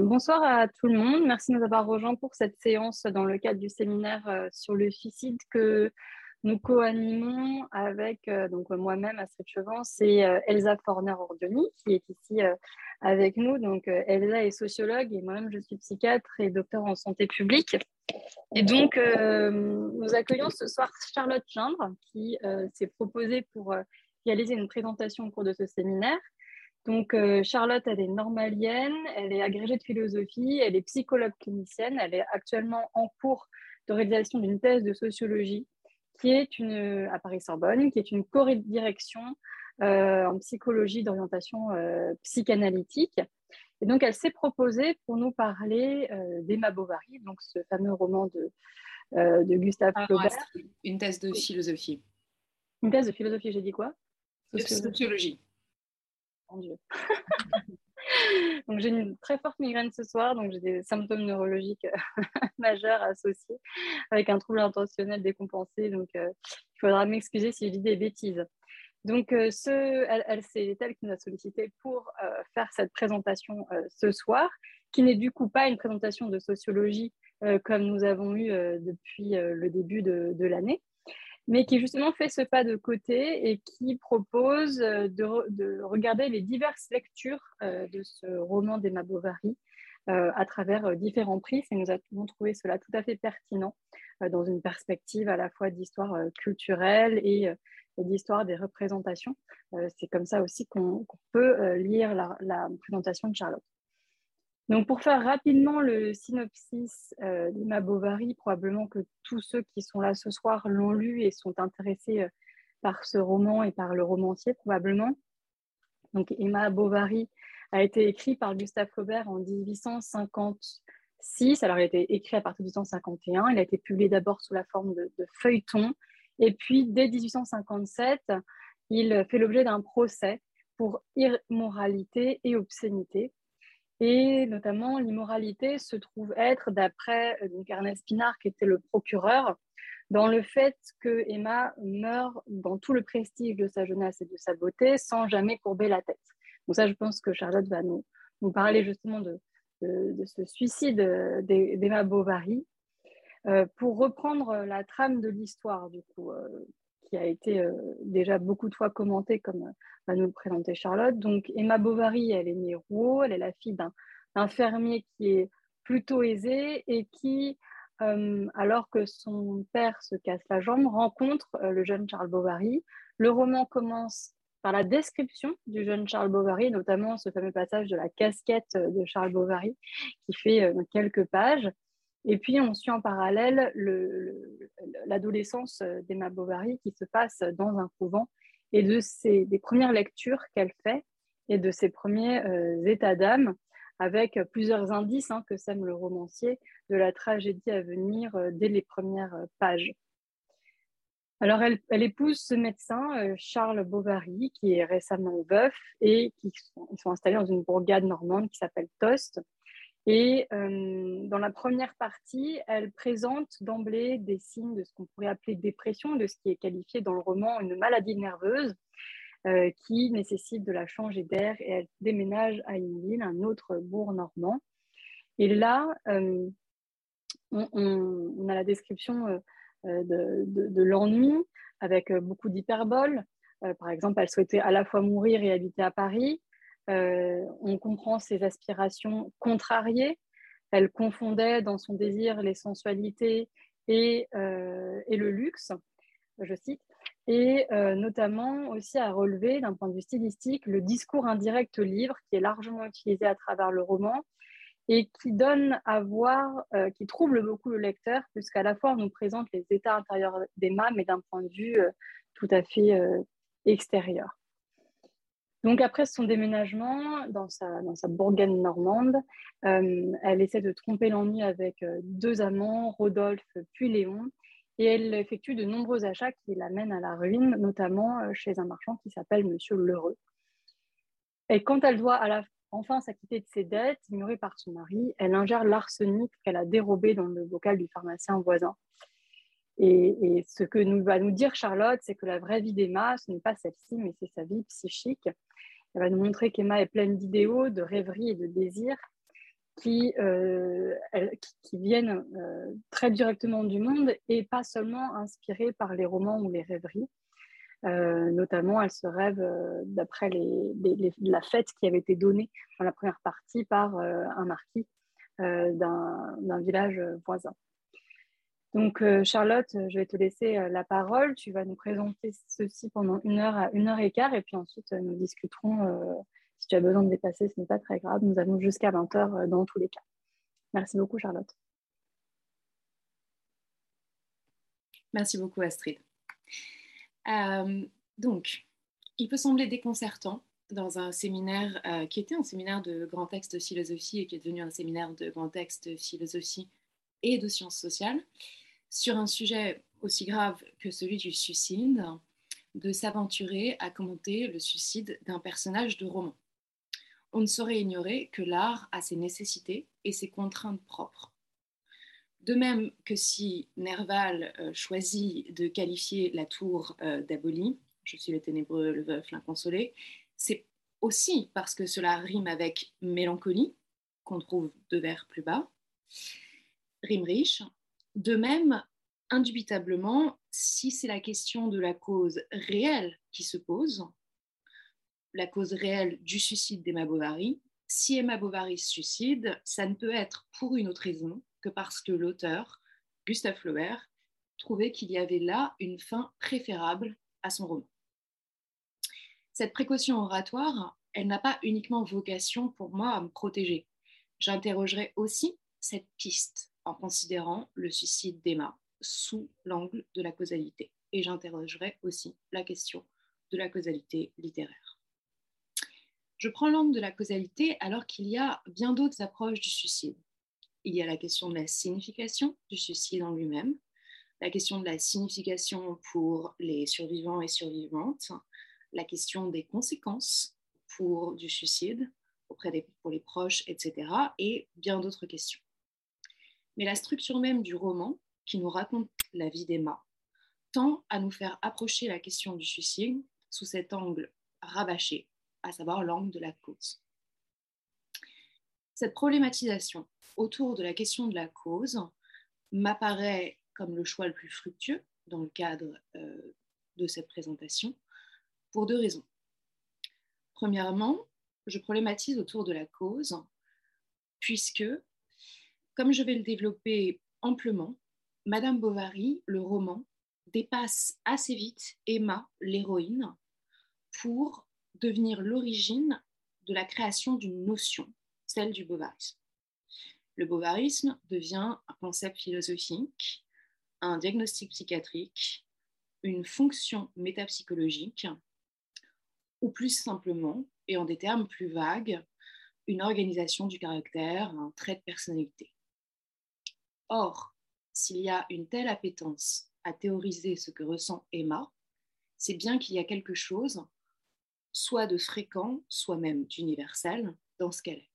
Bonsoir à tout le monde. Merci de nous avoir rejoints pour cette séance dans le cadre du séminaire euh, sur le suicide que nous co-animons avec euh, donc moi-même, Astrid Chevance, euh, Elsa Forner-Ordioni, qui est ici avec nous. Donc, Elsa est sociologue et moi-même, je suis psychiatre et docteur en santé publique. Et donc, nous accueillons ce soir Charlotte Gindre, qui s'est proposée pour réaliser une présentation au cours de ce séminaire. Donc, Charlotte, elle est normalienne, elle est agrégée de philosophie, elle est psychologue clinicienne, elle est actuellement en cours de réalisation d'une thèse de sociologie qui est une, à Paris-Sorbonne, qui est une co-direction euh, en psychologie d'orientation euh, psychanalytique. Et donc, elle s'est proposée pour nous parler euh, d'Emma Bovary, donc ce fameux roman de, de Gustave ah, Flaubert. une thèse de philosophie. Une thèse de philosophie, j'ai dit quoi? Sociologie. Dieu. donc j'ai une très forte migraine ce soir, donc j'ai des symptômes neurologiques majeurs associés avec un trouble intentionnel décompensé. Donc euh, il faudra m'excuser si je dis des bêtises. Donc euh, elle, c'est elle qui nous a sollicité pour euh, faire cette présentation ce soir, qui n'est du coup pas une présentation de sociologie comme nous avons eu depuis le début de l'année, mais qui justement fait ce pas de côté et qui propose euh, de, regarder les diverses lectures euh, de ce roman d'Emma Bovary euh, à travers différents prix. Et nous avons trouvé cela tout à fait pertinent dans une perspective à la fois d'histoire culturelle et, d'histoire des représentations. C'est comme ça aussi qu'on peut lire la présentation de Charlotte. Donc, pour faire rapidement le synopsis euh, d'Emma Bovary, probablement que tous ceux qui sont là ce soir l'ont lu et sont intéressés euh, par ce roman et par le romancier, probablement. Donc, Emma Bovary a été écrit par Gustave Flaubert en 1856. Alors, il a été écrit à partir de 1851. Il a été publié d'abord sous la forme de, de feuilleton. Et puis, dès 1857, il fait l'objet d'un procès pour immoralité et obscénité et notamment, l'immoralité se trouve être, d'après euh, Ernest Pinard, qui était le procureur, dans le fait que Emma meurt dans tout le prestige de sa jeunesse et de sa beauté sans jamais courber la tête. Donc ça, je pense que Charlotte va nous, parler justement de, de, ce suicide euh, d'Emma Bovary. Euh, pour reprendre la trame de l'histoire, du coup, a été euh, déjà beaucoup de fois commenté, comme euh, va nous le présenter Charlotte. Donc, Emma Bovary, elle est née Rouault, elle est la fille d'un fermier qui est plutôt aisé et qui, euh, alors que son père se casse la jambe, rencontre le jeune Charles Bovary. Le roman commence par la description du jeune Charles Bovary, notamment ce fameux passage de la casquette de Charles Bovary qui fait quelques pages. Et puis, on suit en parallèle l'adolescence d'Emma Bovary qui se passe dans un couvent et de ses, des premières lectures qu'elle fait et de ses premiers euh, états d'âme avec plusieurs indices hein, que sème le romancier de la tragédie à venir euh, dès les premières euh, pages. Alors, elle, épouse ce médecin, Charles Bovary, qui est récemment veuf et qui sont, ils sont installés dans une bourgade normande qui s'appelle Tost. Et euh, dans la première partie, elle présente d'emblée des signes de ce qu'on pourrait appeler dépression, de ce qui est qualifié dans le roman une maladie nerveuse euh, qui nécessite de la changer d'air et elle déménage à une ville, un autre bourg normand. Et là, euh, on, a la description de, de l'ennui avec beaucoup d'hyperbole. par exemple, elle souhaitait à la fois mourir et habiter à Paris. Euh, on comprend ses aspirations contrariées. Elle confondait dans son désir les sensualités et, euh, le luxe, je cite, et euh, notamment aussi à relever d'un point de vue stylistique le discours indirect livre qui est largement utilisé à travers le roman et qui donne à voir, qui trouble beaucoup le lecteur, puisqu'à la fois on nous présente les états intérieurs d'Emma, mais d'un point de vue tout à fait extérieur. Donc après son déménagement dans sa, dans sa bourgade normande, euh, elle essaie de tromper l'ennui avec euh, deux amants, Rodolphe puis Léon, et elle effectue de nombreux achats qui l'amènent à la ruine, notamment euh, chez un marchand qui s'appelle Monsieur Lheureux. Et quand elle doit à la, enfin s'acquitter de ses dettes, ignorées par son mari, elle ingère l'arsenic qu'elle a dérobé dans le bocal du pharmacien voisin. Et, ce que va nous dire Charlotte, c'est que la vraie vie d'Emma, ce n'est pas celle-ci, mais c'est sa vie psychique. Elle va nous montrer qu'Emma est pleine d'idéaux, de rêveries et de désirs, qui, qui, viennent très directement du monde et pas seulement inspirées par les romans ou les rêveries. notamment, elle se rêve d'après la fête qui avait été donnée dans la première partie par un marquis d'un village voisin. Donc, euh, Charlotte, euh, je vais te laisser euh, la parole. Tu vas nous présenter ceci pendant une heure à une heure et quart. Et puis ensuite, nous discuterons. si tu as besoin de dépasser, ce n'est pas très grave. Nous avons jusqu'à 20 heures dans tous les cas. Merci beaucoup, Charlotte. Merci beaucoup, Astrid. donc, il peut sembler déconcertant dans un séminaire qui était un séminaire de grand texte philosophie et qui est devenu un séminaire de grand texte philosophie et de sciences sociales, sur un sujet aussi grave que celui du suicide, de s'aventurer à commenter le suicide d'un personnage de roman. On ne saurait ignorer que l'art a ses nécessités et ses contraintes propres. De même que si Nerval euh, choisit de qualifier la tour euh, d'abolie, je suis le ténébreux, le veuf, l'inconsolé, c'est aussi parce que cela rime avec mélancolie, qu'on trouve deux vers plus bas, rime riche, de même, indubitablement, si c'est la question de la cause réelle qui se pose, la cause réelle du suicide d'Emma Bovary, si Emma Bovary se suicide, ça ne peut être pour une autre raison que parce que l'auteur, Gustave Flaubert, trouvait qu'il y avait là une fin préférable à son roman. Cette précaution oratoire, elle n'a pas uniquement vocation pour moi à me protéger. J'interrogerai aussi cette piste en considérant le suicide d'Emma sous l'angle de la causalité. Et j'interrogerai aussi la question de la causalité littéraire. Je prends l'angle de la causalité alors qu'il y a bien d'autres approches du suicide. Il y a la question de la signification du suicide en lui-même, la question de la signification pour les survivants et survivantes, la question des conséquences pour du suicide auprès des pour les proches, etc. et bien d'autres questions. Mais la structure même du roman, qui nous raconte la vie d'Emma, tend à nous faire approcher la question du suicide sous cet angle rabâché, à savoir l'angle de la cause. Cette problématisation autour de la question de la cause m'apparaît comme le choix le plus fructueux dans le cadre euh, de cette présentation, pour deux raisons. Premièrement, je problématise autour de la cause, puisque comme je vais le développer amplement, Madame Bovary, le roman, dépasse assez vite Emma, l'héroïne, pour devenir l'origine de la création d'une notion, celle du bovarisme. Le bovarisme devient un concept philosophique, un diagnostic psychiatrique, une fonction métapsychologique, ou plus simplement, et en des termes plus vagues, une organisation du caractère, un trait de personnalité. Or, s'il y a une telle appétence à théoriser ce que ressent Emma, c'est bien qu'il y a quelque chose, soit de fréquent, soit même d'universel, dans ce qu'elle est.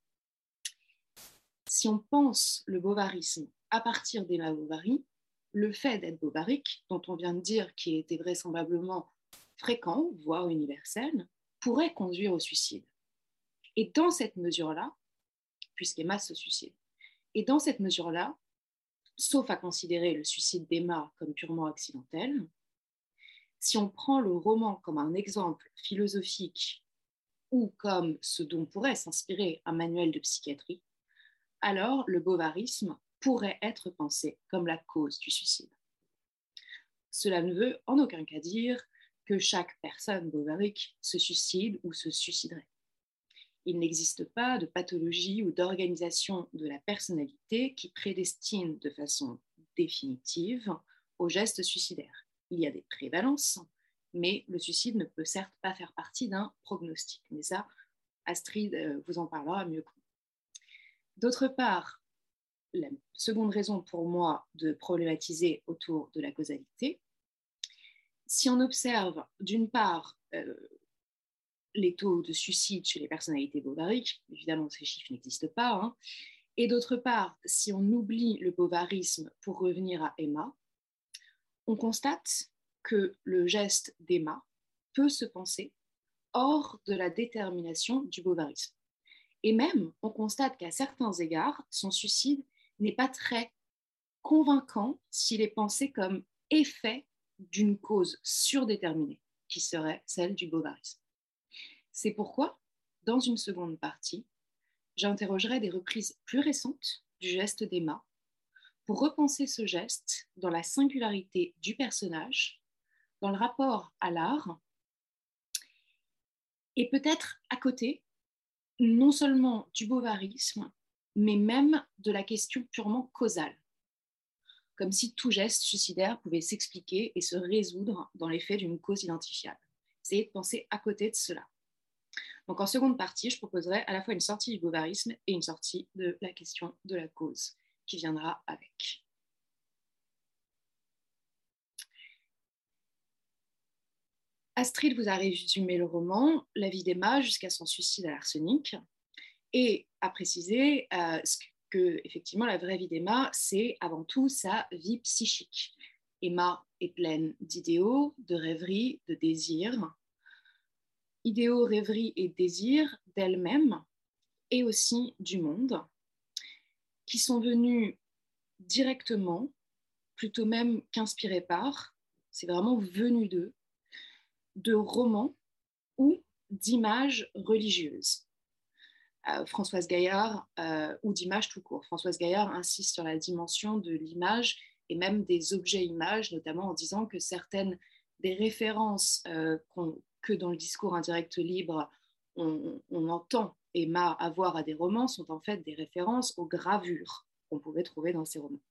Si on pense le bovarisme à partir d'Emma Bovary, le fait d'être bovarique, dont on vient de dire qu'il était vraisemblablement fréquent, voire universel, pourrait conduire au suicide. Et dans cette mesure-là, puisqu'Emma se suicide, et dans cette mesure-là, sauf à considérer le suicide d'Emma comme purement accidentel, si on prend le roman comme un exemple philosophique ou comme ce dont pourrait s'inspirer un manuel de psychiatrie, alors le bovarisme pourrait être pensé comme la cause du suicide. Cela ne veut en aucun cas dire que chaque personne bovarique se suicide ou se suiciderait il n'existe pas de pathologie ou d'organisation de la personnalité qui prédestine de façon définitive au geste suicidaire. Il y a des prévalences, mais le suicide ne peut certes pas faire partie d'un prognostic. Mais ça, Astrid euh, vous en parlera mieux que moi. D'autre part, la seconde raison pour moi de problématiser autour de la causalité, si on observe d'une part euh, les taux de suicide chez les personnalités bovariques, évidemment ces chiffres n'existent pas, hein. et d'autre part, si on oublie le bovarisme pour revenir à Emma, on constate que le geste d'Emma peut se penser hors de la détermination du bovarisme. Et même, on constate qu'à certains égards, son suicide n'est pas très convaincant s'il est pensé comme effet d'une cause surdéterminée, qui serait celle du bovarisme. C'est pourquoi, dans une seconde partie, j'interrogerai des reprises plus récentes du geste d'Emma pour repenser ce geste dans la singularité du personnage, dans le rapport à l'art, et peut-être à côté, non seulement du bovarisme, mais même de la question purement causale, comme si tout geste suicidaire pouvait s'expliquer et se résoudre dans l'effet d'une cause identifiable. Essayez de penser à côté de cela. Donc en seconde partie, je proposerai à la fois une sortie du bovarisme et une sortie de la question de la cause qui viendra avec. Astrid vous a résumé le roman La vie d'Emma jusqu'à son suicide à l'arsenic et a précisé euh, que effectivement la vraie vie d'Emma, c'est avant tout sa vie psychique. Emma est pleine d'idéaux, de rêveries, de désirs. Idéaux, rêveries et désirs d'elle-même et aussi du monde qui sont venus directement, plutôt même qu'inspirés par, c'est vraiment venu d'eux, de romans ou d'images religieuses. Euh, Françoise Gaillard, euh, ou d'images tout court. Françoise Gaillard insiste sur la dimension de l'image et même des objets-images, notamment en disant que certaines des références euh, que dans le discours indirect libre, on, entend Emma avoir à des romans sont en fait des références aux gravures qu'on pouvait trouver dans ces romans.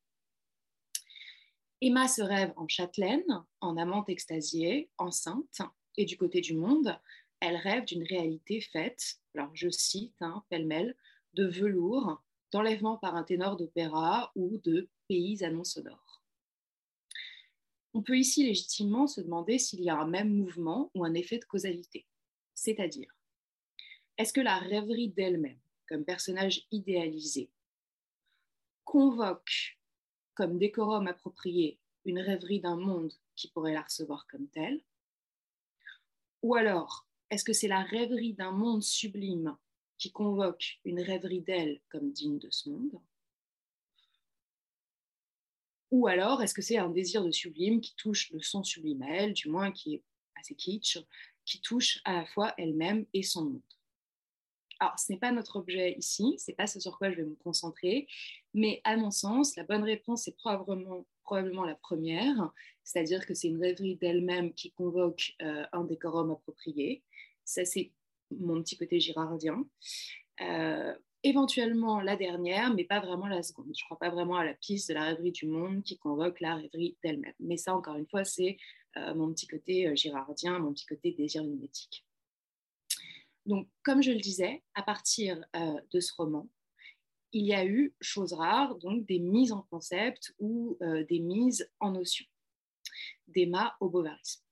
Emma se rêve en châtelaine, en amante extasiée, enceinte, et du côté du monde, elle rêve d'une réalité faite, alors je cite, hein, pêle-mêle, de velours, d'enlèvement par un ténor d'opéra ou de pays annonces sonores. On peut ici légitimement se demander s'il y a un même mouvement ou un effet de causalité, c'est-à-dire est-ce que la rêverie d'elle-même, comme personnage idéalisé, convoque comme décorum approprié une rêverie d'un monde qui pourrait la recevoir comme telle? Ou alors, est-ce que c'est la rêverie d'un monde sublime qui convoque une rêverie d'elle comme digne de ce monde? Ou alors, est-ce que c'est un désir de sublime qui touche le son sublime à elle, du moins qui est assez kitsch, qui touche à la fois elle-même et son monde? Alors, ce n'est pas notre objet ici, ce n'est pas ce sur quoi je vais me concentrer, mais à mon sens, la bonne réponse est probablement, probablement la première, c'est-à-dire que c'est une rêverie d'elle-même qui convoque euh, un décorum approprié. Ça, c'est mon petit côté girardien. Euh, éventuellement la dernière, mais pas vraiment la seconde. Je ne crois pas vraiment à la piste de la rêverie du monde qui convoque la rêverie d'elle-même. Mais ça, encore une fois, c'est euh, mon petit côté girardien, mon petit côté désir mimétique. Donc, comme je le disais, à partir euh, de ce roman, il y a eu, chose rare, donc des mises en concept ou euh, des mises en notion d'Emma au bovarisme.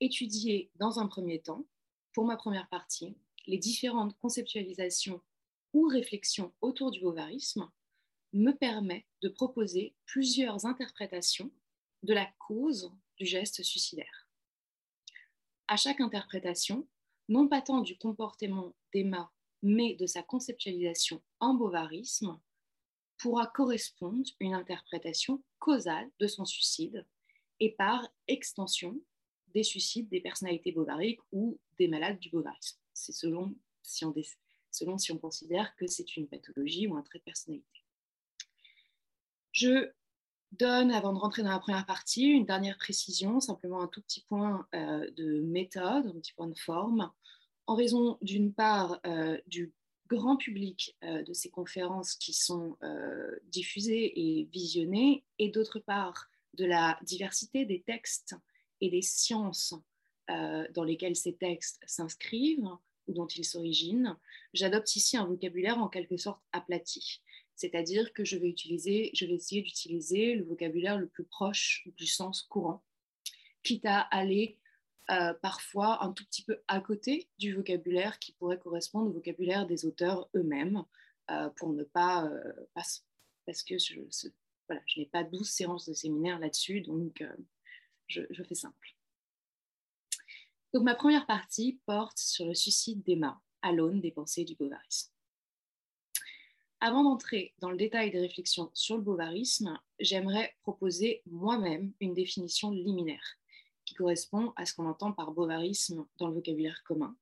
Étudier dans un premier temps, pour ma première partie, les différentes conceptualisations ou réflexions autour du bovarisme me permet de proposer plusieurs interprétations de la cause du geste suicidaire. À chaque interprétation, non pas tant du comportement d'Emma, mais de sa conceptualisation en bovarisme, pourra correspondre une interprétation causale de son suicide et par extension des suicides des personnalités bovariques ou des malades du bovarisme. C'est selon si on, selon si on considère que c'est une pathologie ou un trait de personnalité. Je donne, avant de rentrer dans la première partie, une dernière précision, simplement un tout petit point euh, de méthode, un petit point de forme, en raison d'une part euh, du grand public euh, de ces conférences qui sont diffusées et visionnées, et d'autre part de la diversité des textes et des sciences dans lesquelles ces textes s'inscrivent dont ils s'originent, j'adopte ici un vocabulaire en quelque sorte aplati. C'est-à-dire que je vais, utiliser, je vais essayer d'utiliser le vocabulaire le plus proche du sens courant, quitte à aller euh, parfois un tout petit peu à côté du vocabulaire qui pourrait correspondre au vocabulaire des auteurs eux-mêmes, euh, pour ne pas, euh, parce que je, n'ai pas 12 séances de séminaire là-dessus, donc je, fais simple. Donc ma première partie porte sur le suicide d'Emma à l'aune des pensées du bovarisme. Avant d'entrer dans le détail des réflexions sur le bovarisme, j'aimerais proposer moi-même une définition liminaire qui correspond à ce qu'on entend par bovarisme dans le vocabulaire commun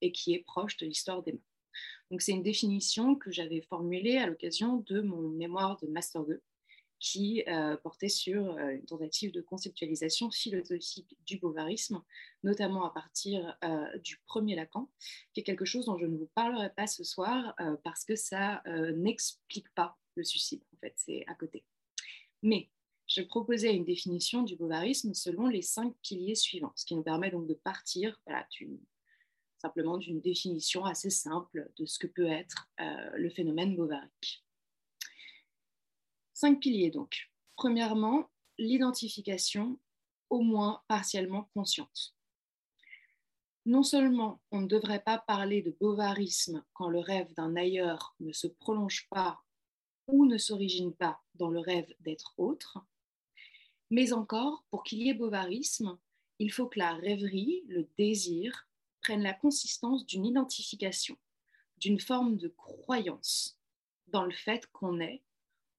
et qui est proche de l'histoire des mains. Donc c'est une définition que j'avais formulée à l'occasion de mon mémoire de Master 2 qui euh, portait sur euh, une tentative de conceptualisation philosophique du bovarisme, notamment à partir euh, du premier Lacan, qui est quelque chose dont je ne vous parlerai pas ce soir parce que ça n'explique pas le suicide, en fait, c'est à côté. Mais je proposais une définition du bovarisme selon les cinq piliers suivants, ce qui nous permet donc de partir simplement d'une définition assez simple de ce que peut être le phénomène bovarique. Cinq piliers donc. Premièrement, l'identification au moins partiellement consciente. Non seulement on ne devrait pas parler de bovarisme quand le rêve d'un ailleurs ne se prolonge pas ou ne s'origine pas dans le rêve d'être autre, mais encore, pour qu'il y ait bovarisme, il faut que la rêverie, le désir, prennent la consistance d'une identification, d'une forme de croyance dans le fait qu'on est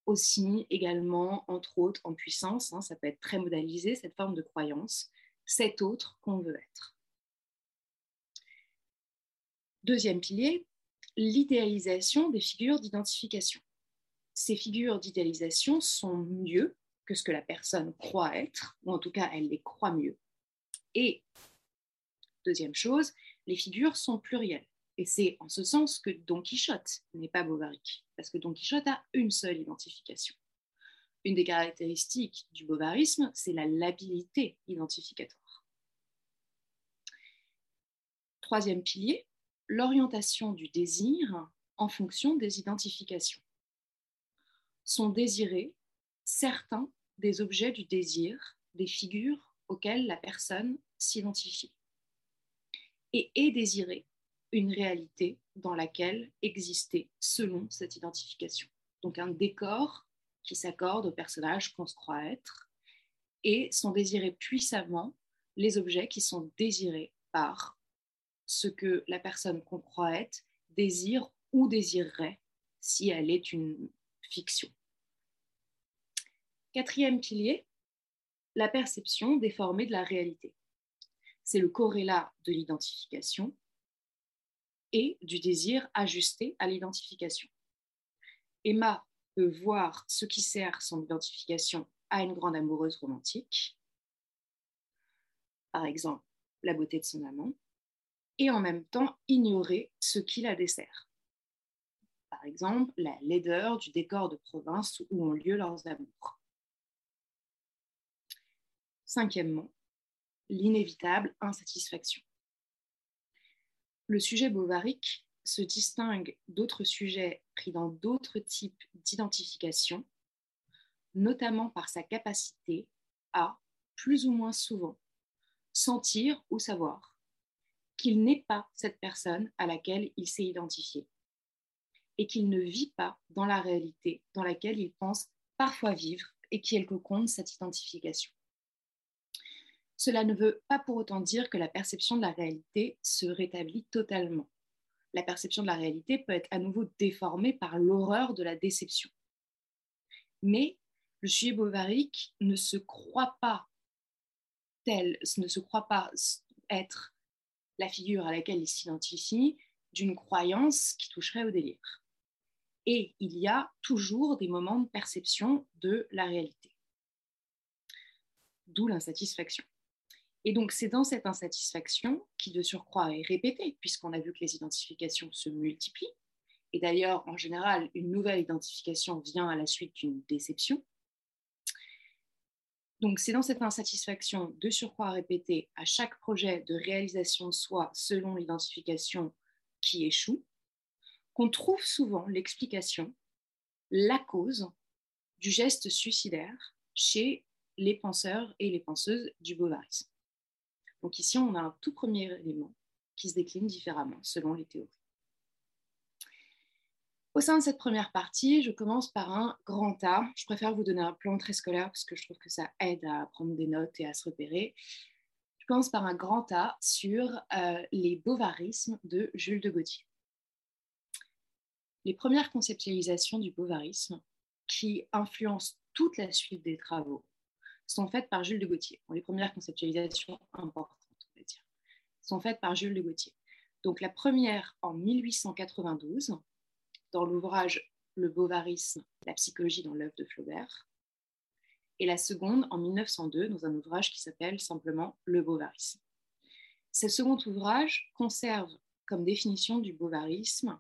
aussi également, entre autres, en puissance, hein, ça peut être très modalisé, cette forme de croyance, cet autre qu'on veut être. Deuxième pilier, l'idéalisation des figures d'identification. Ces figures d'idéalisation sont mieux que ce que la personne croit être, ou en tout cas, elle les croit mieux. Et, deuxième chose, les figures sont plurielles. Et c'est en ce sens que Don Quichotte n'est pas bovarique, parce que Don Quichotte a une seule identification. Une des caractéristiques du bovarisme, c'est la labilité identificatoire. Troisième pilier, l'orientation du désir en fonction des identifications. Sont désirés certains des objets du désir, des figures auxquelles la personne s'identifie. Et est désiré une réalité dans laquelle existait selon cette identification. Donc un décor qui s'accorde au personnage qu'on se croit être et sont désirés puissamment les objets qui sont désirés par ce que la personne qu'on croit être désire ou désirerait si elle est une fiction. Quatrième pilier, la perception déformée de la réalité. C'est le corrélat de l'identification et du désir ajusté à l'identification. Emma peut voir ce qui sert son identification à une grande amoureuse romantique, par exemple la beauté de son amant, et en même temps ignorer ce qui la dessert. Par exemple, la laideur du décor de province où ont lieu leurs amours. Cinquièmement, l'inévitable insatisfaction le sujet bovarique se distingue d'autres sujets pris dans d'autres types d'identification, notamment par sa capacité à, plus ou moins souvent, sentir ou savoir qu'il n'est pas cette personne à laquelle il s'est identifié et qu'il ne vit pas dans la réalité dans laquelle il pense parfois vivre et qui est cocon de cette identification. Cela ne veut pas pour autant dire que la perception de la réalité se rétablit totalement. La perception de la réalité peut être à nouveau déformée par l'horreur de la déception. Mais le sujet bovarique ne se croit pas ne se croit pas être la figure à laquelle il s'identifie d'une croyance qui toucherait au délire. Et il y a toujours des moments de perception de la réalité. D'où l'insatisfaction. Et donc, c'est dans cette insatisfaction, qui de surcroît est répétée, puisqu'on a vu que les identifications se multiplient, et d'ailleurs, en général, une nouvelle identification vient à la suite d'une déception. Donc, c'est dans cette insatisfaction de surcroît répétée à chaque projet de réalisation de soi selon l'identification qui échoue, qu'on trouve souvent l'explication, la cause du geste suicidaire chez les penseurs et les penseuses du bovarisme. Donc ici, on a un tout premier élément qui se décline différemment selon les théories. Au sein de cette première partie, je commence par un grand A. Je préfère vous donner un plan très scolaire parce que je trouve que ça aide à prendre des notes et à se repérer. Je commence par un grand A sur euh, les bovarismes de Jules de Gauthier. les premières conceptualisations du bovarisme qui influencent toute la suite des travaux sont faites par Jules de Gauthier. les premières conceptualisations importantes, on va dire, sont faites par Jules de Gauthier. Donc la première en 1892, dans l'ouvrage Le bovarisme, la psychologie dans l'œuvre de Flaubert, et la seconde en 1902 dans un ouvrage qui s'appelle simplement Le bovarisme. Ce second ouvrage conserve comme définition du bovarisme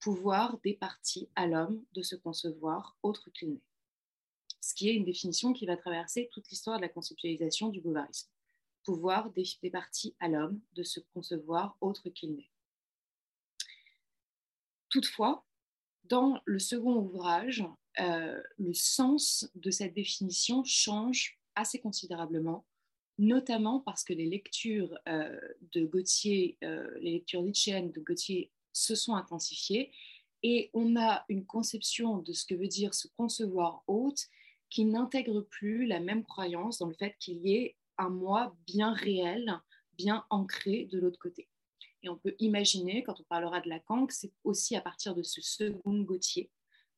pouvoir départi à l'homme de se concevoir autre qu'il n'est. Ce qui est une définition qui va traverser toute l'histoire de la conceptualisation du bovarisme. Pouvoir départi à l'homme de se concevoir autre qu'il n'est. Toutefois, dans le second ouvrage, euh, le sens de cette définition change assez considérablement, notamment parce que les lectures euh, de Gauthier, euh, les lectures nietzschéennes de Gauthier se sont intensifiées et on a une conception de ce que veut dire se concevoir haute qui n'intègre plus la même croyance dans le fait qu'il y ait un moi bien réel, bien ancré de l'autre côté. Et on peut imaginer, quand on parlera de Lacan, que c'est aussi à partir de ce second Gauthier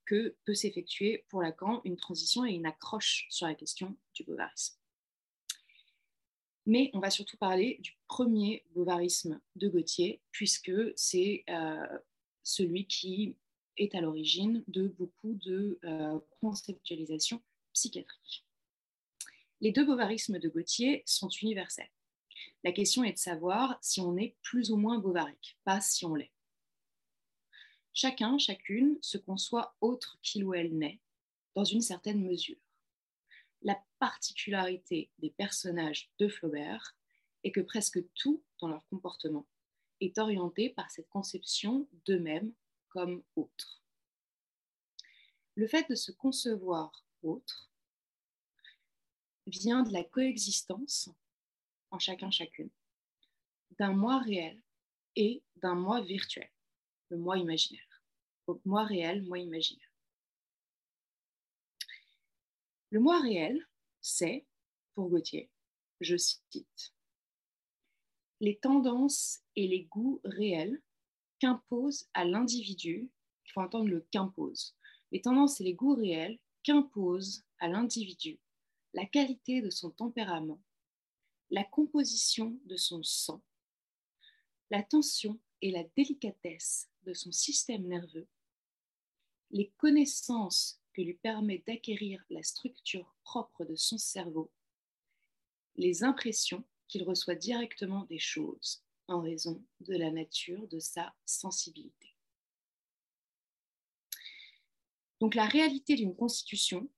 que peut s'effectuer pour Lacan une transition et une accroche sur la question du bovarisme. Mais on va surtout parler du premier bovarisme de Gauthier, puisque c'est euh, celui qui est à l'origine de beaucoup de euh, conceptualisations psychiatriques. Les deux bovarismes de Gauthier sont universels. La question est de savoir si on est plus ou moins bovarique, pas si on l'est. Chacun, chacune se conçoit autre qu'il ou elle n'est, dans une certaine mesure. La particularité des personnages de Flaubert est que presque tout dans leur comportement est orienté par cette conception d'eux-mêmes comme autres. Le fait de se concevoir autre vient de la coexistence en chacun chacune d'un moi réel et d'un moi virtuel, le moi imaginaire. Donc moi réel, moi imaginaire. Le moi réel, c'est, pour Gauthier, je cite, les tendances et les goûts réels qu'impose à l'individu, il faut entendre le qu'impose, les tendances et les goûts réels qu'impose à l'individu la qualité de son tempérament, la composition de son sang, la tension et la délicatesse de son système nerveux, les connaissances que lui permet d'acquérir la structure propre de son cerveau, les impressions qu'il reçoit directement des choses en raison de la nature de sa sensibilité. Donc la réalité d'une constitution,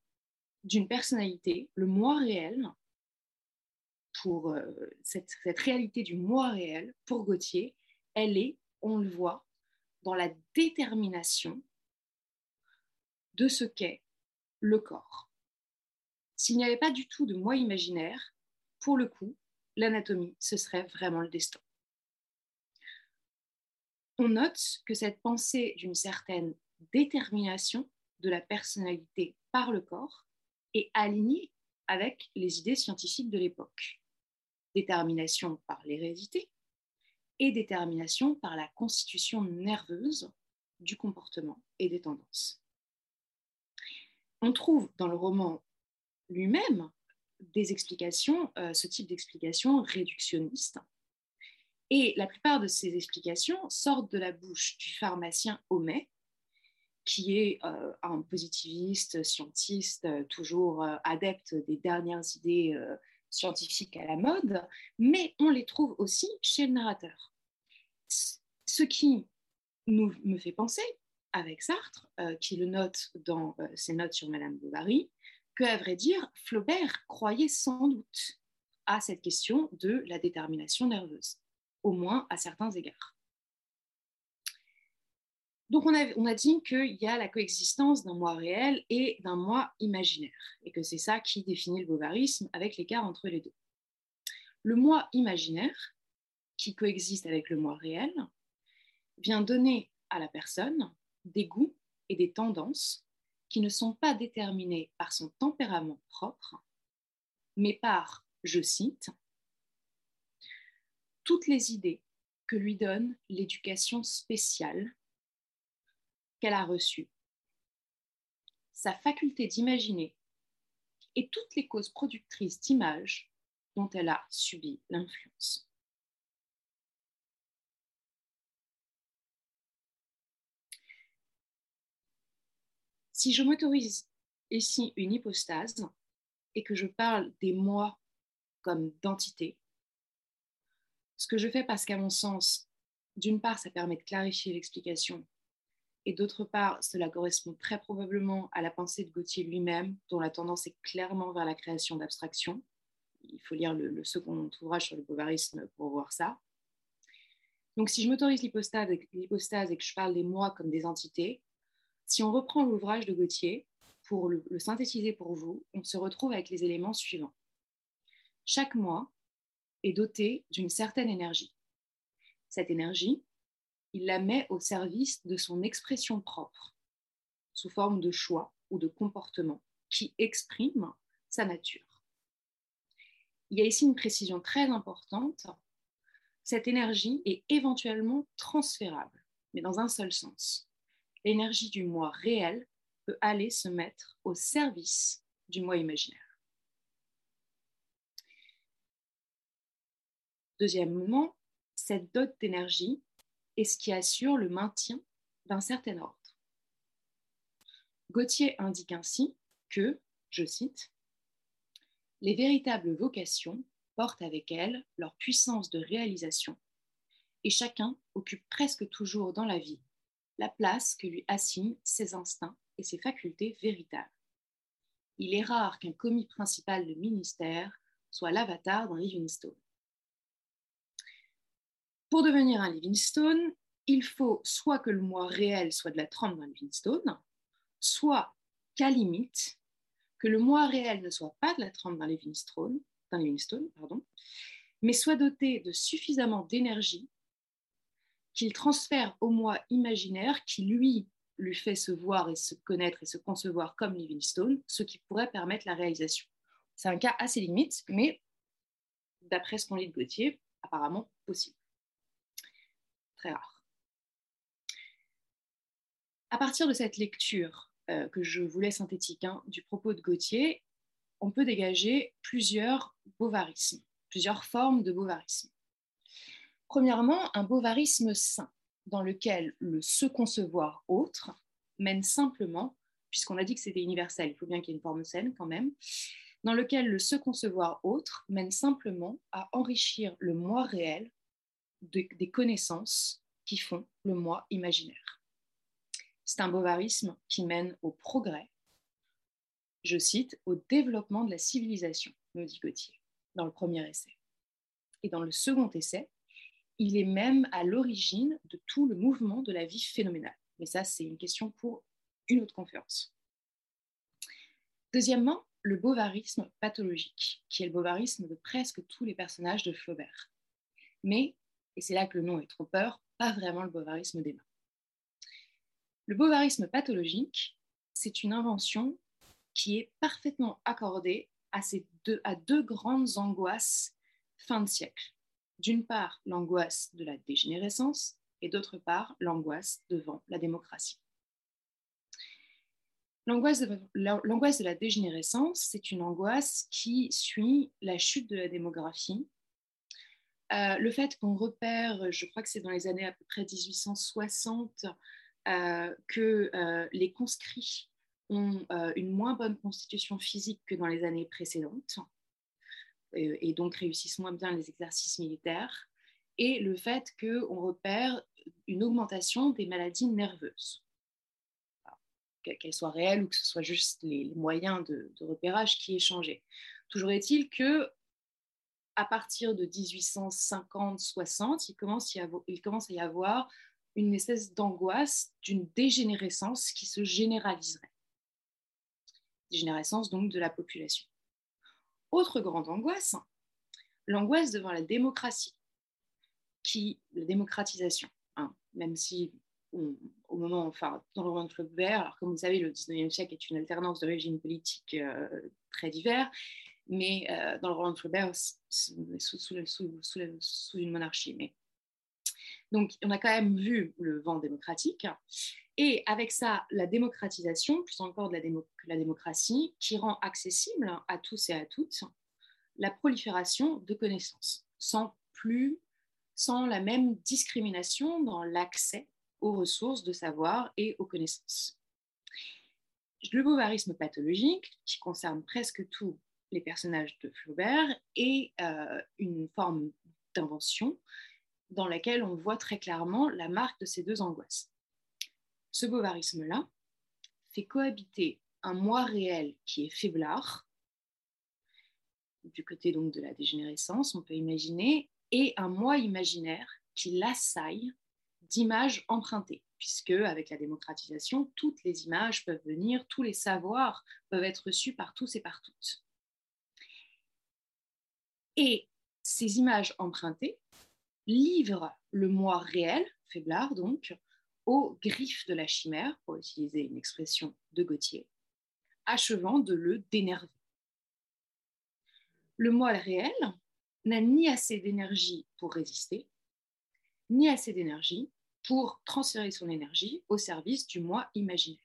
d'une personnalité, le moi réel, pour euh, cette, cette réalité du moi réel, pour Gauthier, elle est, on le voit, dans la détermination de ce qu'est le corps. S'il n'y avait pas du tout de moi imaginaire, pour le coup, l'anatomie, ce serait vraiment le destin. On note que cette pensée d'une certaine détermination de la personnalité par le corps est alignée avec les idées scientifiques de l'époque. Détermination par l'hérédité et détermination par la constitution nerveuse du comportement et des tendances on trouve dans le roman lui-même des explications, euh, ce type d'explications réductionnistes. Et la plupart de ces explications sortent de la bouche du pharmacien Homais, qui est euh, un positiviste, scientiste, euh, toujours adepte des dernières idées scientifiques à la mode, mais on les trouve aussi chez le narrateur. Ce qui me fait penser avec Sartre, euh, qui le note dans euh, ses notes sur Madame Bovary, que, à vrai dire, Flaubert croyait sans doute à cette question de la détermination nerveuse, au moins à certains égards. Donc on a, dit qu'il y a la coexistence d'un moi réel et d'un moi imaginaire, et que c'est ça qui définit le bovarisme avec l'écart entre les deux. Le moi imaginaire, qui coexiste avec le moi réel, vient donner à la personne des goûts et des tendances qui ne sont pas déterminés par son tempérament propre, mais par, je cite, toutes les idées que lui donne l'éducation spéciale qu'elle a reçue, sa faculté d'imaginer et toutes les causes productrices d'images dont elle a subi l'influence. Si je m'autorise ici une hypostase et que je parle des moi comme d'entité, ce que je fais parce qu'à mon sens, d'une part, ça permet de clarifier l'explication et d'autre part, cela correspond très probablement à la pensée de Gauthier lui-même, dont la tendance est clairement vers la création d'abstractions. Il faut lire le, second ouvrage sur le bovarisme pour voir ça. Donc, si je m'autorise l'hypostase et que je parle des moi comme des entités, si on reprend l'ouvrage de Gauthier, pour le, le synthétiser pour vous, on se retrouve avec les éléments suivants. Chaque moi est doté d'une certaine énergie. Cette énergie, il la met au service de son expression propre, sous forme de choix ou de comportement qui exprime sa nature. Il y a ici une précision très importante. Cette énergie est éventuellement transférable, mais dans un seul sens. L'énergie du moi réel peut aller se mettre au service du moi imaginaire. Deuxièmement, cette dot d'énergie et ce qui assure le maintien d'un certain ordre. Gauthier indique ainsi que, je cite, les véritables vocations portent avec elles leur puissance de réalisation, et chacun occupe presque toujours dans la vie la place que lui assignent ses instincts et ses facultés véritables. Il est rare qu'un commis principal de ministère soit l'avatar d'un Livingstone. Pour devenir un Livingstone, il faut soit que le moi réel soit de la trempe d'un Livingstone, soit qu'à limite, que le moi réel ne soit pas de la trempe d'un Livingstone, Livingstone pardon, mais soit doté de suffisamment d'énergie qu'il transfère au moi imaginaire qui, lui, lui fait se voir et se connaître et se concevoir comme Livingstone, ce qui pourrait permettre la réalisation. C'est un cas assez limite, mais d'après ce qu'on lit de Gauthier, apparemment possible rare. À partir de cette lecture euh, que je voulais synthétique hein, du propos de Gauthier, on peut dégager plusieurs bovarismes, plusieurs formes de bovarisme. Premièrement, un bovarisme sain, dans lequel le se concevoir autre mène simplement, puisqu'on a dit que c'était universel, il faut bien qu'il y ait une forme saine quand même, dans lequel le se concevoir autre mène simplement à enrichir le moi réel des connaissances qui font le moi imaginaire. C'est un bovarisme qui mène au progrès, je cite, au développement de la civilisation, me dit Gauthier, dans le premier essai. Et dans le second essai, il est même à l'origine de tout le mouvement de la vie phénoménale. Mais ça, c'est une question pour une autre conférence. Deuxièmement, le bovarisme pathologique, qui est le bovarisme de presque tous les personnages de Flaubert. Mais et c'est là que le nom est trop peur, pas vraiment le bovarisme mains. Le bovarisme pathologique, c'est une invention qui est parfaitement accordée à, ces deux, à deux grandes angoisses fin de siècle. D'une part, l'angoisse de la dégénérescence et d'autre part, l'angoisse devant la démocratie. L'angoisse de, la dégénérescence, c'est une angoisse qui suit la chute de la démographie euh, le fait qu'on repère, je crois que c'est dans les années à peu près 1860, euh, que euh, les conscrits ont une moins bonne constitution physique que dans les années précédentes et donc réussissent moins bien les exercices militaires, et le fait qu'on repère une augmentation des maladies nerveuses, qu'elles soient réelles ou que ce soit juste les, moyens de repérage qui aient changé. Toujours est-il que à partir de 1850-60, il, commence il commence à y avoir une espèce d'angoisse d'une dégénérescence qui se généraliserait. Dégénérescence donc de la population. Autre grande angoisse, l'angoisse devant la démocratie, qui, la démocratisation, hein, même si au moment, enfin, dans le roman de Flaubert, alors comme vous savez, le 19e siècle est une alternance de régimes politiques euh, très divers, mais euh, dans le roman de Flaubert, sous, sous, une monarchie. Mais, Donc, on a quand même vu le vent démocratique. Et avec ça, la démocratisation, plus encore de la, la démocratie, qui rend accessible à tous et à toutes la prolifération de connaissances, sans plus, sans la même discrimination dans l'accès aux ressources de savoir et aux connaissances. Le bovarisme pathologique, qui concerne presque tous les personnages de Flaubert, est euh, une forme d'invention dans laquelle on voit très clairement la marque de ces deux angoisses. Ce bovarisme-là fait cohabiter un moi réel qui est faiblard, du côté donc de la dégénérescence, on peut imaginer, et un moi imaginaire qui l'assaille d'images empruntées, puisque avec la démocratisation, toutes les images peuvent venir, tous les savoirs peuvent être reçus par tous et par toutes. Et ces images empruntées livre le moi réel, faiblard donc, aux griffes de la chimère, pour utiliser une expression de Gauthier, achevant de le dénerver. Le moi réel n'a ni assez d'énergie pour résister, ni assez d'énergie pour transférer son énergie au service du moi imaginaire.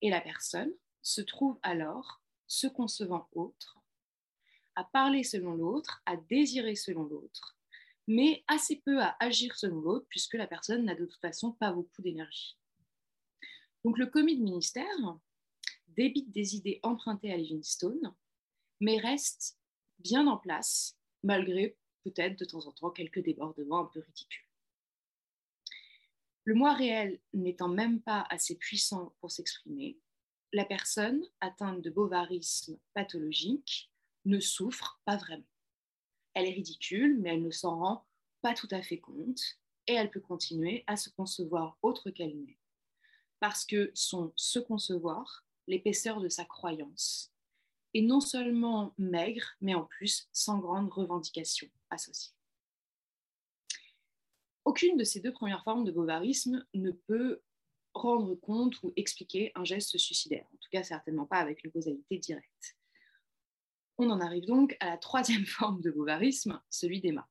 Et la personne se trouve alors se concevant autre, à parler selon l'autre, à désirer selon l'autre, mais assez peu à agir selon l'autre, puisque la personne n'a de toute façon pas beaucoup d'énergie. Donc le commis de ministère débite des idées empruntées à Livingstone, mais reste bien en place, malgré peut-être de temps en temps quelques débordements un peu ridicules. Le moi réel n'étant même pas assez puissant pour s'exprimer, la personne atteinte de bovarisme pathologique ne souffre pas vraiment elle est ridicule, mais elle ne s'en rend pas tout à fait compte et elle peut continuer à se concevoir autre qu'elle n'est. Parce que son se concevoir, l'épaisseur de sa croyance, est non seulement maigre, mais en plus sans grande revendication associée. Aucune de ces deux premières formes de bovarisme ne peut rendre compte ou expliquer un geste suicidaire, en tout cas certainement pas avec une causalité directe. On en arrive donc à la troisième forme de bovarisme, celui d'Emma.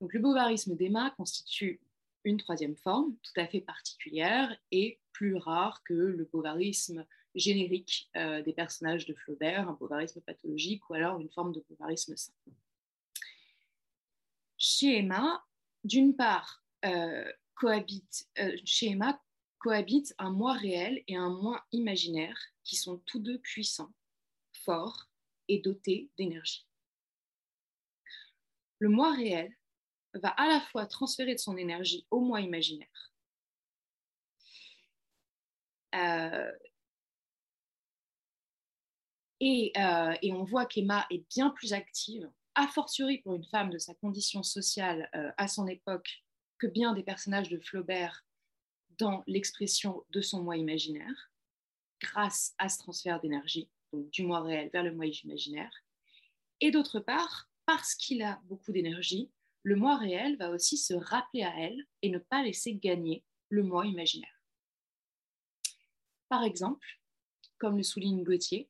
Donc, le bovarisme d'Emma constitue une troisième forme tout à fait particulière et plus rare que le bovarisme générique euh, des personnages de Flaubert, un bovarisme pathologique ou alors une forme de bovarisme simple. Chez Emma, d'une part, euh, cohabite, euh, cohabitent un moi réel et un moi imaginaire qui sont tous deux puissants et doté d'énergie. Le moi réel va à la fois transférer de son énergie au moi imaginaire. Euh, euh, et, on voit qu'Emma est bien plus active, a fortiori pour une femme de sa condition sociale euh, à son époque, que bien des personnages de Flaubert dans l'expression de son moi imaginaire, grâce à ce transfert d'énergie du moi réel vers le moi imaginaire. Et d'autre part, parce qu'il a beaucoup d'énergie, le moi réel va aussi se rappeler à elle et ne pas laisser gagner le moi imaginaire. Par exemple, comme le souligne Gauthier,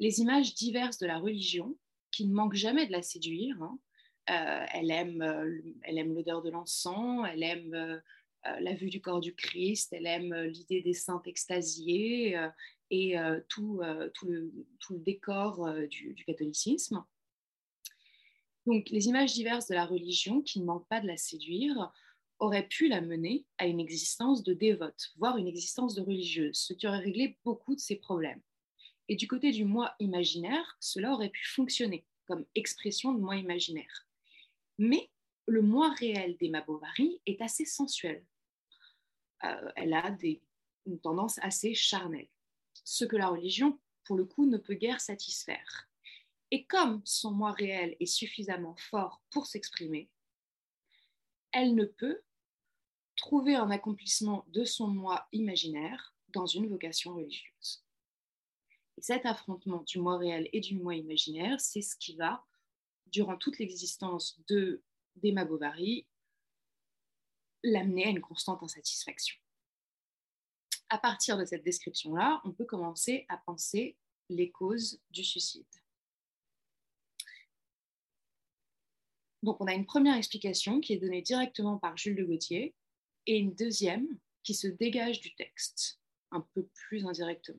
les images diverses de la religion, qui ne manquent jamais de la séduire, hein, euh, elle aime euh, elle aime l'odeur de l'encens, elle aime euh, la vue du corps du Christ, elle aime l'idée des saints extasiés, et euh, tout, euh, tout, le, décor euh, du, catholicisme. Donc les images diverses de la religion, qui ne manquent pas de la séduire, auraient pu la mener à une existence de dévote, voire une existence de religieuse, ce qui aurait réglé beaucoup de ses problèmes. Et du côté du moi imaginaire, cela aurait pu fonctionner comme expression de moi imaginaire. Mais le moi réel d'Emma Bovary est assez sensuel. elle a une tendance assez charnelle ce que la religion, pour le coup, ne peut guère satisfaire. Et comme son moi réel est suffisamment fort pour s'exprimer, elle ne peut trouver un accomplissement de son moi imaginaire dans une vocation religieuse. Et cet affrontement du moi réel et du moi imaginaire, c'est ce qui va, durant toute l'existence de d'Emma Bovary, l'amener à une constante insatisfaction à partir de cette description-là, on peut commencer à penser les causes du suicide. Donc on a une première explication qui est donnée directement par Jules de Gauthier et une deuxième qui se dégage du texte, un peu plus indirectement.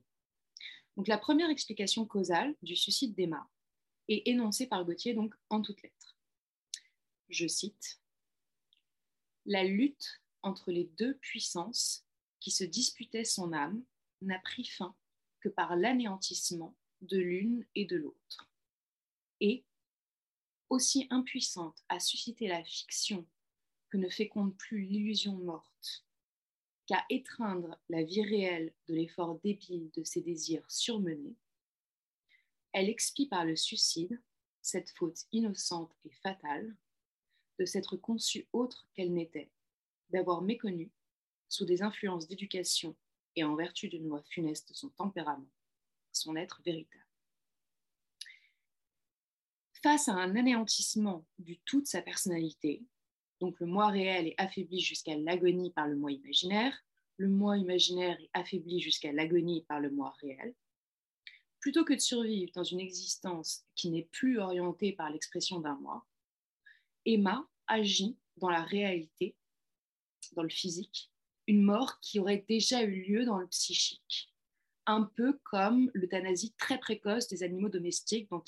Donc la première explication causale du suicide d'Emma est énoncée par Gauthier donc en toutes lettres. Je cite La lutte entre les deux puissances se disputaient son âme n'a pris fin que par l'anéantissement de l'une et de l'autre. Et, aussi impuissante à susciter la fiction que ne féconde plus l'illusion morte, qu'à étreindre la vie réelle de l'effort débile de ses désirs surmenés, elle expie par le suicide cette faute innocente et fatale de s'être conçue autre qu'elle n'était, d'avoir méconnu, sous des influences d'éducation et en vertu d'une loi funeste de son tempérament, son être véritable. Face à un anéantissement du tout de sa personnalité, donc le moi réel est affaibli jusqu'à l'agonie par le moi imaginaire, le moi imaginaire est affaibli jusqu'à l'agonie par le moi réel, plutôt que de survivre dans une existence qui n'est plus orientée par l'expression d'un moi, Emma agit dans la réalité, dans le physique, une mort qui aurait déjà eu lieu dans le psychique, un peu comme l'euthanasie très précoce des animaux domestiques dont,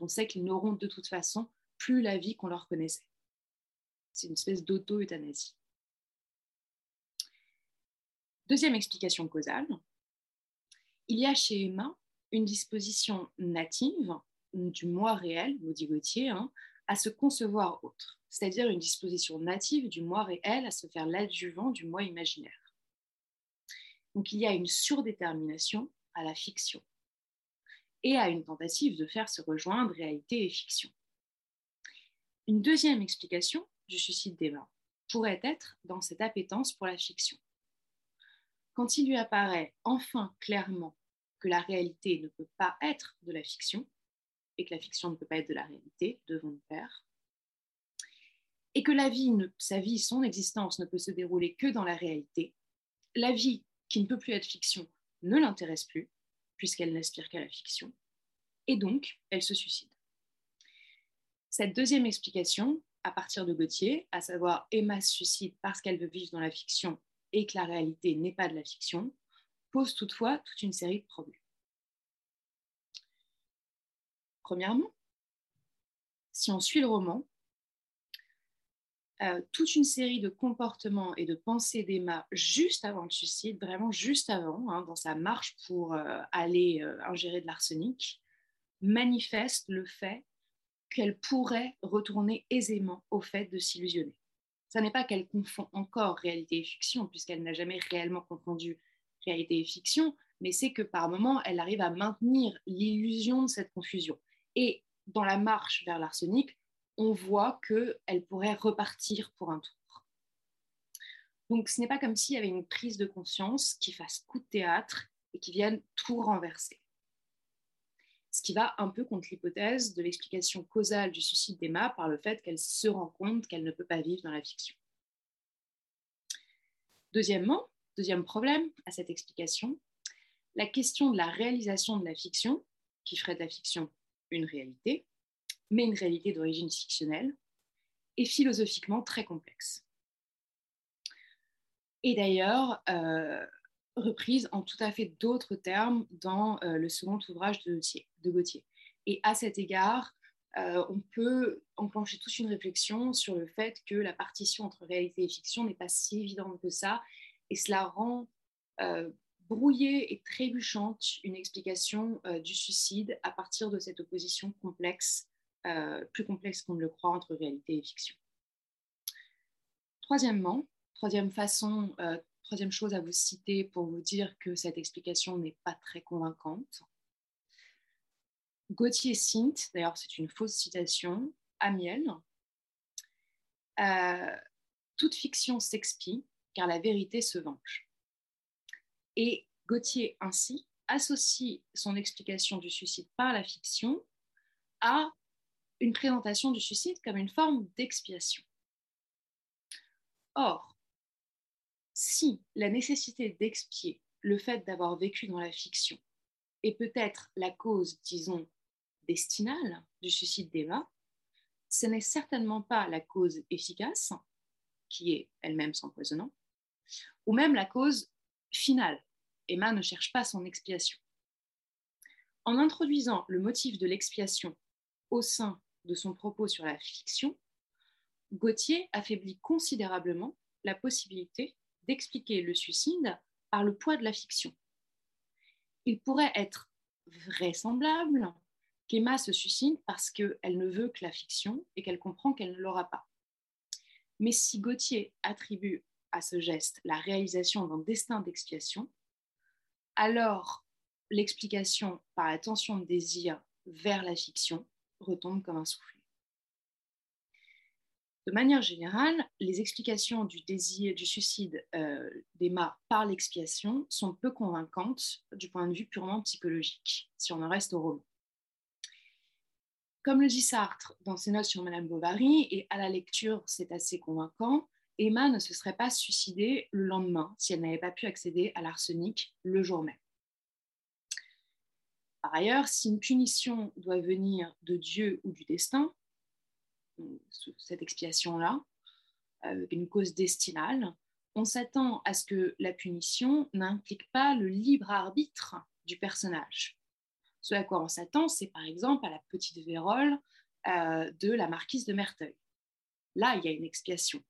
on sait qu'ils n'auront de toute façon plus la vie qu'on leur connaissait. C'est une espèce d'auto-euthanasie. Deuxième explication causale, il y a chez Emma une disposition native du moi réel, vous dit Gauthier, hein, à se concevoir autre c'est-à-dire une disposition native du moi réel à se faire l'adjuvant du moi imaginaire. Donc il y a une surdétermination à la fiction et à une tentative de faire se rejoindre réalité et fiction. Une deuxième explication du suicide d'Emma pourrait être dans cette appétence pour la fiction. Quand il lui apparaît enfin clairement que la réalité ne peut pas être de la fiction, et que la fiction ne peut pas être de la réalité, devant le père, et que la vie, sa vie, son existence ne peut se dérouler que dans la réalité, la vie qui ne peut plus être fiction ne l'intéresse plus, puisqu'elle n'aspire qu'à la fiction, et donc elle se suicide. Cette deuxième explication, à partir de Gauthier, à savoir Emma se suicide parce qu'elle veut vivre dans la fiction et que la réalité n'est pas de la fiction, pose toutefois toute une série de problèmes. Premièrement, si on suit le roman, euh, toute une série de comportements et de pensées d'Emma juste avant le suicide, vraiment juste avant, hein, dans sa marche pour euh, aller euh, ingérer de l'arsenic, manifeste le fait qu'elle pourrait retourner aisément au fait de s'illusionner. Ce n'est pas qu'elle confond encore réalité et fiction, puisqu'elle n'a jamais réellement confondu réalité et fiction, mais c'est que par moments, elle arrive à maintenir l'illusion de cette confusion. Et dans la marche vers l'arsenic, on voit qu'elle pourrait repartir pour un tour. Donc ce n'est pas comme s'il y avait une prise de conscience qui fasse coup de théâtre et qui vienne tout renverser. Ce qui va un peu contre l'hypothèse de l'explication causale du suicide d'Emma par le fait qu'elle se rend compte qu'elle ne peut pas vivre dans la fiction. Deuxièmement, deuxième problème à cette explication, la question de la réalisation de la fiction, qui ferait de la fiction une réalité, mais une réalité d'origine fictionnelle, et philosophiquement très complexe. Et d'ailleurs, euh, reprise en tout à fait d'autres termes dans euh, le second ouvrage de Gauthier. Et à cet égard, euh, on peut enclencher toute une réflexion sur le fait que la partition entre réalité et fiction n'est pas si évidente que ça, et cela rend brouillée et trébuchante une explication du suicide à partir de cette opposition complexe euh, plus complexe qu'on ne le croit entre réalité et fiction. Troisièmement, troisième façon, euh, troisième chose à vous citer pour vous dire que cette explication n'est pas très convaincante. Gauthier Sint, d'ailleurs c'est une fausse citation, Amiel, euh, toute fiction s'expie car la vérité se venge. Et Gauthier ainsi associe son explication du suicide par la fiction à une présentation du suicide comme une forme d'expiation. Or, si la nécessité d'expier le fait d'avoir vécu dans la fiction est peut-être la cause, disons, destinale du suicide d'Emma, ce n'est certainement pas la cause efficace, qui est elle-même s'empoisonnant, ou même la cause finale. Emma ne cherche pas son expiation. En introduisant le motif de l'expiation au sein de son propos sur la fiction, Gauthier affaiblit considérablement la possibilité d'expliquer le suicide par le poids de la fiction. Il pourrait être vraisemblable qu'Emma se suicide parce qu'elle ne veut que la fiction et qu'elle comprend qu'elle ne l'aura pas. Mais si Gauthier attribue à ce geste la réalisation d'un destin d'expiation, alors l'explication par la tension de désir vers la fiction retombe comme un soufflet. De manière générale, les explications du désir, du suicide euh, d'Emma par l'expiation sont peu convaincantes du point de vue purement psychologique, si on en reste au roman. Comme le dit Sartre dans ses notes sur Madame Bovary, et à la lecture c'est assez convaincant, Emma ne se serait pas suicidée le lendemain si elle n'avait pas pu accéder à l'arsenic le jour même. Par ailleurs, si une punition doit venir de Dieu ou du destin, cette expiation-là, euh, une cause destinale, on s'attend à ce que la punition n'implique pas le libre arbitre du personnage. Ce à quoi on s'attend, c'est par exemple à la petite vérole euh, de la marquise de Merteuil. Là, il y a une expiation,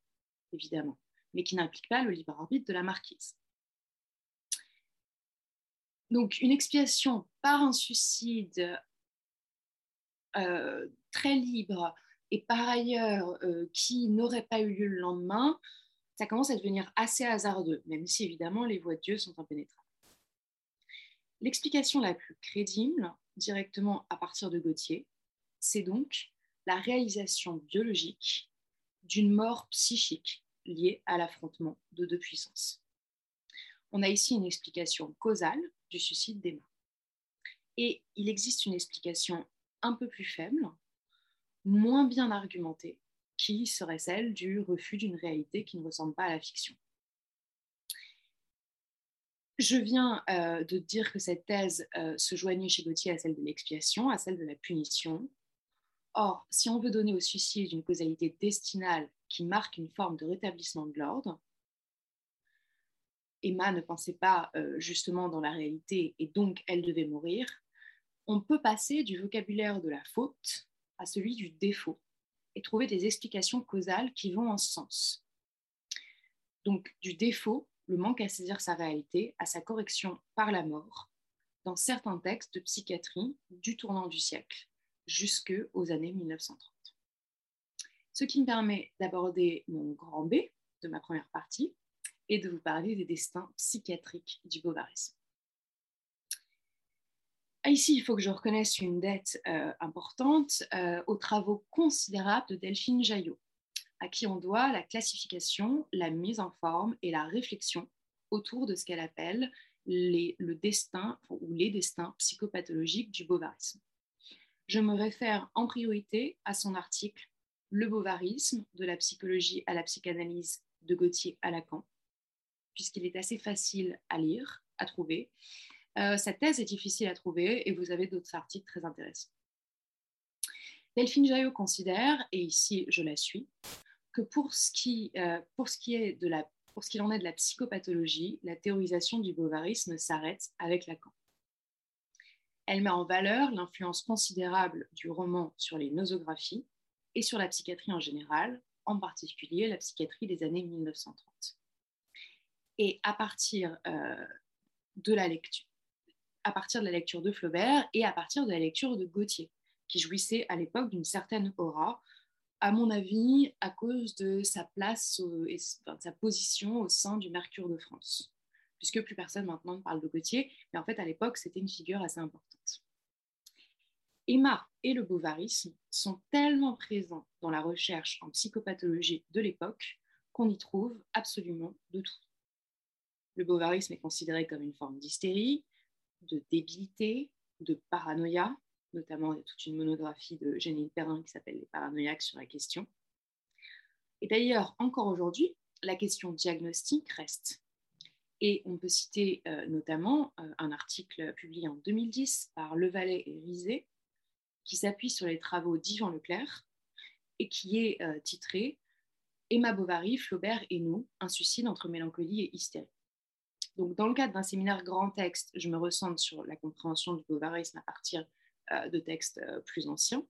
évidemment, mais qui n'implique pas le libre arbitre de la marquise. Donc, une expiation par un suicide euh, très libre et par ailleurs euh, qui n'aurait pas eu lieu le lendemain, ça commence à devenir assez hasardeux, même si évidemment les voies de Dieu sont impénétrables. L'explication la plus crédible, directement à partir de Gauthier, c'est donc la réalisation biologique d'une mort psychique liée à l'affrontement de deux puissances. On a ici une explication causale du suicide d'Emma. Et il existe une explication un peu plus faible, moins bien argumentée, qui serait celle du refus d'une réalité qui ne ressemble pas à la fiction. Je viens euh, de dire que cette thèse euh, se joignait chez Gauthier à celle de l'expiation, à celle de la punition. Or, si on veut donner au suicide une causalité destinale qui marque une forme de rétablissement de l'ordre, Emma ne pensait pas euh, justement dans la réalité et donc elle devait mourir, on peut passer du vocabulaire de la faute à celui du défaut et trouver des explications causales qui vont en ce sens. Donc du défaut, le manque à saisir sa réalité, à sa correction par la mort, dans certains textes de psychiatrie du tournant du siècle, jusque aux années 1930. Ce qui me permet d'aborder mon grand B de ma première partie, et de vous parler des destins psychiatriques du bovarisme. Ah, ici, il faut que je reconnaisse une dette euh, importante euh, aux travaux considérables de Delphine Jaillot, à qui on doit la classification, la mise en forme et la réflexion autour de ce qu'elle appelle les, le destin ou les destins psychopathologiques du bovarisme. Je me réfère en priorité à son article Le bovarisme, de la psychologie à la psychanalyse de Gauthier à Lacan, puisqu'il est assez facile à lire, à trouver. Euh, cette thèse est difficile à trouver et vous avez d'autres articles très intéressants. Delphine Jaillot considère, et ici je la suis, que pour ce qui, euh, pour ce qu'il en est de la psychopathologie, la théorisation du bovarisme s'arrête avec Lacan. Elle met en valeur l'influence considérable du roman sur les nosographies et sur la psychiatrie en général, en particulier la psychiatrie des années 1930. Et à partir euh, de la lecture, à partir de la lecture de Flaubert et à partir de la lecture de Gauthier, qui jouissait à l'époque d'une certaine aura, à mon avis, à cause de sa place et de sa position au sein du Mercure de France, puisque plus personne maintenant ne parle de Gauthier, mais en fait à l'époque c'était une figure assez importante. Emma et le bovarisme sont tellement présents dans la recherche en psychopathologie de l'époque qu'on y trouve absolument de tout. Le bovarisme est considéré comme une forme d'hystérie, de débilité, de paranoïa, notamment il y a toute une monographie de Janine Perrin qui s'appelle Les paranoïaques sur la question. Et d'ailleurs, encore aujourd'hui, la question diagnostique reste. Et on peut citer euh, notamment euh, un article publié en 2010 par Levalet et Rizet qui s'appuie sur les travaux d'Yvan Leclerc et qui est titré Emma Bovary, Flaubert et nous, un suicide entre mélancolie et hystérie. Donc, dans le cadre d'un séminaire grand texte, je me ressens sur la compréhension du bovarisme à partir de textes plus anciens.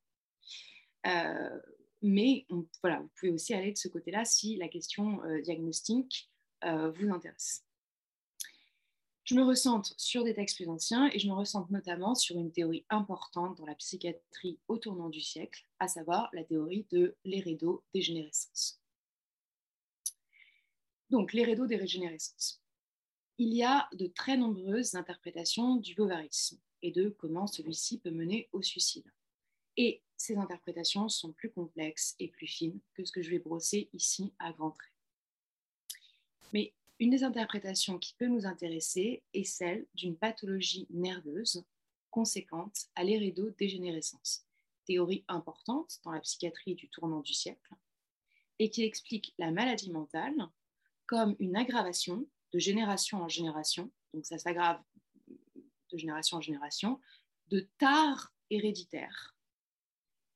mais voilà, vous pouvez aussi aller de ce côté-là si la question diagnostique vous intéresse. Je me ressente sur des textes plus anciens et je me ressente notamment sur une théorie importante dans la psychiatrie au tournant du siècle, à savoir la théorie de l'hérédo-dégénérescence. Donc, l'hérédo-dégénérescence. Il y a de très nombreuses interprétations du bovarisme et de comment celui-ci peut mener au suicide. Et ces interprétations sont plus complexes et plus fines que ce que je vais brosser ici à grands traits. Mais une des interprétations qui peut nous intéresser est celle d'une pathologie nerveuse conséquente à l'hérédo-dégénérescence, théorie importante dans la psychiatrie du tournant du siècle, et qui explique la maladie mentale comme une aggravation de génération en génération, donc ça s'aggrave de génération en génération, de tares héréditaires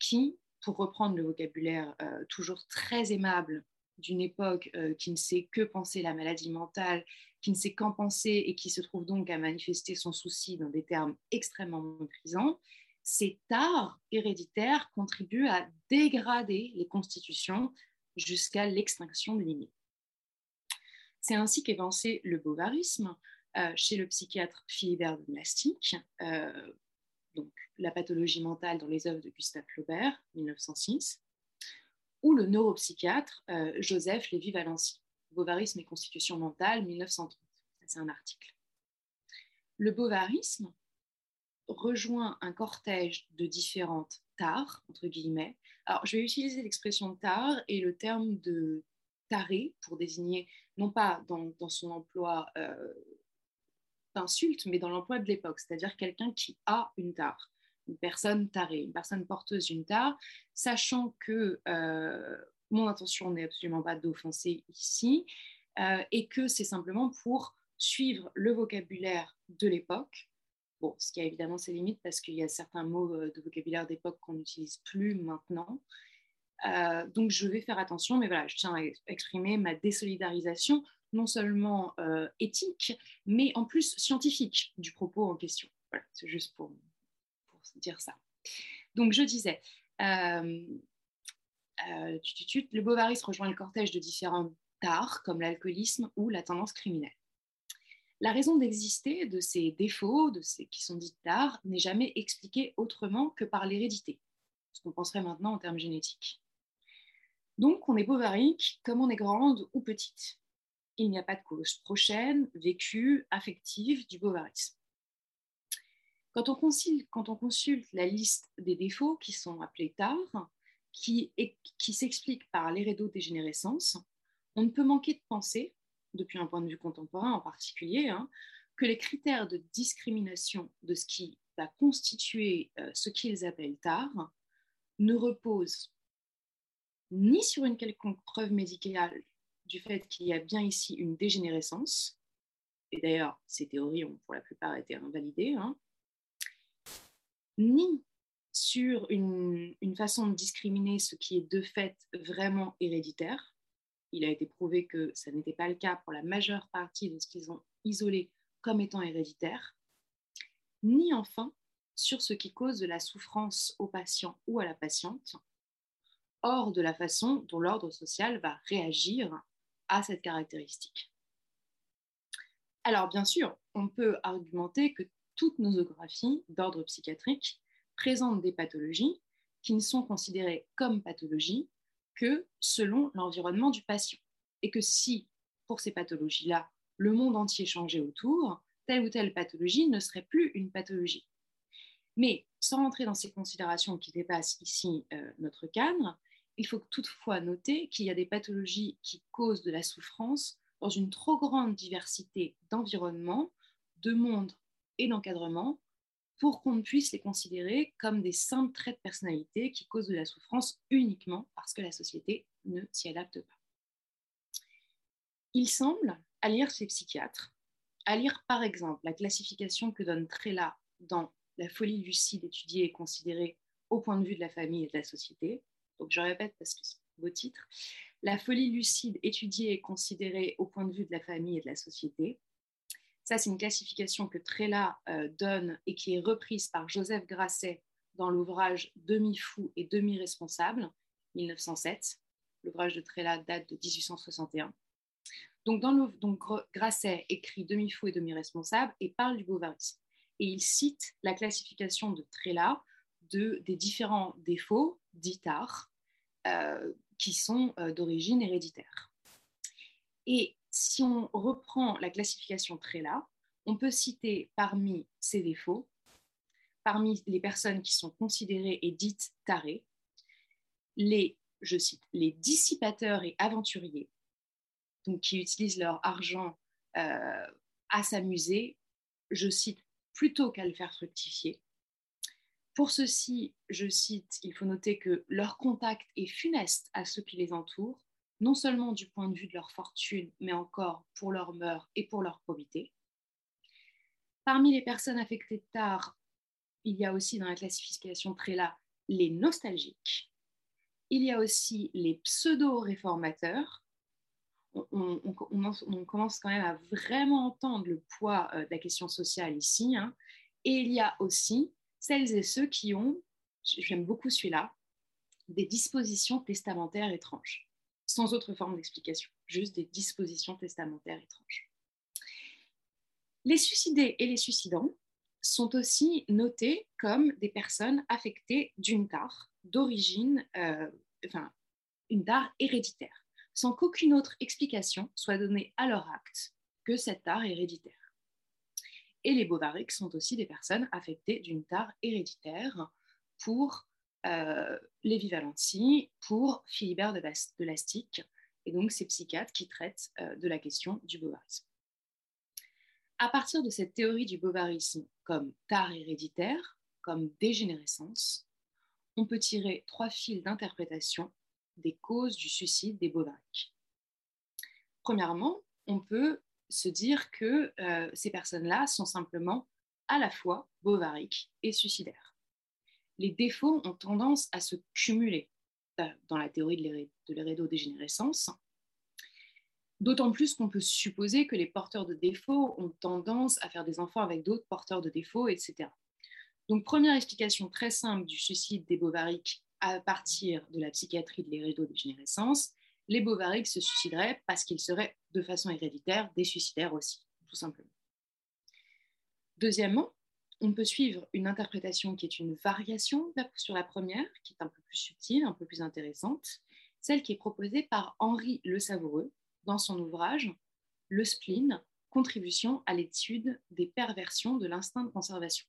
qui, pour reprendre le vocabulaire euh, toujours très aimable d'une époque euh, qui ne sait que penser la maladie mentale, qui ne sait qu'en penser et qui se trouve donc à manifester son souci dans des termes extrêmement méprisants, ces tares héréditaires contribuent à dégrader les constitutions jusqu'à l'extinction de lignée. C'est ainsi qu'est pensé le bovarisme euh, chez le psychiatre Philibert de Blastic, euh, donc la pathologie mentale dans les œuvres de Gustave Flaubert, 1906, ou le neuropsychiatre euh, Joseph Lévy-Valency, Bovarisme et constitution mentale, 1930. C'est un article. Le bovarisme rejoint un cortège de différentes tares, entre guillemets. Alors, je vais utiliser l'expression tare et le terme de taré pour désigner, non pas dans, son emploi euh, d'insulte, mais dans l'emploi de l'époque, c'est-à-dire quelqu'un qui a une tare une personne tarée, une personne porteuse d'une tare, sachant que euh, mon intention n'est absolument pas d'offenser ici, euh, et que c'est simplement pour suivre le vocabulaire de l'époque. Bon, ce qui a évidemment ses limites parce qu'il y a certains mots euh, de vocabulaire d'époque qu'on n'utilise plus maintenant. donc je vais faire attention, mais voilà, je tiens à exprimer ma désolidarisation, non seulement éthique, mais en plus scientifique du propos en question. Voilà, c'est juste pour dire ça. Donc, je disais, euh, euh, le bovarisme rejoint le cortège de différents tares, comme l'alcoolisme ou la tendance criminelle. La raison d'exister de ces défauts, de ces qui sont dits tares, n'est jamais expliquée autrement que par l'hérédité, ce qu'on penserait maintenant en termes génétiques. Donc, on est bovarique comme on est grande ou petite. Il n'y a pas de cause prochaine, vécue, affective du bovarisme. Quand on, consulte, la liste des défauts qui sont appelés tares, qui, s'expliquent par l'hérédo-dégénérescence, on ne peut manquer de penser, depuis un point de vue contemporain en particulier, hein, que les critères de discrimination de ce qui va constituer euh, ce qu'ils appellent tares ne reposent ni sur une quelconque preuve médicale du fait qu'il y a bien ici une dégénérescence, et d'ailleurs ces théories ont pour la plupart été invalidées, hein, ni sur une, façon de discriminer ce qui est de fait vraiment héréditaire. Il a été prouvé que ça n'était pas le cas pour la majeure partie de ce qu'ils ont isolé comme étant héréditaire, ni enfin sur ce qui cause de la souffrance au patient ou à la patiente, hors de la façon dont l'ordre social va réagir à cette caractéristique. Alors bien sûr, on peut argumenter que toutes nosographies d'ordre psychiatrique présentent des pathologies qui ne sont considérées comme pathologies que selon l'environnement du patient. Et que si, pour ces pathologies-là, le monde entier changeait autour, telle ou telle pathologie ne serait plus une pathologie. Mais sans rentrer dans ces considérations qui dépassent ici euh, notre cadre, il faut toutefois noter qu'il y a des pathologies qui causent de la souffrance dans une trop grande diversité d'environnements, de mondes et d'encadrement pour qu'on puisse les considérer comme des simples traits de personnalité qui causent de la souffrance uniquement parce que la société ne s'y adapte pas. Il semble, à lire ces psychiatres, à lire par exemple la classification que donne Trella dans La folie lucide étudiée et considérée au point de vue de la famille et de la société, Donc je répète parce que c'est un beau titre. La folie lucide étudiée et considérée au point de vue de la famille et de la société. Ça, c'est une classification que Trella euh, donne et qui est reprise par Joseph Grasset dans l'ouvrage Demi-fou et demi-responsable, 1907. L'ouvrage de Trella date de 1861. Donc, Grasset écrit Demi-fou et demi-responsable et parle du bovarisme. Et il cite la classification de Trella de, des différents défauts dits euh, qui sont euh, d'origine héréditaire. Et si on reprend la classification Trella, on peut citer parmi ces défauts, parmi les personnes qui sont considérées et dites tarées, les, je cite, les dissipateurs et aventuriers, qui utilisent leur argent euh, à s'amuser, je cite, plutôt qu'à le faire fructifier, pour ceci, je cite, il faut noter que leur contact est funeste à ceux qui les entourent, non seulement du point de vue de leur fortune, mais encore pour leur mœurs et pour leur probité. Parmi les personnes affectées tard, il y a aussi dans la classification Trella les nostalgiques. Il y a aussi les pseudo-réformateurs. On, commence quand même à vraiment entendre le poids euh, de la question sociale ici. Hein. Et il y a aussi celles et ceux qui ont, j'aime beaucoup celui-là, des dispositions testamentaires étranges, sans autre forme d'explication, juste des dispositions testamentaires étranges. Les suicidés et les suicidants sont aussi notés comme des personnes affectées d'une tare d'origine, euh, enfin, une tare héréditaire, sans qu'aucune autre explication soit donnée à leur acte que cette tare héréditaire. Et les Bovariques sont aussi des personnes affectées d'une tare héréditaire pour Lévi Valenti, pour Philibert de, Lastic, et donc ces psychiatres qui traitent euh, de la question du bovarisme. À partir de cette théorie du bovarisme comme tare héréditaire, comme dégénérescence, on peut tirer trois fils d'interprétation des causes du suicide des bovariques. Premièrement, on peut se dire que euh, ces personnes-là sont simplement à la fois bovariques et suicidaires. Les défauts ont tendance à se cumuler dans la théorie de l'hérédodégénérescence, d'autant plus qu'on peut supposer que les porteurs de défauts ont tendance à faire des enfants avec d'autres porteurs de défauts, etc. Donc, première explication très simple du suicide des bovariques à partir de la psychiatrie de l'hérédodégénérescence, les bovariques se suicideraient parce qu'ils seraient de façon héréditaire des suicidaires aussi, tout simplement. Deuxièmement, on peut suivre une interprétation qui est une variation sur la première, qui est un peu plus subtile, un peu plus intéressante, celle qui est proposée par Henri Le Savoureux dans son ouvrage Le spleen, contribution à l'étude des perversions de l'instinct de conservation,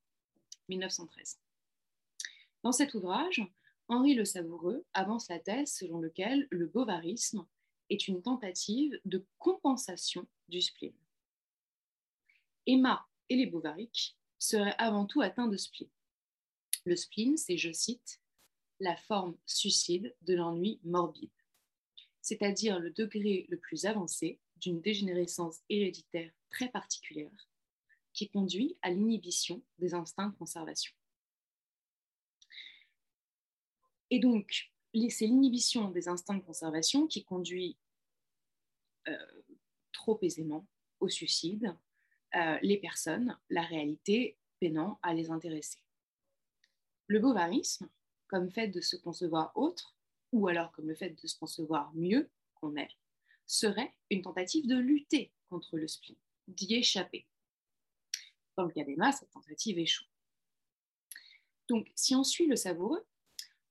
1913. Dans cet ouvrage, Henri Le Savoureux avance la thèse selon laquelle le bovarisme est une tentative de compensation du spleen. Emma et les bovariques seraient avant tout atteints de spleen. Le spleen, c'est, je cite, la forme suicide de l'ennui morbide, c'est-à-dire le degré le plus avancé d'une dégénérescence héréditaire très particulière qui conduit à l'inhibition des instincts de conservation. Et donc, c'est l'inhibition des instincts de conservation qui conduit euh, trop aisément au suicide euh, les personnes, la réalité peinant à les intéresser. Le bovarisme, comme fait de se concevoir autre, ou alors comme le fait de se concevoir mieux qu'on est, serait une tentative de lutter contre le spleen, d'y échapper. Dans le cas d'Emma, cette tentative échoue. Donc, si on suit le savoureux,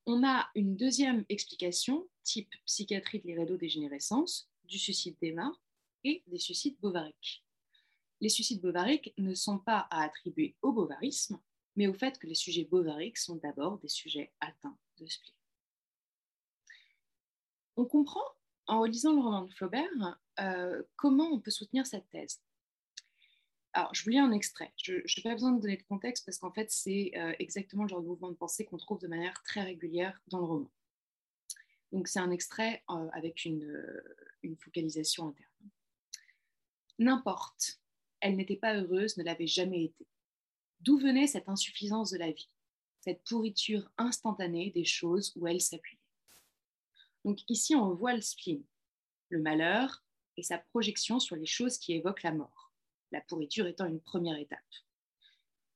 on a une deuxième explication, type psychiatrie de l'hérédodégénérescence, du suicide d'Emma et des suicides bovariques. Les suicides bovariques ne sont pas à attribuer au bovarisme, mais au fait que les sujets bovariques sont d'abord des sujets atteints de spleen. On comprend, en lisant le roman de Flaubert, euh, comment on peut soutenir cette thèse. Alors, je vous lis un extrait. Je n'ai pas besoin de donner de contexte parce qu'en fait, c'est euh, exactement le genre de mouvement de pensée qu'on trouve de manière très régulière dans le roman. Donc, c'est un extrait euh, avec une, une focalisation interne. N'importe, elle n'était pas heureuse, ne l'avait jamais été. D'où venait cette insuffisance de la vie, cette pourriture instantanée des choses où elle s'appuyait? Donc ici, on voit le spleen, le malheur et sa projection sur les choses qui évoquent la mort, la pourriture étant une première étape,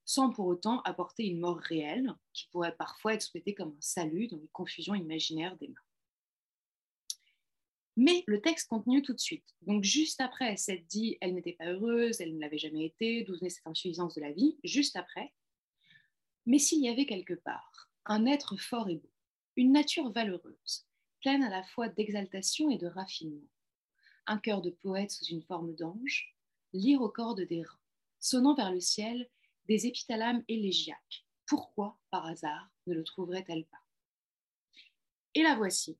sans pour autant apporter une mort réelle qui pourrait parfois être souhaitée comme un salut dans les confusions imaginaires des mains. Mais le texte continue tout de suite. Donc, juste après, cette dit elle n'était pas heureuse, elle ne l'avait jamais été, d'où venait cette insuffisance de la vie, juste après. Mais s'il y avait quelque part un être fort et beau, une nature valeureuse, pleine à la fois d'exaltation et de raffinement, un cœur de poète sous une forme d'ange, lire aux cordes des sonnant vers le ciel des épithalames élégiaques. Pourquoi, par hasard, ne le trouverait-elle pas? Et la voici,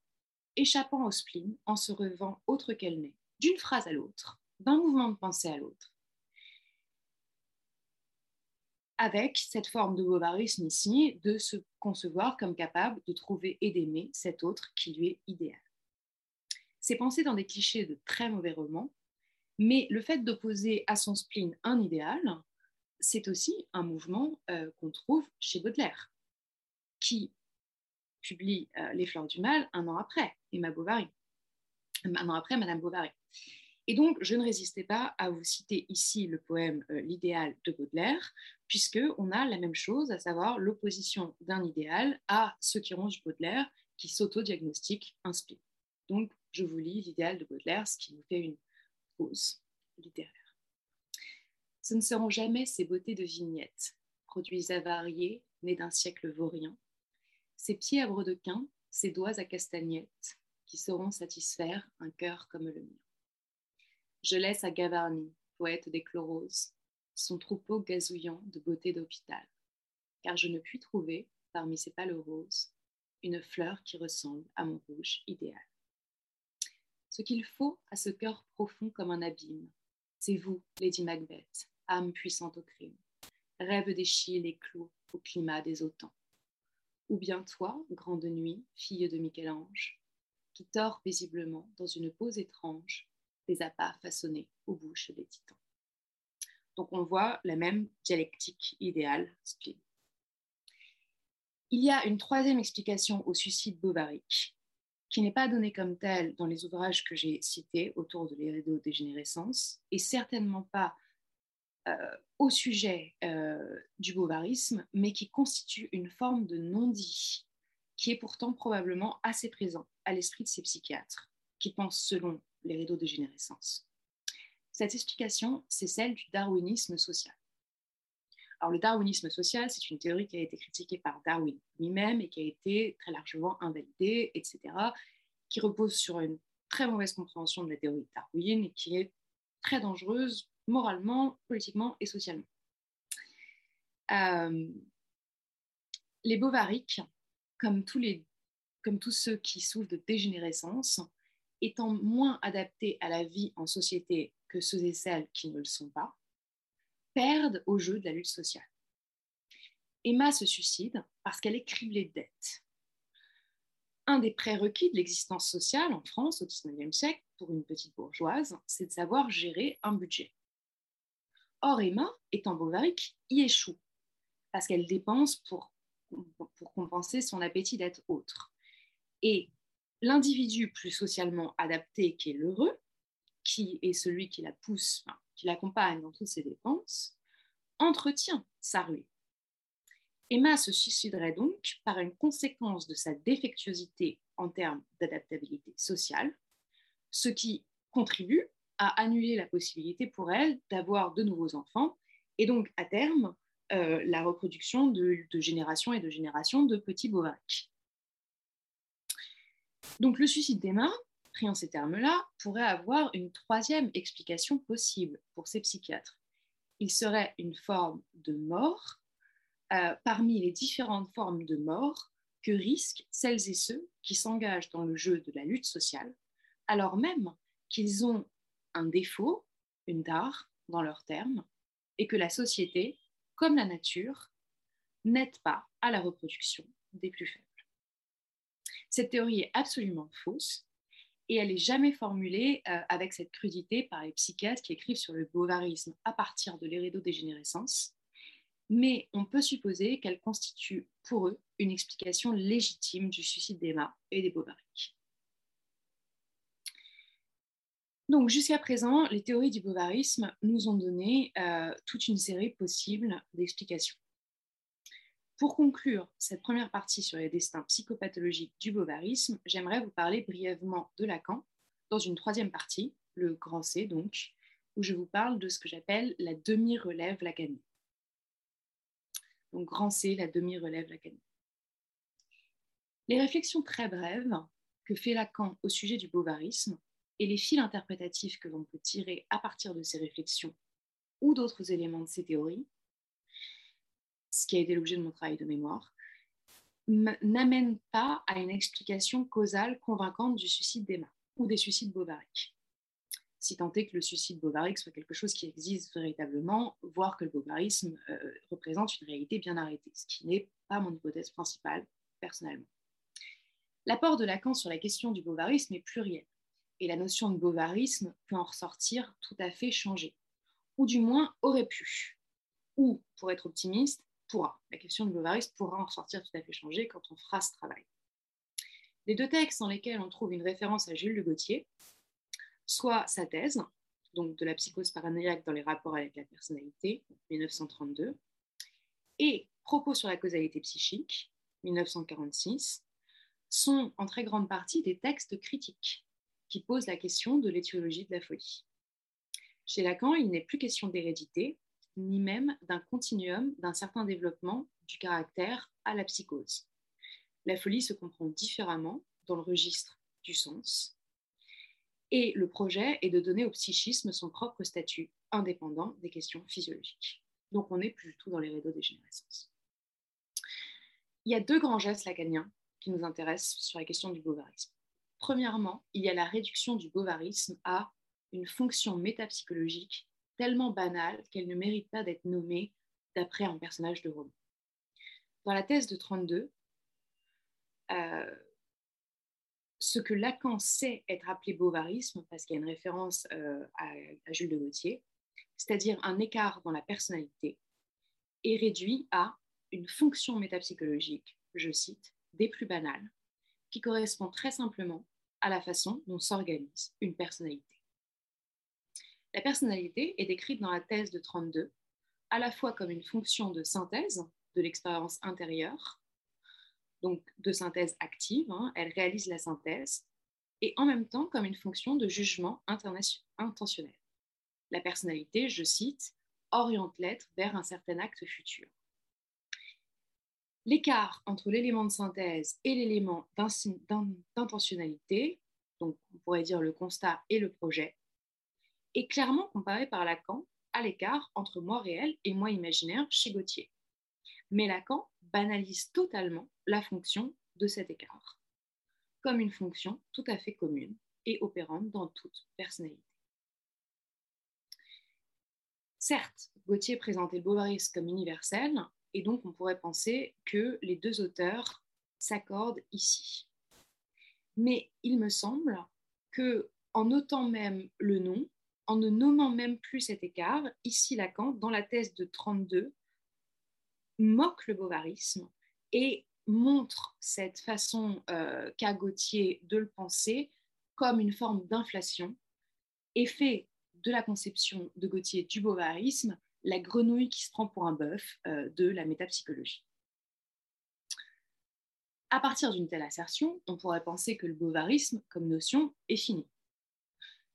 échappant au spleen en se revant autre qu'elle n'est, d'une phrase à l'autre, d'un mouvement de pensée à l'autre. Avec cette forme de bovarisme ici, de se concevoir comme capable de trouver et d'aimer cet autre qui lui est idéal. C'est penser dans des clichés de très mauvais romans, mais le fait d'opposer à son spleen un idéal, c'est aussi un mouvement euh, qu'on trouve chez Baudelaire, qui publie euh, Les Fleurs du Mal un an après, Emma Bovary, un an après Madame Bovary. Et donc, je ne résistais pas à vous citer ici le poème euh, L'idéal de Baudelaire, puisqu'on a la même chose, à savoir l'opposition d'un idéal à ce qui ronge Baudelaire, qui s'auto-diagnostique un spleen. Donc, je vous lis l'idéal de Baudelaire, ce qui nous fait une pause littéraire. Ce ne seront jamais ces beautés de vignettes, produits avariés, nés d'un siècle vaurien, ces pieds à brodequins, ces doigts à castagnettes, qui sauront satisfaire un cœur comme le mien. Je laisse à Gavarni, poète des chloroses, son troupeau gazouillant de beauté d'hôpital, car je ne puis trouver, parmi ces pâles roses, une fleur qui ressemble à mon rouge idéal. Ce qu'il faut à ce cœur profond comme un abîme, c'est vous, Lady Macbeth, âme puissante au crime, rêve des et clous au climat des autans ou bien toi, grande nuit, fille de Michel-Ange, qui tord paisiblement dans une pose étrange des appâts façonnés aux bouches des titans. Donc on voit la même dialectique idéale. Il y a une troisième explication au suicide bovarique, qui n'est pas donnée comme telle dans les ouvrages que j'ai cités autour de l'hérédodégénérescence, et certainement pas au sujet euh, du bovarisme, mais qui constitue une forme de non-dit qui est pourtant probablement assez présent à l'esprit de ces psychiatres qui pensent selon les rideaux de générescence. Cette explication, c'est celle du darwinisme social. Alors, le darwinisme social, c'est une théorie qui a été critiquée par Darwin lui-même et qui a été très largement invalidée, etc., qui repose sur une très mauvaise compréhension de la théorie de Darwin et qui est très dangereuse moralement, politiquement et socialement. Euh, les bovariques, comme tous, comme tous ceux qui souffrent de dégénérescence, étant moins adaptés à la vie en société que ceux et celles qui ne le sont pas, perdent au jeu de la lutte sociale. Emma se suicide parce qu'elle est criblée de dettes. Un des prérequis de l'existence sociale en France au XIXe siècle pour une petite bourgeoise, c'est de savoir gérer un budget. Or, Emma, étant bovarique, y échoue, parce qu'elle dépense pour, pour compenser son appétit d'être autre. Et l'individu plus socialement adapté qui est l'heureux, qui est celui qui la pousse, qui l'accompagne dans toutes ses dépenses, entretient sa ruée. Emma se suiciderait donc par une conséquence de sa défectuosité en termes d'adaptabilité sociale, ce qui contribue à annuler la possibilité pour elle d'avoir de nouveaux enfants et donc à terme euh, la reproduction de, de génération et de génération de petits bovariques. Donc le suicide d'Emma, pris en ces termes-là, pourrait avoir une troisième explication possible pour ces psychiatres. Il serait une forme de mort euh, parmi les différentes formes de mort que risquent celles et ceux qui s'engagent dans le jeu de la lutte sociale, alors même qu'ils ont un défaut, une tare dans leurs termes, et que la société, comme la nature, n'aide pas à la reproduction des plus faibles. Cette théorie est absolument fausse et elle n'est jamais formulée euh, avec cette crudité par les psychiatres qui écrivent sur le bovarisme à partir de l'hérédodégénérescence, mais on peut supposer qu'elle constitue pour eux une explication légitime du suicide d'Emma et des bovariques. Donc jusqu'à présent, les théories du bovarisme nous ont donné euh, toute une série possible d'explications. Pour conclure cette première partie sur les destins psychopathologiques du bovarisme, j'aimerais vous parler brièvement de Lacan dans une troisième partie, le grand C donc, où je vous parle de ce que j'appelle la demi-relève lacanienne. Donc grand C, la demi-relève lacanienne. Les réflexions très brèves que fait Lacan au sujet du bovarisme et les fils interprétatifs que l'on peut tirer à partir de ces réflexions ou d'autres éléments de ces théories ce qui a été l'objet de mon travail de mémoire, n'amène pas à une explication causale convaincante du suicide d'Emma ou des suicides bovariques. Si tant est que le suicide bovarique soit quelque chose qui existe véritablement, voire que le bovarisme euh, représente une réalité bien arrêtée, ce qui n'est pas mon hypothèse principale personnellement. L'apport de Lacan sur la question du bovarisme est pluriel, et la notion de bovarisme peut en ressortir tout à fait changée, ou du moins aurait pu, ou, pour être optimiste, pourra. La question de Bovary pourra en ressortir tout à fait changée quand on fera ce travail. Les deux textes dans lesquels on trouve une référence à Jules de Gauthier, soit sa thèse, donc de la psychose paranoïaque dans les rapports avec la personnalité, 1932, et Propos sur la causalité psychique, 1946, sont en très grande partie des textes critiques qui posent la question de l'étiologie de la folie. Chez Lacan, il n'est plus question d'hérédité, ni même d'un continuum d'un certain développement du caractère à la psychose. La folie se comprend différemment dans le registre du sens, et le projet est de donner au psychisme son propre statut indépendant des questions physiologiques. Donc on n'est plus dans les réseaux dégénérescence. Il y a deux grands gestes lacaniens qui nous intéressent sur la question du bovarisme. Premièrement, il y a la réduction du bovarisme à une fonction métapsychologique tellement banale qu'elle ne mérite pas d'être nommée d'après un personnage de roman. Dans la thèse de 32, euh, ce que Lacan sait être appelé bovarisme, parce qu'il y a une référence euh, à, à, Jules de Gauthier, c'est-à-dire un écart dans la personnalité, est réduit à une fonction métapsychologique, je cite, des plus banales, qui correspond très simplement à la façon dont s'organise une personnalité. La personnalité est décrite dans la thèse de 32 à la fois comme une fonction de synthèse de l'expérience intérieure, donc de synthèse active, hein, elle réalise la synthèse, et en même temps comme une fonction de jugement intentionnel. La personnalité, je cite, oriente l'être vers un certain acte futur. L'écart entre l'élément de synthèse et l'élément d'intentionnalité, donc on pourrait dire le constat et le projet, est clairement comparé par Lacan à l'écart entre moi réel et moi imaginaire chez Gauthier. Mais Lacan banalise totalement la fonction de cet écart, comme une fonction tout à fait commune et opérante dans toute personnalité. Certes, Gauthier présentait le bovarisme comme universel, et donc on pourrait penser que les deux auteurs s'accordent ici. Mais il me semble que en notant même le nom, en ne nommant même plus cet écart, ici Lacan, dans la thèse de 32, moque le bovarisme et montre cette façon euh, qu'a Gauthier de le penser comme une forme d'inflation et fait de la conception de Gauthier du bovarisme la grenouille qui se prend pour un bœuf euh, de la métapsychologie. À partir d'une telle assertion, on pourrait penser que le bovarisme, comme notion, est fini.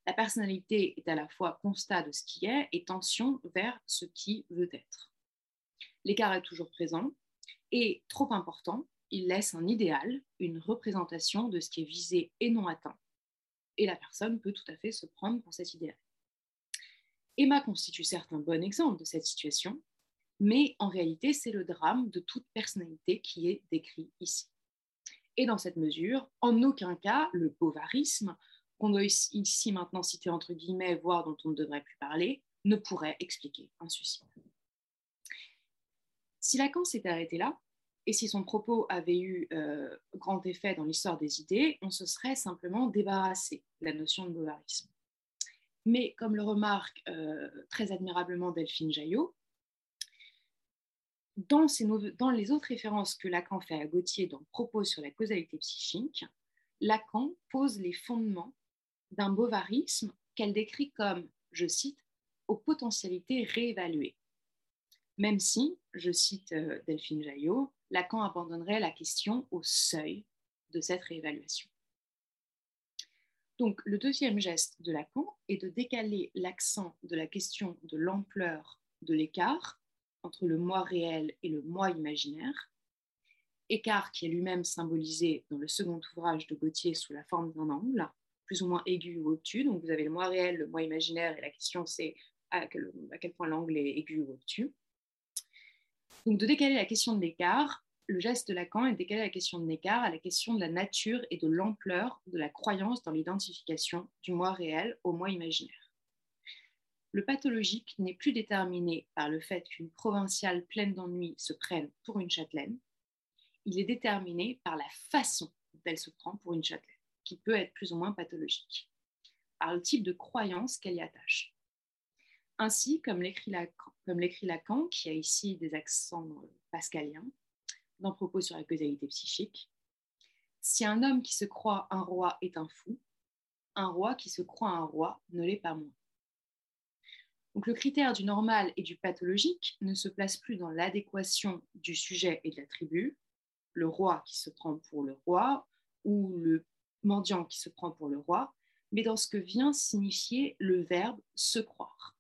La personnalité est à la fois constat de ce qui est et tension vers ce qui veut être. L'écart est toujours présent et trop important, il laisse un idéal, une représentation de ce qui est visé et non atteint. Et la personne peut tout à fait se prendre pour cet idéal. Emma constitue certes un bon exemple de cette situation, mais en réalité, c'est le drame de toute personnalité qui est décrit ici. Et dans cette mesure, en aucun cas, le bovarisme qu'on doit ici maintenant citer entre guillemets, voire dont on ne devrait plus parler, ne pourrait expliquer un suicide. Si Lacan s'était arrêté là, et si son propos avait eu euh, grand effet dans l'histoire des idées, on se serait simplement débarrassé de la notion de bovarisme. Mais comme le remarque euh, très admirablement Delphine Jaillot, dans, les autres références que Lacan fait à Gauthier dans Propos sur la causalité psychique, Lacan pose les fondements d'un bovarisme qu'elle décrit comme, je cite, aux potentialités réévaluées. Même si, je cite euh, Delphine Jaillot, Lacan abandonnerait la question au seuil de cette réévaluation. Donc, le deuxième geste de Lacan est de décaler l'accent de la question de l'ampleur de l'écart entre le moi réel et le moi imaginaire, écart qui est lui-même symbolisé dans le second ouvrage de Gauthier sous la forme d'un angle, plus ou moins aigu ou obtus. Donc, vous avez le moi réel, le moi imaginaire, et la question c'est à quel, point l'angle est aigu ou obtus. Donc, de décaler la question de l'écart le geste de Lacan est de décaler la question de l'écart à la question de la nature et de l'ampleur de la croyance dans l'identification du moi réel au moi imaginaire. Le pathologique n'est plus déterminé par le fait qu'une provinciale pleine d'ennui se prenne pour une châtelaine, il est déterminé par la façon dont elle se prend pour une châtelaine, qui peut être plus ou moins pathologique, par le type de croyance qu'elle y attache. Ainsi, comme l'écrit Lacan, Lacan, qui a ici des accents pascaliens, d'un propos sur la causalité psychique. Si un homme qui se croit un roi est un fou, un roi qui se croit un roi ne l'est pas moins. Donc le critère du normal et du pathologique ne se place plus dans l'adéquation du sujet et de la tribu, le roi qui se prend pour le roi ou le mendiant qui se prend pour le roi, mais dans ce que vient signifier le verbe se croire,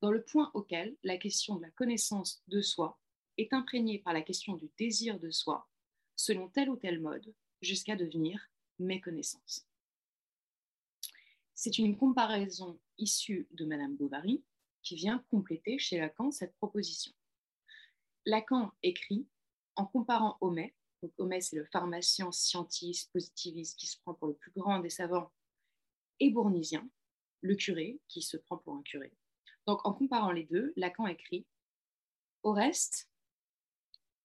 dans le point auquel la question de la connaissance de soi est imprégné par la question du désir de soi, selon tel ou tel mode, jusqu'à devenir méconnaissance. C'est une comparaison issue de Madame Bovary qui vient compléter chez Lacan cette proposition. Lacan écrit en comparant Homais, donc Homais c'est le pharmacien scientiste positiviste qui se prend pour le plus grand des savants, et Bournisien, le curé qui se prend pour un curé. Donc en comparant les deux, Lacan écrit Au reste,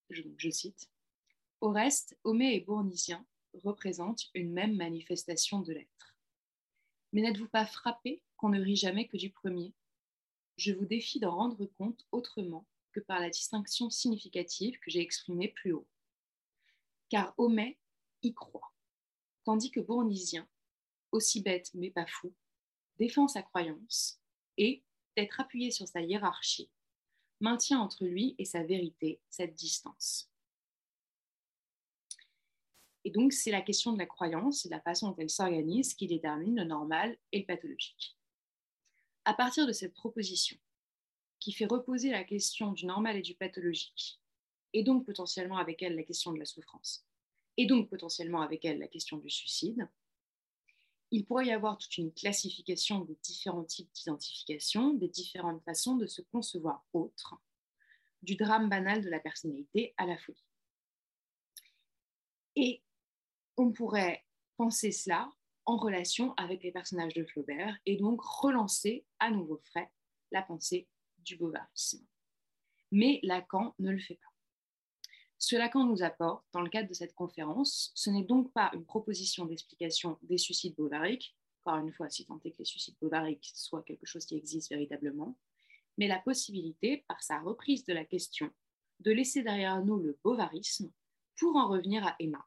je, cite, Au reste, Homais et Bournisien représentent une même manifestation de l'être. Mais n'êtes-vous pas frappé qu'on ne rit jamais que du premier? Je vous défie d'en rendre compte autrement que par la distinction significative que j'ai exprimée plus haut. Car Homais y croit, tandis que Bournisien, aussi bête mais pas fou, défend sa croyance et, d'être appuyé sur sa hiérarchie, maintient entre lui et sa vérité cette distance. Et donc, c'est la question de la croyance et de la façon dont elle s'organise qui détermine le normal et le pathologique. À partir de cette proposition, qui fait reposer la question du normal et du pathologique, et donc potentiellement avec elle la question de la souffrance, et donc potentiellement avec elle la question du suicide, il pourrait y avoir toute une classification des différents types d'identification, des différentes façons de se concevoir autre, du drame banal de la personnalité à la folie. Et on pourrait penser cela en relation avec les personnages de Flaubert et donc relancer à nouveau frais la pensée du bovarisme. Mais Lacan ne le fait pas. Ce Lacan nous apporte, dans le cadre de cette conférence, ce n'est donc pas une proposition d'explication des suicides bovariques, encore une fois, si tant est que les suicides bovariques soient quelque chose qui existe véritablement, mais la possibilité, par sa reprise de la question, de laisser derrière nous le bovarisme pour en revenir à Emma,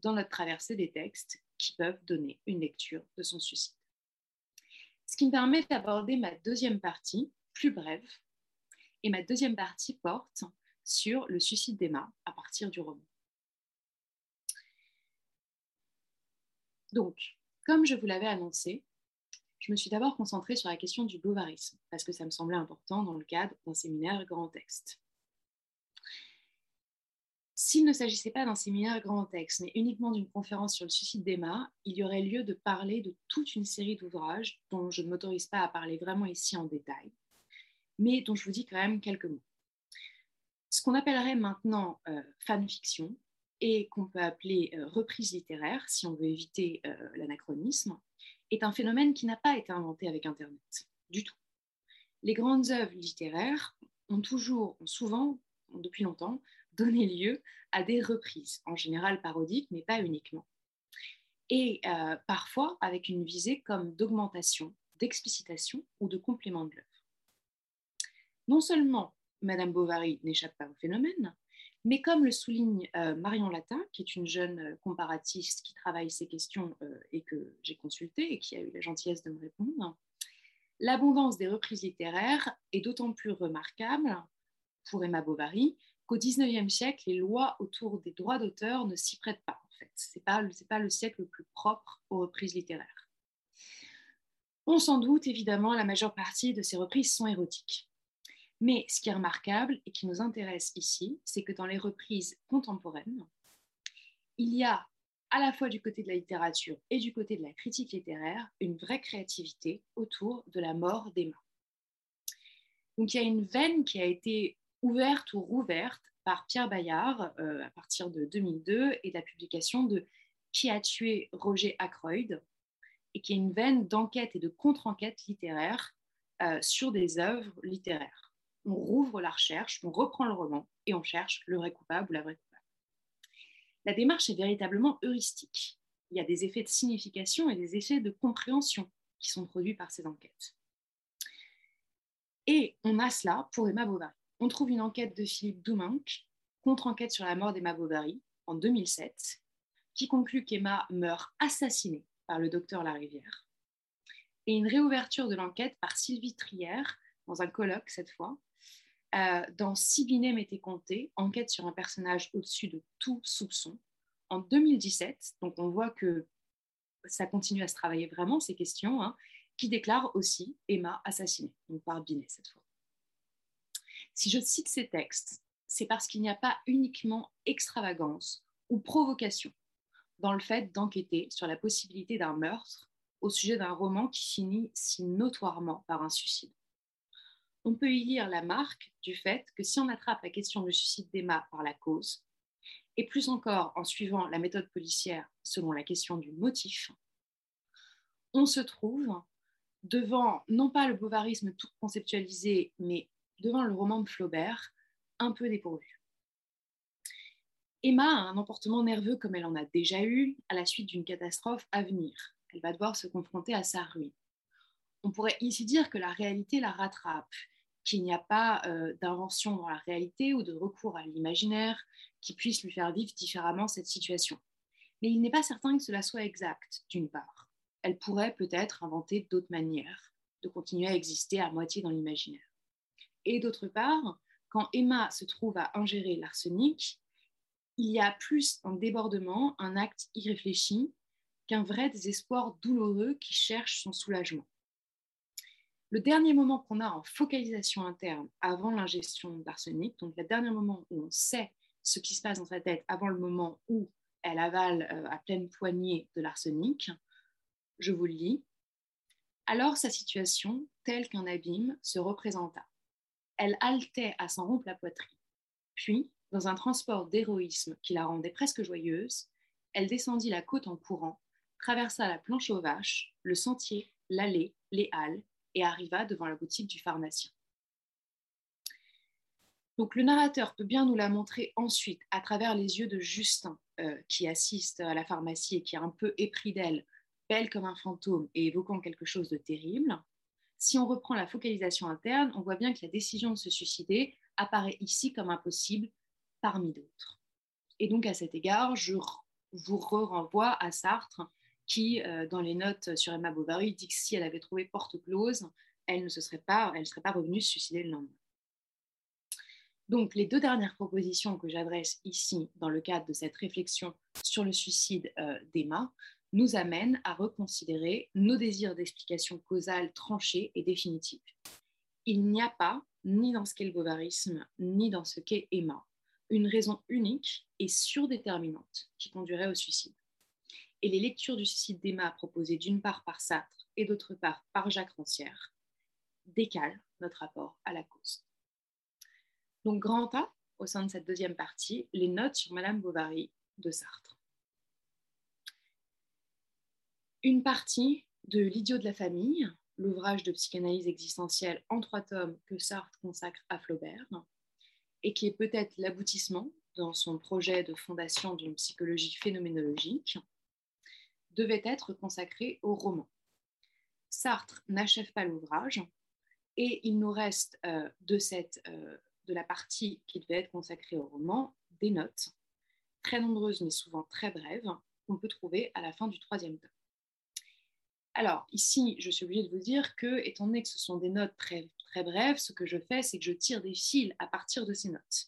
dans notre traversée des textes qui peuvent donner une lecture de son suicide. Ce qui me permet d'aborder ma deuxième partie, plus brève, et ma deuxième partie porte sur le suicide d'Emma à partir du roman. Donc, comme je vous l'avais annoncé, je me suis d'abord concentrée sur la question du bovarisme, parce que ça me semblait important dans le cadre d'un séminaire grand texte. S'il ne s'agissait pas d'un séminaire grand texte, mais uniquement d'une conférence sur le suicide d'Emma, il y aurait lieu de parler de toute une série d'ouvrages dont je ne m'autorise pas à parler vraiment ici en détail, mais dont je vous dis quand même quelques mots ce qu'on appellerait maintenant euh, fanfiction et qu'on peut appeler euh, reprise littéraire, si on veut éviter euh, l'anachronisme, est un phénomène qui n'a pas été inventé avec Internet, du tout. Les grandes œuvres littéraires ont toujours, souvent, depuis longtemps, donné lieu à des reprises, en général parodiques, mais pas uniquement. Et parfois avec une visée comme d'augmentation, d'explicitation ou de complément de l'œuvre. Non seulement Madame Bovary n'échappe pas au phénomène, Mais comme le souligne euh, Marion Latin, qui est une jeune euh, comparatiste qui travaille ces questions euh, et que j'ai consultée et qui a eu la gentillesse de me répondre, l'abondance des reprises littéraires est d'autant plus remarquable pour Emma Bovary qu'au XIXe siècle, les lois autour des droits d'auteur ne s'y prêtent pas. En fait, ce n'est pas, pas le siècle le plus propre aux reprises littéraires. On s'en doute, évidemment, la majeure partie de ces reprises sont érotiques. Mais ce qui est remarquable et qui nous intéresse ici, c'est que dans les reprises contemporaines, il y a à la fois du côté de la littérature et du côté de la critique littéraire une vraie créativité autour de la mort d'Emma. Donc il y a une veine qui a été ouverte ou rouverte par Pierre Bayard euh, à partir de 2002 et de la publication de Qui a tué Roger Ackroyd et qui est une veine d'enquête et de contre-enquête littéraire euh, sur des œuvres littéraires on rouvre la recherche, on reprend le roman et on cherche le vrai coupable ou la vraie coupable. La démarche est véritablement heuristique. Il y a des effets de signification et des effets de compréhension qui sont produits par ces enquêtes. Et on a cela pour Emma Bovary. On trouve une enquête de Philippe Doumenc, contre-enquête sur la mort d'Emma Bovary, en 2007, qui conclut qu'Emma meurt assassinée par le docteur Larivière. Et une réouverture de l'enquête par Sylvie Trière, dans un colloque cette fois, euh, dans Sibinem était compté, enquête sur un personnage au-dessus de tout soupçon, en 2017. Donc on voit que ça continue à se travailler vraiment, ces questions, hein, qui déclare aussi Emma assassinée, donc par Binet cette fois. Si je cite ces textes, c'est parce qu'il n'y a pas uniquement extravagance ou provocation dans le fait d'enquêter sur la possibilité d'un meurtre au sujet d'un roman qui finit si notoirement par un suicide on peut y lire la marque du fait que si on attrape la question du suicide d'Emma par la cause, et plus encore en suivant la méthode policière selon la question du motif, on se trouve devant non pas le bovarisme tout conceptualisé, mais devant le roman de Flaubert, un peu dépourvu. Emma a un emportement nerveux comme elle en a déjà eu à la suite d'une catastrophe à venir. Elle va devoir se confronter à sa ruine. On pourrait ici dire que la réalité la rattrape qu'il n'y a pas euh, d'invention dans la réalité ou de recours à l'imaginaire qui puisse lui faire vivre différemment cette situation. Mais il n'est pas certain que cela soit exact, d'une part. Elle pourrait peut-être inventer d'autres manières de continuer à exister à moitié dans l'imaginaire. Et d'autre part, quand Emma se trouve à ingérer l'arsenic, il y a plus un débordement, un acte irréfléchi, qu'un vrai désespoir douloureux qui cherche son soulagement. Le dernier moment qu'on a en focalisation interne avant l'ingestion d'arsenic, donc le dernier moment où on sait ce qui se passe dans sa tête avant le moment où elle avale euh, à pleine poignée de l'arsenic, je vous le lis. Alors sa situation, telle qu'un abîme, se représenta. Elle haletait à s'en rompre la poitrine. Puis, dans un transport d'héroïsme qui la rendait presque joyeuse, elle descendit la côte en courant, traversa la planche aux vaches, le sentier, l'allée, les halles, et arriva devant la boutique du pharmacien. Donc le narrateur peut bien nous la montrer ensuite à travers les yeux de Justin, euh, qui assiste à la pharmacie et qui est un peu épris d'elle, belle comme un fantôme et évoquant quelque chose de terrible. Si on reprend la focalisation interne, on voit bien que la décision de se suicider apparaît ici comme impossible parmi d'autres. Et donc à cet égard, je vous renvoie à Sartre qui, euh, dans les notes sur Emma Bovary, dit que si elle avait trouvé porte close, elle ne se serait pas, elle serait pas revenue se suicider le lendemain. Donc, les deux dernières propositions que j'adresse ici dans le cadre de cette réflexion sur le suicide euh, d'Emma nous amènent à reconsidérer nos désirs d'explication causale tranchés et définitifs. Il n'y a pas, ni dans ce qu'est le bovarisme, ni dans ce qu'est Emma, une raison unique et surdéterminante qui conduirait au suicide et les lectures du suicide d'Emma proposées d'une part par Sartre et d'autre part par Jacques Rancière décalent notre rapport à la cause. Donc grand A, au sein de cette deuxième partie, les notes sur Madame Bovary de Sartre. Une partie de L'idiot de la famille, l'ouvrage de psychanalyse existentielle en trois tomes que Sartre consacre à Flaubert, et qui est peut-être l'aboutissement dans son projet de fondation d'une psychologie phénoménologique, devait être consacré au roman. Sartre n'achève pas l'ouvrage et il nous reste euh, de, cette, euh, de la partie qui devait être consacrée au roman des notes, très nombreuses mais souvent très brèves, qu'on peut trouver à la fin du troisième tome. Alors, ici, je suis obligée de vous dire que, étant donné que ce sont des notes très, très brèves, ce que je fais, c'est que je tire des fils à partir de ces notes.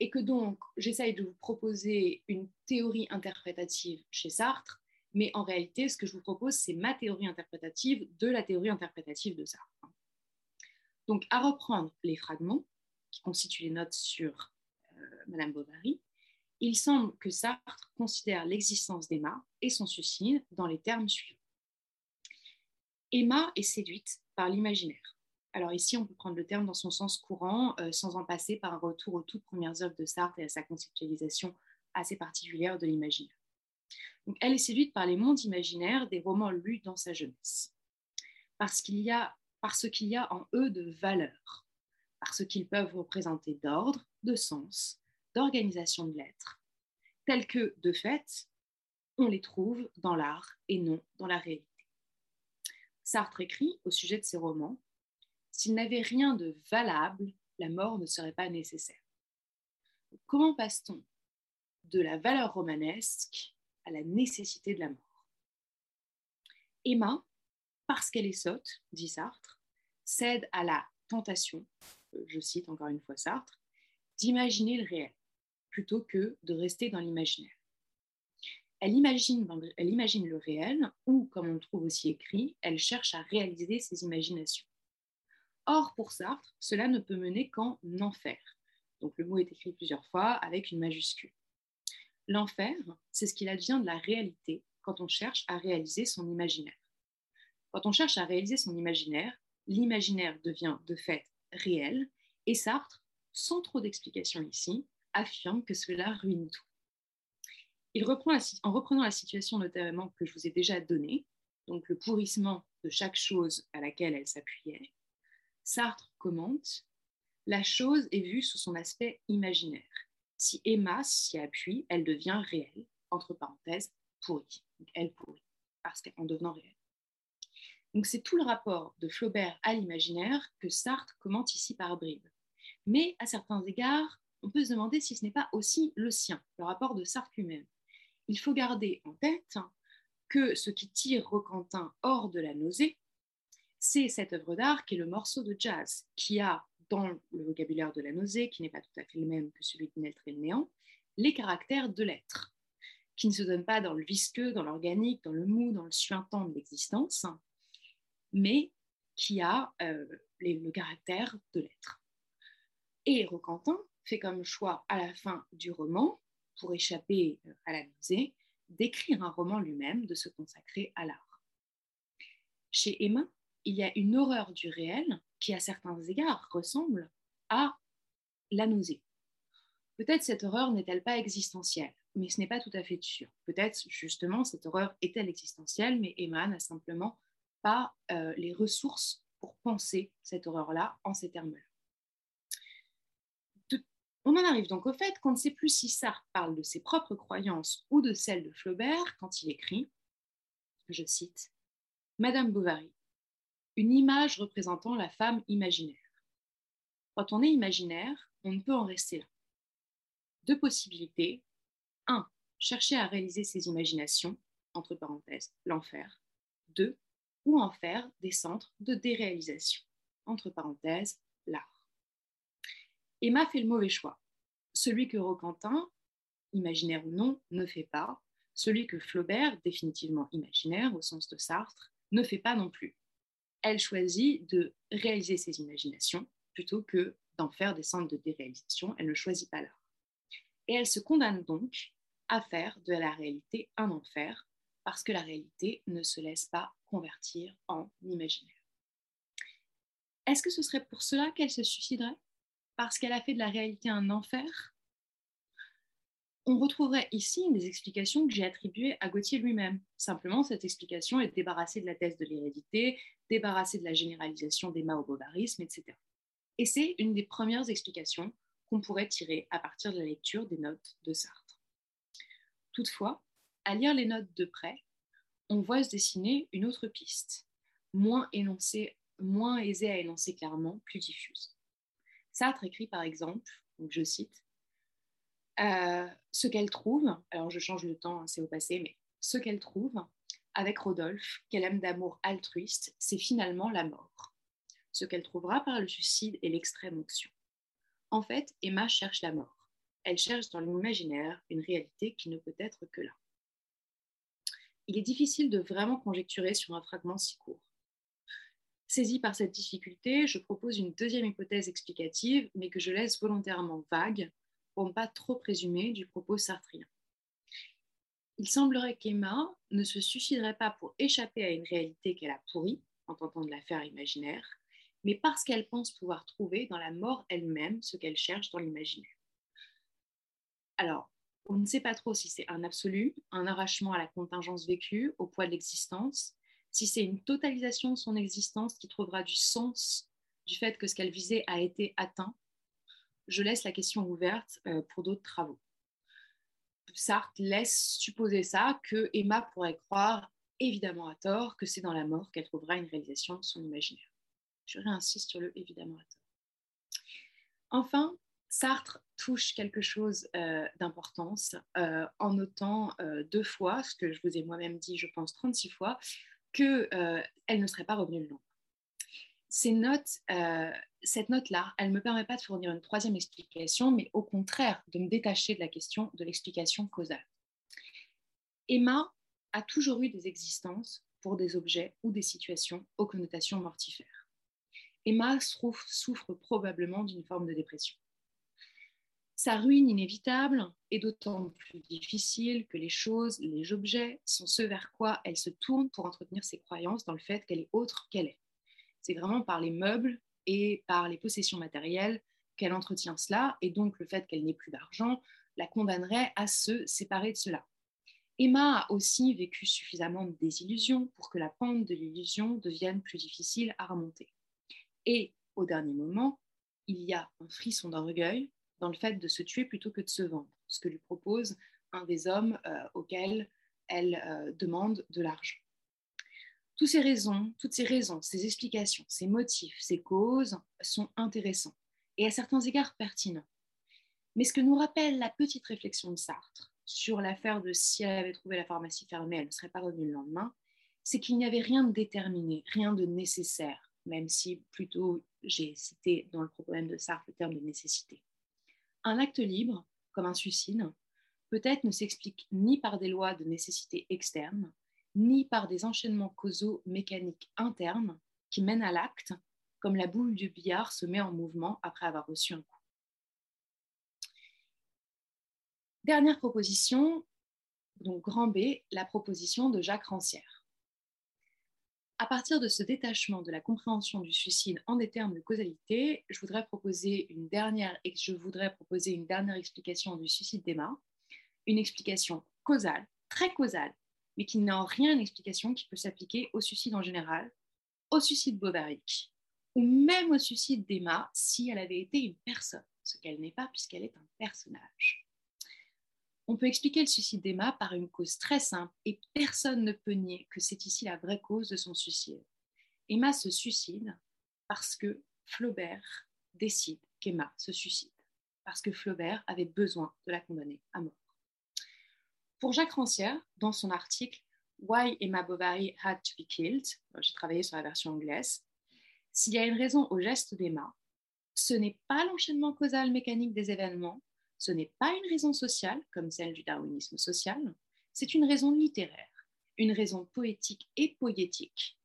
Et que donc, j'essaye de vous proposer une théorie interprétative chez Sartre, mais en réalité, ce que je vous propose, c'est ma théorie interprétative de la théorie interprétative de Sartre. Donc, à reprendre les fragments qui constituent les notes sur euh, Madame Bovary, il semble que Sartre considère l'existence d'Emma et son suicide dans les termes suivants. Emma est séduite par l'imaginaire. Alors ici, on peut prendre le terme dans son sens courant, euh, sans en passer par un retour aux toutes premières œuvres de Sartre et à sa conceptualisation assez particulière de l'imaginaire. Elle est séduite par les mondes imaginaires des romans lus dans sa jeunesse, parce qu'il y a, parce qu'il y a en eux de valeur, parce qu'ils peuvent représenter d'ordre, de sens, d'organisation de l'être, tels que, de fait, on les trouve dans l'art et non dans la réalité. Sartre écrit au sujet de ses romans S'il n'avait rien de valable, la mort ne serait pas nécessaire. Comment passe-t-on de la valeur romanesque à la nécessité de la mort Emma, parce qu'elle est sotte, dit Sartre, cède à la tentation, euh, je cite encore une fois Sartre, d'imaginer le réel plutôt que de rester dans l'imaginaire. Elle imagine, elle imagine le réel ou, comme on le trouve aussi écrit, elle cherche à réaliser ses imaginations. Or, pour Sartre, cela ne peut mener qu'en enfer. Donc le mot est écrit plusieurs fois avec une majuscule. L'enfer, c'est ce qu'il advient de la réalité quand on cherche à réaliser son imaginaire. Quand on cherche à réaliser son imaginaire, l'imaginaire devient de fait réel et Sartre, sans trop d'explications ici, affirme que cela ruine tout. Il reprend en reprenant la situation notamment que je vous ai déjà donnée, donc le pourrissement de chaque chose à laquelle elle s'appuyait, Sartre commente La chose est vue sous son aspect imaginaire. Si Emma s'y appuie, elle devient réelle, entre parenthèses, pourrie. elle pourrit, parce qu'en devenant réelle. Donc c'est tout le rapport de Flaubert à l'imaginaire que Sartre commente ici par bribes. Mais à certains égards, on peut se demander si ce n'est pas aussi le sien, le rapport de Sartre lui-même. Il faut garder en tête que ce qui tire Roquentin hors de la nausée, c'est cette œuvre d'art qui est le morceau de jazz, qui a, dans le vocabulaire de la nausée, qui n'est pas tout à fait le même que celui de Neltre et le néant, les caractères de l'être, qui ne se donnent pas dans le visqueux, dans l'organique, dans le mou, dans le suintant de l'existence, mais qui a euh, le caractère de l'être. Et Roquentin fait comme choix à la fin du roman, pour échapper euh, à la nausée, d'écrire un roman lui-même, de se consacrer à l'art. Chez Emma, il y a une horreur du réel qui, à certains égards, ressemble à la nausée. Peut-être cette horreur n'est-elle pas existentielle, mais ce n'est pas tout à fait sûr. Peut-être justement cette horreur est-elle existentielle, mais Emma n'a simplement pas euh, les ressources pour penser cette horreur-là en ces termes-là. On en arrive donc au fait qu'on ne sait plus si Sartre parle de ses propres croyances ou de celles de Flaubert quand il écrit, je cite, Madame Bovary, une image représentant la femme imaginaire. Quand on est imaginaire, on ne peut en rester là. Deux possibilités. Un, chercher à réaliser ses imaginations, entre parenthèses, l'enfer. Deux, ou en faire des centres de déréalisation, entre parenthèses, l'art. Emma fait le mauvais choix. Celui que Roquentin, imaginaire ou non, ne fait pas. Celui que Flaubert, définitivement imaginaire au sens de Sartre, ne fait pas non plus. Elle choisit de réaliser ses imaginations plutôt que d'en faire des centres de déréalisation. Elle ne choisit pas l'art. Et elle se condamne donc à faire de la réalité un enfer parce que la réalité ne se laisse pas convertir en imaginaire. Est-ce que ce serait pour cela qu'elle se suiciderait? Parce qu'elle a fait de la réalité un enfer, on retrouverait ici des explications que j'ai attribuées à Gauthier lui-même. Simplement, cette explication est débarrassée de la thèse de l'hérédité, débarrassée de la généralisation des au bovarisme, etc. Et c'est une des premières explications qu'on pourrait tirer à partir de la lecture des notes de Sartre. Toutefois, à lire les notes de près, on voit se dessiner une autre piste, moins, énoncée, moins aisée à énoncer clairement, plus diffuse. Sartre écrit par exemple, donc je cite, euh, ce qu'elle trouve, alors je change le temps, hein, c'est au passé, mais ce qu'elle trouve avec Rodolphe, qu'elle aime d'amour altruiste, c'est finalement la mort. Ce qu'elle trouvera par le suicide et l'extrême onction. En fait, Emma cherche la mort. Elle cherche dans l'imaginaire une réalité qui ne peut être que là. Il est difficile de vraiment conjecturer sur un fragment si court. Saisi par cette difficulté, je propose une deuxième hypothèse explicative, mais que je laisse volontairement vague pour ne pas trop présumer du propos sartrien. Il semblerait qu'Emma ne se suiciderait pas pour échapper à une réalité qu'elle a pourrie, en tentant de la faire imaginaire, mais parce qu'elle pense pouvoir trouver dans la mort elle-même ce qu'elle cherche dans l'imaginaire. Alors, on ne sait pas trop si c'est un absolu, un arrachement à la contingence vécue, au poids de l'existence, si c'est une totalisation de son existence qui trouvera du sens du fait que ce qu'elle visait a été atteint. Je laisse la question ouverte euh, pour d'autres travaux. Sartre laisse supposer ça, que Emma pourrait croire, évidemment à tort, que c'est dans la mort qu'elle trouvera une réalisation de son imaginaire. Je réinsiste sur le évidemment à tort. Enfin, Sartre touche quelque chose euh, d'importance euh, en notant deux fois, ce que je vous ai moi-même dit, je pense 36 fois, qu'elle ne serait pas revenue le lendemain. Ces notes, cette note-là, elle ne me permet pas de fournir une troisième explication, mais au contraire de me détacher de la question de l'explication causale. Emma a toujours eu des existences pour des objets ou des situations aux connotations mortifères. Emma souffre probablement d'une forme de dépression. Sa ruine inévitable est d'autant plus difficile que les choses, les objets sont ceux vers quoi elle se tourne pour entretenir ses croyances dans le fait qu'elle est autre qu'elle est. C'est vraiment par les meubles et par les possessions matérielles qu'elle entretient cela, et donc le fait qu'elle n'ait plus d'argent la condamnerait à se séparer de cela. Emma a aussi vécu suffisamment de désillusions pour que la pente de l'illusion devienne plus difficile à remonter. Et au dernier moment, il y a un frisson d'orgueil dans le fait de se tuer plutôt que de se vendre, ce que lui propose un des hommes euh, auxquels elle euh, demande de l'argent. Toutes ces raisons, toutes ces raisons, ces explications, ces motifs, ces causes sont intéressants et à certains égards pertinents. Mais ce que nous rappelle la petite réflexion de Sartre sur l'affaire de si elle avait trouvé la pharmacie fermée, elle ne serait pas revenue le lendemain, c'est qu'il n'y avait rien de déterminé, rien de nécessaire, même si plutôt j'ai cité dans le problème de Sartre le terme de nécessité. Un acte libre, comme un suicide, peut-être ne s'explique ni par des lois de nécessité externe, ni par des enchaînements causaux mécaniques internes qui mènent à l'acte, comme la boule du billard se met en mouvement après avoir reçu un coup. Dernière proposition, donc grand B, la proposition de Jacques Rancière. À partir de ce détachement de la compréhension du suicide en des termes de causalité, je voudrais proposer une dernière, je explication du suicide d'Emma, une explication causale, très causale, mais qui n'a en rien une explication qui peut s'appliquer au suicide en général, au suicide bovarique, ou même au suicide d'Emma si elle avait été une personne, ce qu'elle n'est pas puisqu'elle est un personnage. On peut expliquer le suicide d'Emma par une cause très simple et personne ne peut nier que c'est ici la vraie cause de son suicide. Emma se suicide parce que Flaubert décide qu'Emma se suicide, parce que Flaubert avait besoin de la condamner à mort. Pour Jacques Rancière, dans son article Why Emma Bovary Had to Be Killed, j'ai travaillé sur la version anglaise, s'il y a une raison au geste d'Emma, ce n'est pas l'enchaînement causal mécanique des événements, ce n'est pas une raison sociale, comme celle du darwinisme social, c'est une raison littéraire, une raison poétique et poétique,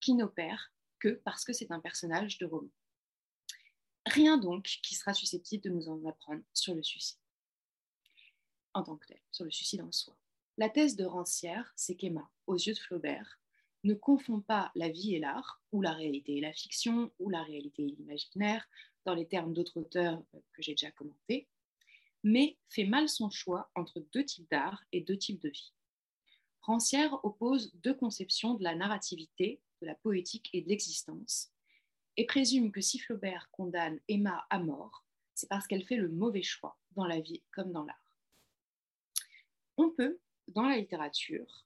qui n'opère que parce que c'est un personnage de roman. Rien donc qui sera susceptible de nous en apprendre sur le suicide, en tant que tel, sur le suicide en soi. La thèse de Rancière, c'est qu'Emma, aux yeux de Flaubert, ne confond pas la vie et l'art, ou la réalité et la fiction, ou la réalité et l'imaginaire, dans les termes d'autres auteurs que j'ai déjà commentés, mais fait mal son choix entre deux types d'art et deux types de vie. Rancière oppose deux conceptions de la narrativité, de la poétique et de l'existence, et présume que si Flaubert condamne Emma à mort, c'est parce qu'elle fait le mauvais choix dans la vie comme dans l'art. On peut, dans la littérature,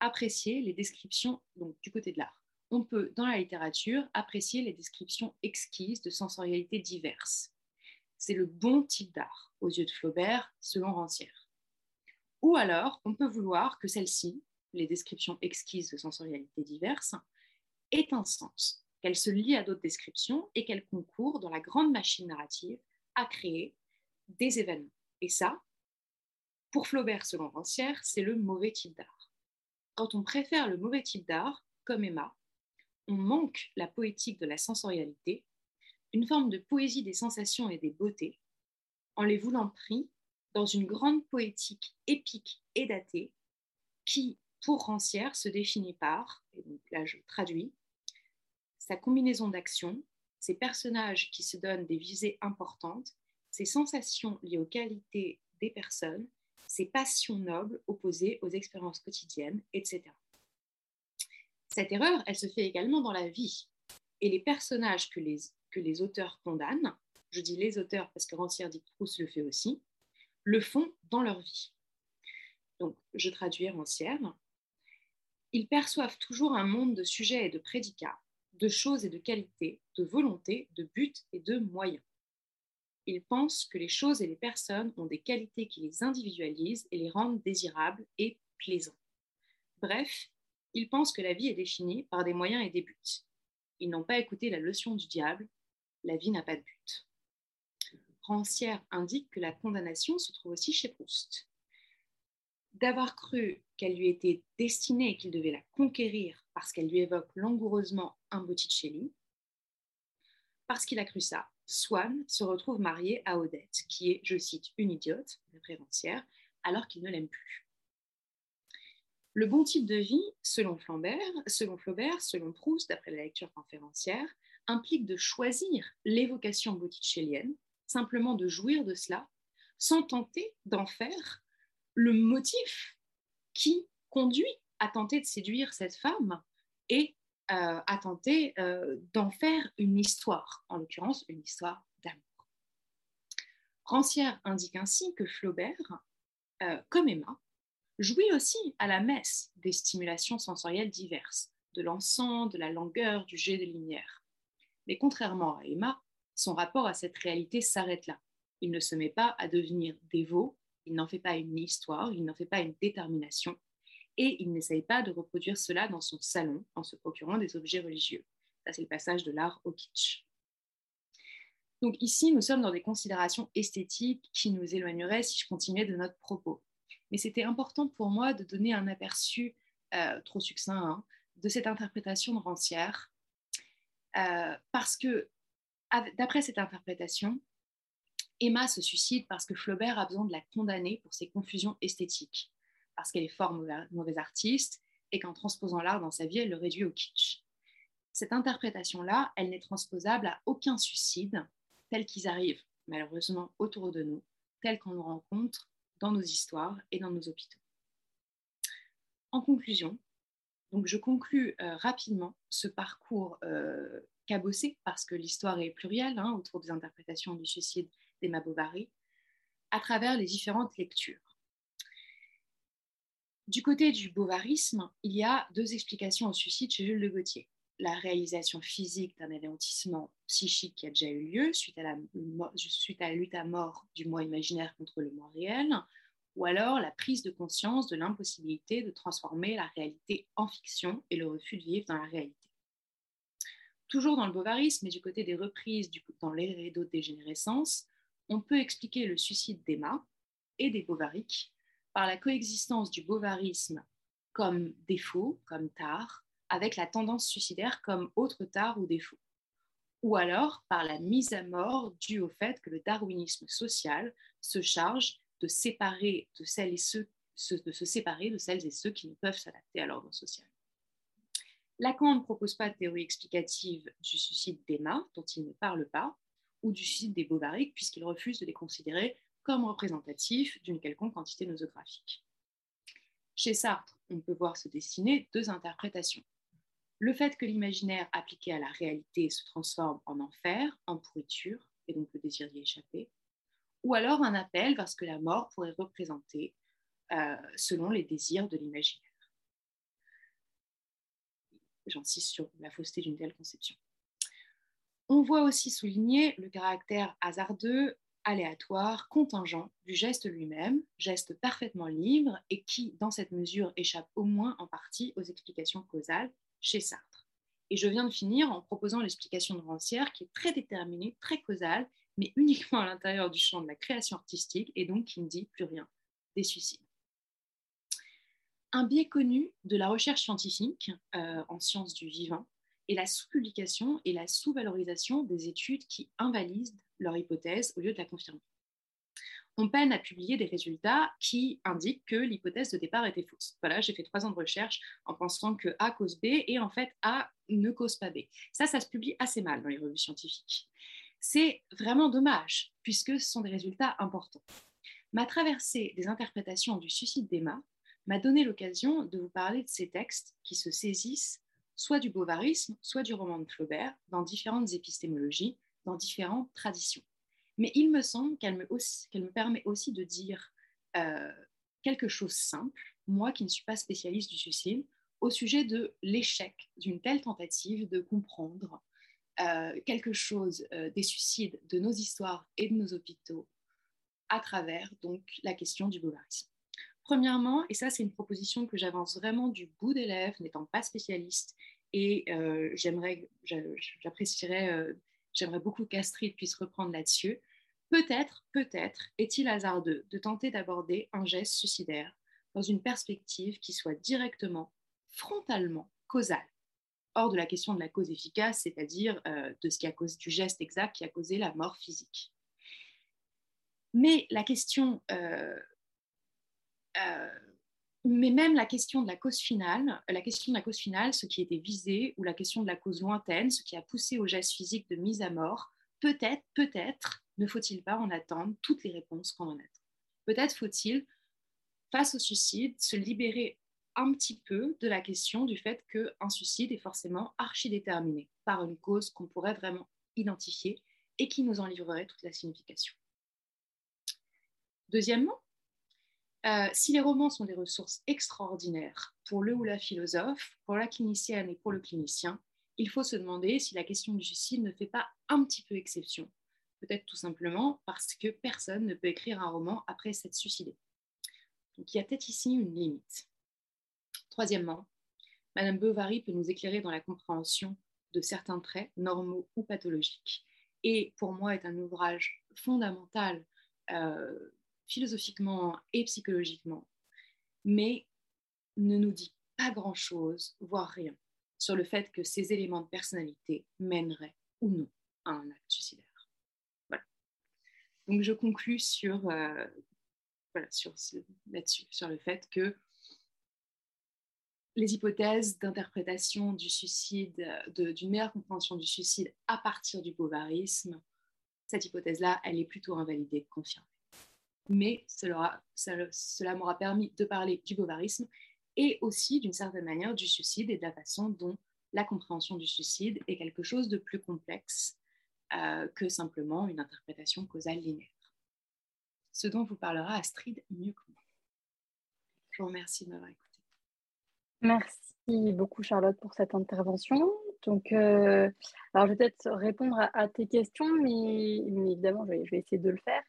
apprécier les descriptions, donc du côté de l'art, on peut, dans la littérature, apprécier les descriptions exquises de sensorialités diverses, c'est le bon type d'art aux yeux de Flaubert, selon Rancière. Ou alors, on peut vouloir que celle-ci, les descriptions exquises de sensorialités diverses, ait un sens, qu'elle se lie à d'autres descriptions et qu'elle concourt dans la grande machine narrative à créer des événements. Et ça, pour Flaubert, selon Rancière, c'est le mauvais type d'art. Quand on préfère le mauvais type d'art, comme Emma, on manque la poétique de la sensorialité, une forme de poésie des sensations et des beautés, en les voulant pris dans une grande poétique épique et datée qui, pour Rancière, se définit par, et donc là je traduis, sa combinaison d'actions, ses personnages qui se donnent des visées importantes, ses sensations liées aux qualités des personnes, ses passions nobles opposées aux expériences quotidiennes, etc. Cette erreur, elle se fait également dans la vie. Et les personnages que les, que les auteurs condamnent, je dis les auteurs parce que Rancière dit Proust le fait aussi, le font dans leur vie. Donc, je traduis Rancière. Ils perçoivent toujours un monde de sujets et de prédicats, de choses et de qualités, de volonté, de buts et de moyens. Ils pensent que les choses et les personnes ont des qualités qui les individualisent et les rendent désirables et plaisants. Bref, ils pensent que la vie est définie par des moyens et des buts. Ils n'ont pas écouté la leçon du diable, la vie n'a pas de but. Rancière indique que la condamnation se trouve aussi chez Proust. D'avoir cru qu'elle lui était destinée et qu'il devait la conquérir parce qu'elle lui évoque langoureusement un Botticelli, parce qu'il a cru ça, Swann se retrouve marié à Odette, qui est, je cite, une idiote, Rancière, alors qu'il ne l'aime plus. Le bon type de vie, selon Flaubert, selon, Flaubert, selon Proust, d'après la lecture conférencière, implique de choisir l'évocation botticellienne, simplement de jouir de cela, sans tenter d'en faire le motif qui conduit à tenter de séduire cette femme et euh, à tenter euh, d'en faire une histoire, en l'occurrence une histoire d'amour. Rancière indique ainsi que Flaubert, euh, comme Emma, jouit aussi à la messe des stimulations sensorielles diverses, de l'encens, de la langueur, du jet de lumière. Mais contrairement à Emma, son rapport à cette réalité s'arrête là. Il ne se met pas à devenir dévot, il n'en fait pas une histoire, il n'en fait pas une détermination, et il n'essaye pas de reproduire cela dans son salon en se procurant des objets religieux. Ça, c'est le passage de l'art au kitsch. Donc ici, nous sommes dans des considérations esthétiques qui nous éloigneraient si je continuais de notre propos mais c'était important pour moi de donner un aperçu euh, trop succinct hein, de cette interprétation de Rancière, euh, parce que d'après cette interprétation, Emma se suicide parce que Flaubert a besoin de la condamner pour ses confusions esthétiques, parce qu'elle est fort mauvaise artiste et qu'en transposant l'art dans sa vie, elle le réduit au kitsch. Cette interprétation-là, elle n'est transposable à aucun suicide tel qu'ils arrivent malheureusement autour de nous, tel qu'on nous rencontre dans nos histoires et dans nos hôpitaux. En conclusion, donc je conclus euh, rapidement ce parcours euh, cabossé, parce que l'histoire est plurielle hein, autour des interprétations du suicide d'Emma Bovary, à travers les différentes lectures. Du côté du bovarisme, il y a deux explications au suicide chez Jules de Gauthier la réalisation physique d'un anéantissement psychique qui a déjà eu lieu suite à la, lutte à mort du moi imaginaire contre le moi réel, ou alors la prise de conscience de l'impossibilité de transformer la réalité en fiction et le refus de vivre dans la réalité. Toujours dans le bovarisme, mais du côté des reprises dans les de dégénérescence, on peut expliquer le suicide d'Emma et des bovariques par la coexistence du bovarisme comme défaut, comme tard, avec la tendance suicidaire comme autre tard ou défaut, ou alors par la mise à mort due au fait que le darwinisme social se charge de séparer de celles et ceux de se séparer de celles et ceux qui ne peuvent s'adapter à l'ordre social. Lacan ne propose pas de théorie explicative du suicide d'Emma, dont il ne parle pas, ou du suicide des Bovary, puisqu'il refuse de les considérer comme représentatifs d'une quelconque entité nosographique. Chez Sartre, on peut voir se dessiner deux interprétations le fait que l'imaginaire appliqué à la réalité se transforme en enfer, en pourriture, et donc le désir d'y échapper, ou alors un appel parce que la mort pourrait représenter euh, selon les désirs de l'imaginaire. J'insiste sur la fausseté d'une telle conception. On voit aussi souligner le caractère hasardeux aléatoire, contingent du geste lui-même, geste parfaitement libre et qui, dans cette mesure, échappe au moins en partie aux explications causales chez Sartre. Et je viens de finir en proposant l'explication de Rancière qui est très déterminée, très causale, mais uniquement à l'intérieur du champ de la création artistique et donc qui ne dit plus rien des suicides. Un biais connu de la recherche scientifique euh, en sciences du vivant est la sous-publication et la sous-valorisation des études qui invalident leur hypothèse au lieu de la confirmer. On peine à publier des résultats qui indiquent que l'hypothèse de départ était fausse. Voilà, j'ai fait trois ans de recherche en pensant que A cause B et en fait A ne cause pas B. Ça, ça se publie assez mal dans les revues scientifiques. C'est vraiment dommage puisque ce sont des résultats importants. Ma traversée des interprétations du suicide d'Emma m'a donné l'occasion de vous parler de ces textes qui se saisissent soit du bovarisme, soit du roman de Flaubert, dans différentes épistémologies, dans différentes traditions. Mais il me semble qu'elle me, me, permet aussi de dire euh, quelque chose simple, moi qui ne suis pas spécialiste du suicide, au sujet de l'échec d'une telle tentative de comprendre euh, quelque chose euh, des suicides de nos histoires et de nos hôpitaux à travers donc la question du bovarisme. Premièrement, et ça c'est une proposition que j'avance vraiment du bout des lèvres, n'étant pas spécialiste, et j'aimerais, j'apprécierais, j'aimerais beaucoup qu'Astrid puisse reprendre là-dessus. Peut-être, peut-être est-il hasardeux de tenter d'aborder un geste suicidaire dans une perspective qui soit directement, frontalement causale. Hors de la question de la cause efficace, c'est-à-dire euh, de ce qui a causé du geste exact qui a causé la mort physique. Mais la question euh, mais même la question de la cause finale, la question de la cause finale, ce qui était visé, ou la question de la cause lointaine, ce qui a poussé au geste physique de mise à mort, peut-être, peut-être, ne faut-il pas en attendre toutes les réponses qu'on en attend. Peut-être faut-il, face au suicide, se libérer un petit peu de la question du fait qu'un suicide est forcément archi-déterminé par une cause qu'on pourrait vraiment identifier et qui nous en livrerait toute la signification. Deuxièmement, euh, si les romans sont des ressources extraordinaires pour le ou la philosophe, pour la clinicienne et pour le clinicien, il faut se demander si la question du suicide ne fait pas un petit peu exception. Peut-être tout simplement parce que personne ne peut écrire un roman après s'être suicidé. Donc il y a peut-être ici une limite. Troisièmement, Madame Bovary peut nous éclairer dans la compréhension de certains traits normaux ou pathologiques. Et pour moi est un ouvrage fondamental euh, philosophiquement et psychologiquement, mais ne nous dit pas grand-chose, voire rien, sur le fait que ces éléments de personnalité mèneraient ou non à un acte suicidaire. Voilà. Donc je conclus sur, euh, là-dessus, sur le fait que les hypothèses d'interprétation du suicide, d'une meilleure compréhension du suicide à partir du bovarisme, cette hypothèse-là, elle est plutôt invalidée que confirmée mais cela, m'aura permis de parler du bovarisme et aussi d'une certaine manière du suicide et de la façon dont la compréhension du suicide est quelque chose de plus complexe euh, que simplement une interprétation causale linéaire. Ce dont vous parlera Astrid mieux que moi. Je vous remercie de m'avoir écouté. Merci beaucoup Charlotte pour cette intervention. Donc, euh, alors je vais peut-être répondre à, tes questions, mais, évidemment, je vais, essayer de le faire.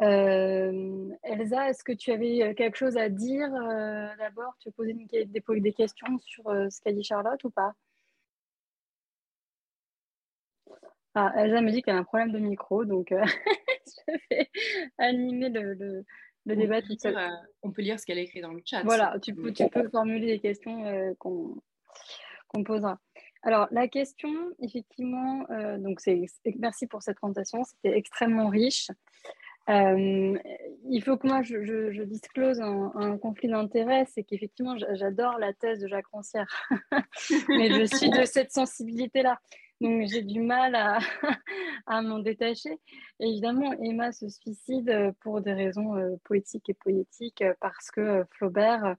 Euh, Elsa, est-ce que tu avais euh, quelque chose à dire euh, d'abord? Tu as posé des, questions sur ce qu'a dit Charlotte ou pas? Ah, Elsa me dit qu'elle a un problème de micro, donc je vais animer le, débat tout seul. on peut lire ce qu'elle a écrit dans le chat. Voilà, tu peux, tu peux formuler les questions qu'on posera. Alors, la question, effectivement, donc merci pour cette présentation, c'était extrêmement riche. Euh, il faut que moi je, disclose un, conflit d'intérêts, c'est qu'effectivement j'adore la thèse de Jacques Rancière, mais je suis de cette sensibilité-là, donc j'ai du mal à, à m'en détacher. évidemment, Emma se suicide pour des raisons euh, poétiques et poétiques parce que euh, Flaubert.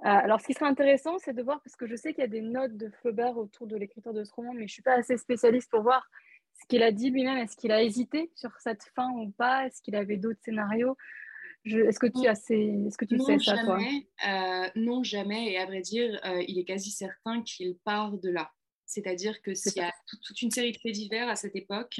alors, ce qui serait intéressant, c'est de voir, parce que je sais qu'il y a des notes de Flaubert autour de l'écriture de ce roman, mais je ne suis pas assez spécialiste pour voir ce qu'il a dit lui-même, est-ce qu'il a hésité sur cette fin ou pas? Est-ce qu'il avait d'autres scénarios? Est-ce que tu, as ces... est-ce que tu sais ça, toi? euh, Non, jamais. Et à vrai dire, euh, il est quasi certain qu'il part de là. C'est-à-dire que s'il y a toute une série de faits divers à cette époque,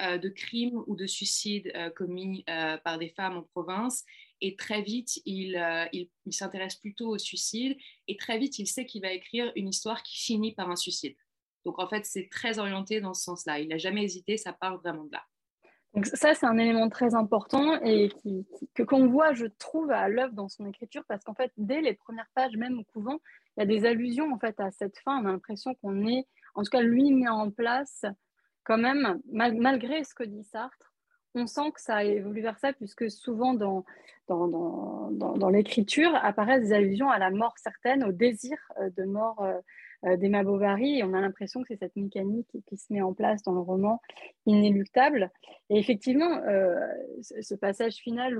euh, de crimes ou de suicides commis par des femmes en province, et très vite, il, il, il s'intéresse plutôt au suicide, et très vite, il sait qu'il va écrire une histoire qui finit par un suicide. Donc en fait, c'est très orienté dans ce sens-là. Il n'a jamais hésité, ça part vraiment de là. Donc ça, c'est un élément très important et que qu'on voit, je trouve, à l'œuvre dans son écriture, parce qu'en fait, dès les premières pages, même au couvent, il y a des allusions en fait à cette fin. On a l'impression qu'on est, en tout cas, lui met en place quand même, malgré ce que dit Sartre, on sent que ça évolue vers ça, puisque souvent dans, dans, dans, dans, l'écriture apparaissent des allusions à la mort certaine, au désir euh, de mort euh, d'Emma Bovary, et on a l'impression que c'est cette mécanique qui, se met en place dans le roman inéluctable. Et effectivement, ce, passage final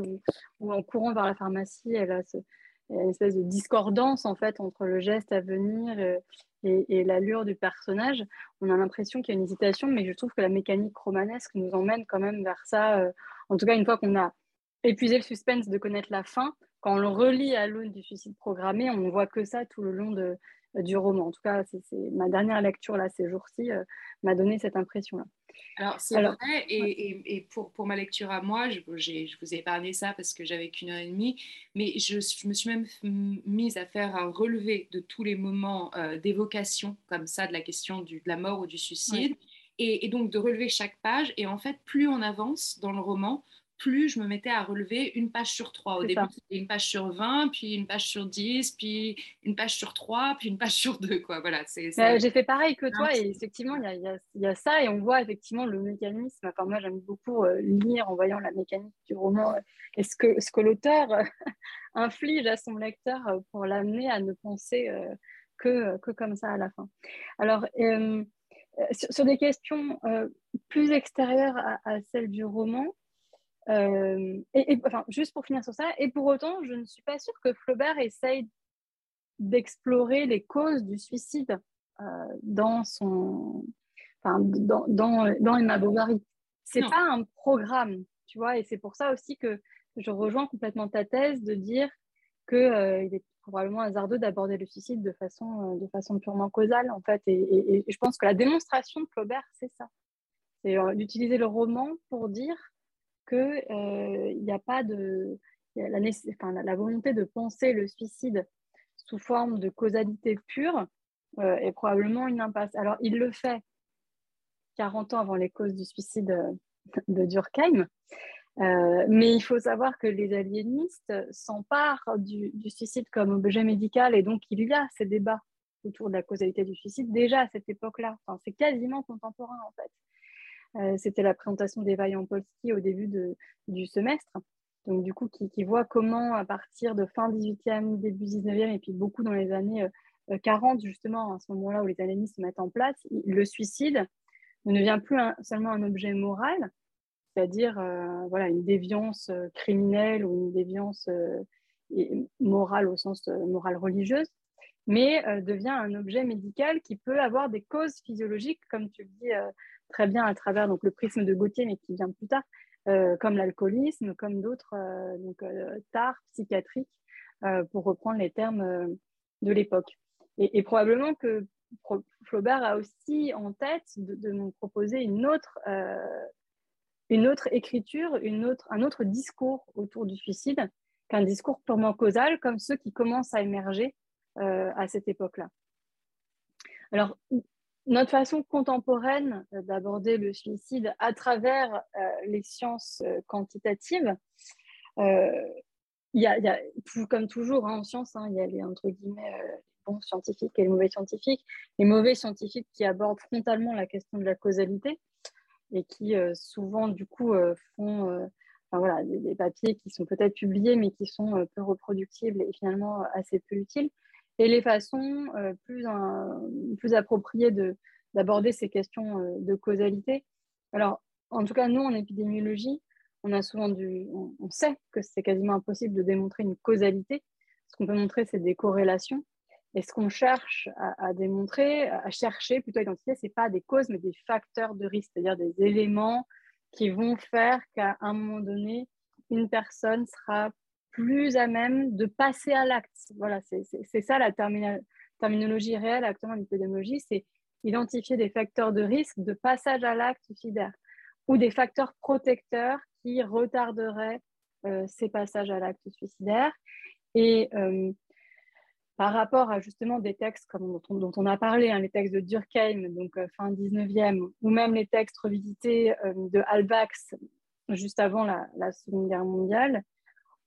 où, en courant vers la pharmacie, elle a ce, une espèce de discordance en fait entre le geste à venir et, l'allure du personnage. On a l'impression qu'il y a une hésitation, mais je trouve que la mécanique romanesque nous emmène quand même vers ça. Euh, en tout cas, une fois qu'on a épuisé le suspense de connaître la fin, quand on le relit à l'aune du suicide programmé, on ne voit que ça tout le long de, du roman. En tout cas, c'est ma dernière lecture là ces jours-ci euh, m'a donné cette impression-là. Alors, c'est vrai, et, et, pour, pour, ma lecture à moi, je, je, vous ai épargné ça parce que j'avais qu'une heure et demie, mais je, je, me suis même mise à faire un relevé de tous les moments euh, d'évocation, comme ça, de la question du, de la mort ou du suicide, et, et, donc de relever chaque page. Et en fait, plus on avance dans le roman, plus je me mettais à relever une page sur trois. Au début, c'était une page sur 20, puis une page sur 10, puis une page sur 3, puis une page sur 2. Quoi. Voilà, J'ai fait pareil que toi, et effectivement, il y a, y a, ça, et on voit effectivement le mécanisme. Enfin, moi, j'aime beaucoup euh, lire en voyant la mécanique du roman euh, et ce que, ce que l'auteur euh, inflige à son lecteur pour l'amener à ne penser que, que comme ça à la fin. Alors, sur, des questions plus extérieures à, à celles du roman, euh, et, enfin, juste pour finir sur ça, et pour autant, je ne suis pas sûre que Flaubert essaye d'explorer les causes du suicide euh, dans son, enfin, dans, dans, dans Emma Bovary. C'est pas un programme, tu vois, et c'est pour ça aussi que je rejoins complètement ta thèse de dire que euh, il est probablement hasardeux d'aborder le suicide de façon, de façon purement causale, en fait. Et, et je pense que la démonstration de Flaubert, c'est ça. C'est d'utiliser le roman pour dire qu'il n'y euh, a pas de. la, volonté de penser le suicide sous forme de causalité pure euh, est probablement une impasse. Alors, il le fait 40 ans avant les causes du suicide euh, de Durkheim, mais il faut savoir que les aliénistes s'emparent du, suicide comme objet médical et donc il y a ces débats autour de la causalité du suicide déjà à cette époque-là. C'est quasiment contemporain en fait. Euh, c'était la présentation d'Eva Jampolsky au début du semestre. Donc, du coup, qui, voit comment, à partir de fin 18e, début 19e, et puis beaucoup dans les années 40, euh, justement, à ce moment-là où les analystes se mettent en place, le suicide ne devient plus seulement un objet moral, c'est-à-dire euh, voilà, une déviance criminelle ou une déviance morale au sens morale religieuse, mais devient un objet médical qui peut avoir des causes physiologiques, comme tu le dis très bien à travers donc, le prisme de Gauthier, mais qui vient plus tard, euh, comme l'alcoolisme, comme d'autres euh, euh, tares psychiatriques, pour reprendre les termes de l'époque. Et, probablement que Flaubert a aussi en tête de, nous proposer une autre, une autre écriture, une autre, un autre discours autour du suicide qu'un discours purement causal, comme ceux qui commencent à émerger à cette époque-là. Alors, notre façon contemporaine euh, d'aborder le suicide à travers euh, les sciences euh, quantitatives, il y, a, comme toujours hein, en sciences, hein, il y a les, entre guillemets, bons scientifiques et les mauvais scientifiques. Les mauvais scientifiques qui abordent frontalement la question de la causalité et qui souvent, du coup, font voilà, des, papiers qui sont peut-être publiés mais qui sont peu reproductibles et finalement assez peu utiles et les façons euh, plus, plus appropriées d'aborder ces questions euh, de causalité. Alors, en tout cas, nous, en épidémiologie, on a souvent du, on, sait que c'est quasiment impossible de démontrer une causalité. Ce qu'on peut montrer, c'est des corrélations. Et ce qu'on cherche à, démontrer, à chercher, plutôt à identifier, ce n'est pas des causes, mais des facteurs de risque, c'est-à-dire des éléments qui vont faire qu'à un moment donné, une personne sera plus à même de passer à l'acte. Voilà, c'est ça la terminologie réelle actuellement en épidémiologie, c'est identifier des facteurs de risque de passage à l'acte suicidaire ou des facteurs protecteurs qui retarderaient euh, ces passages à l'acte suicidaire. Et euh, par rapport à justement des textes comme dont, on, a parlé, hein, les textes de Durkheim, donc euh, fin 19e, ou même les textes revisités de Albax juste avant la, Seconde Guerre mondiale,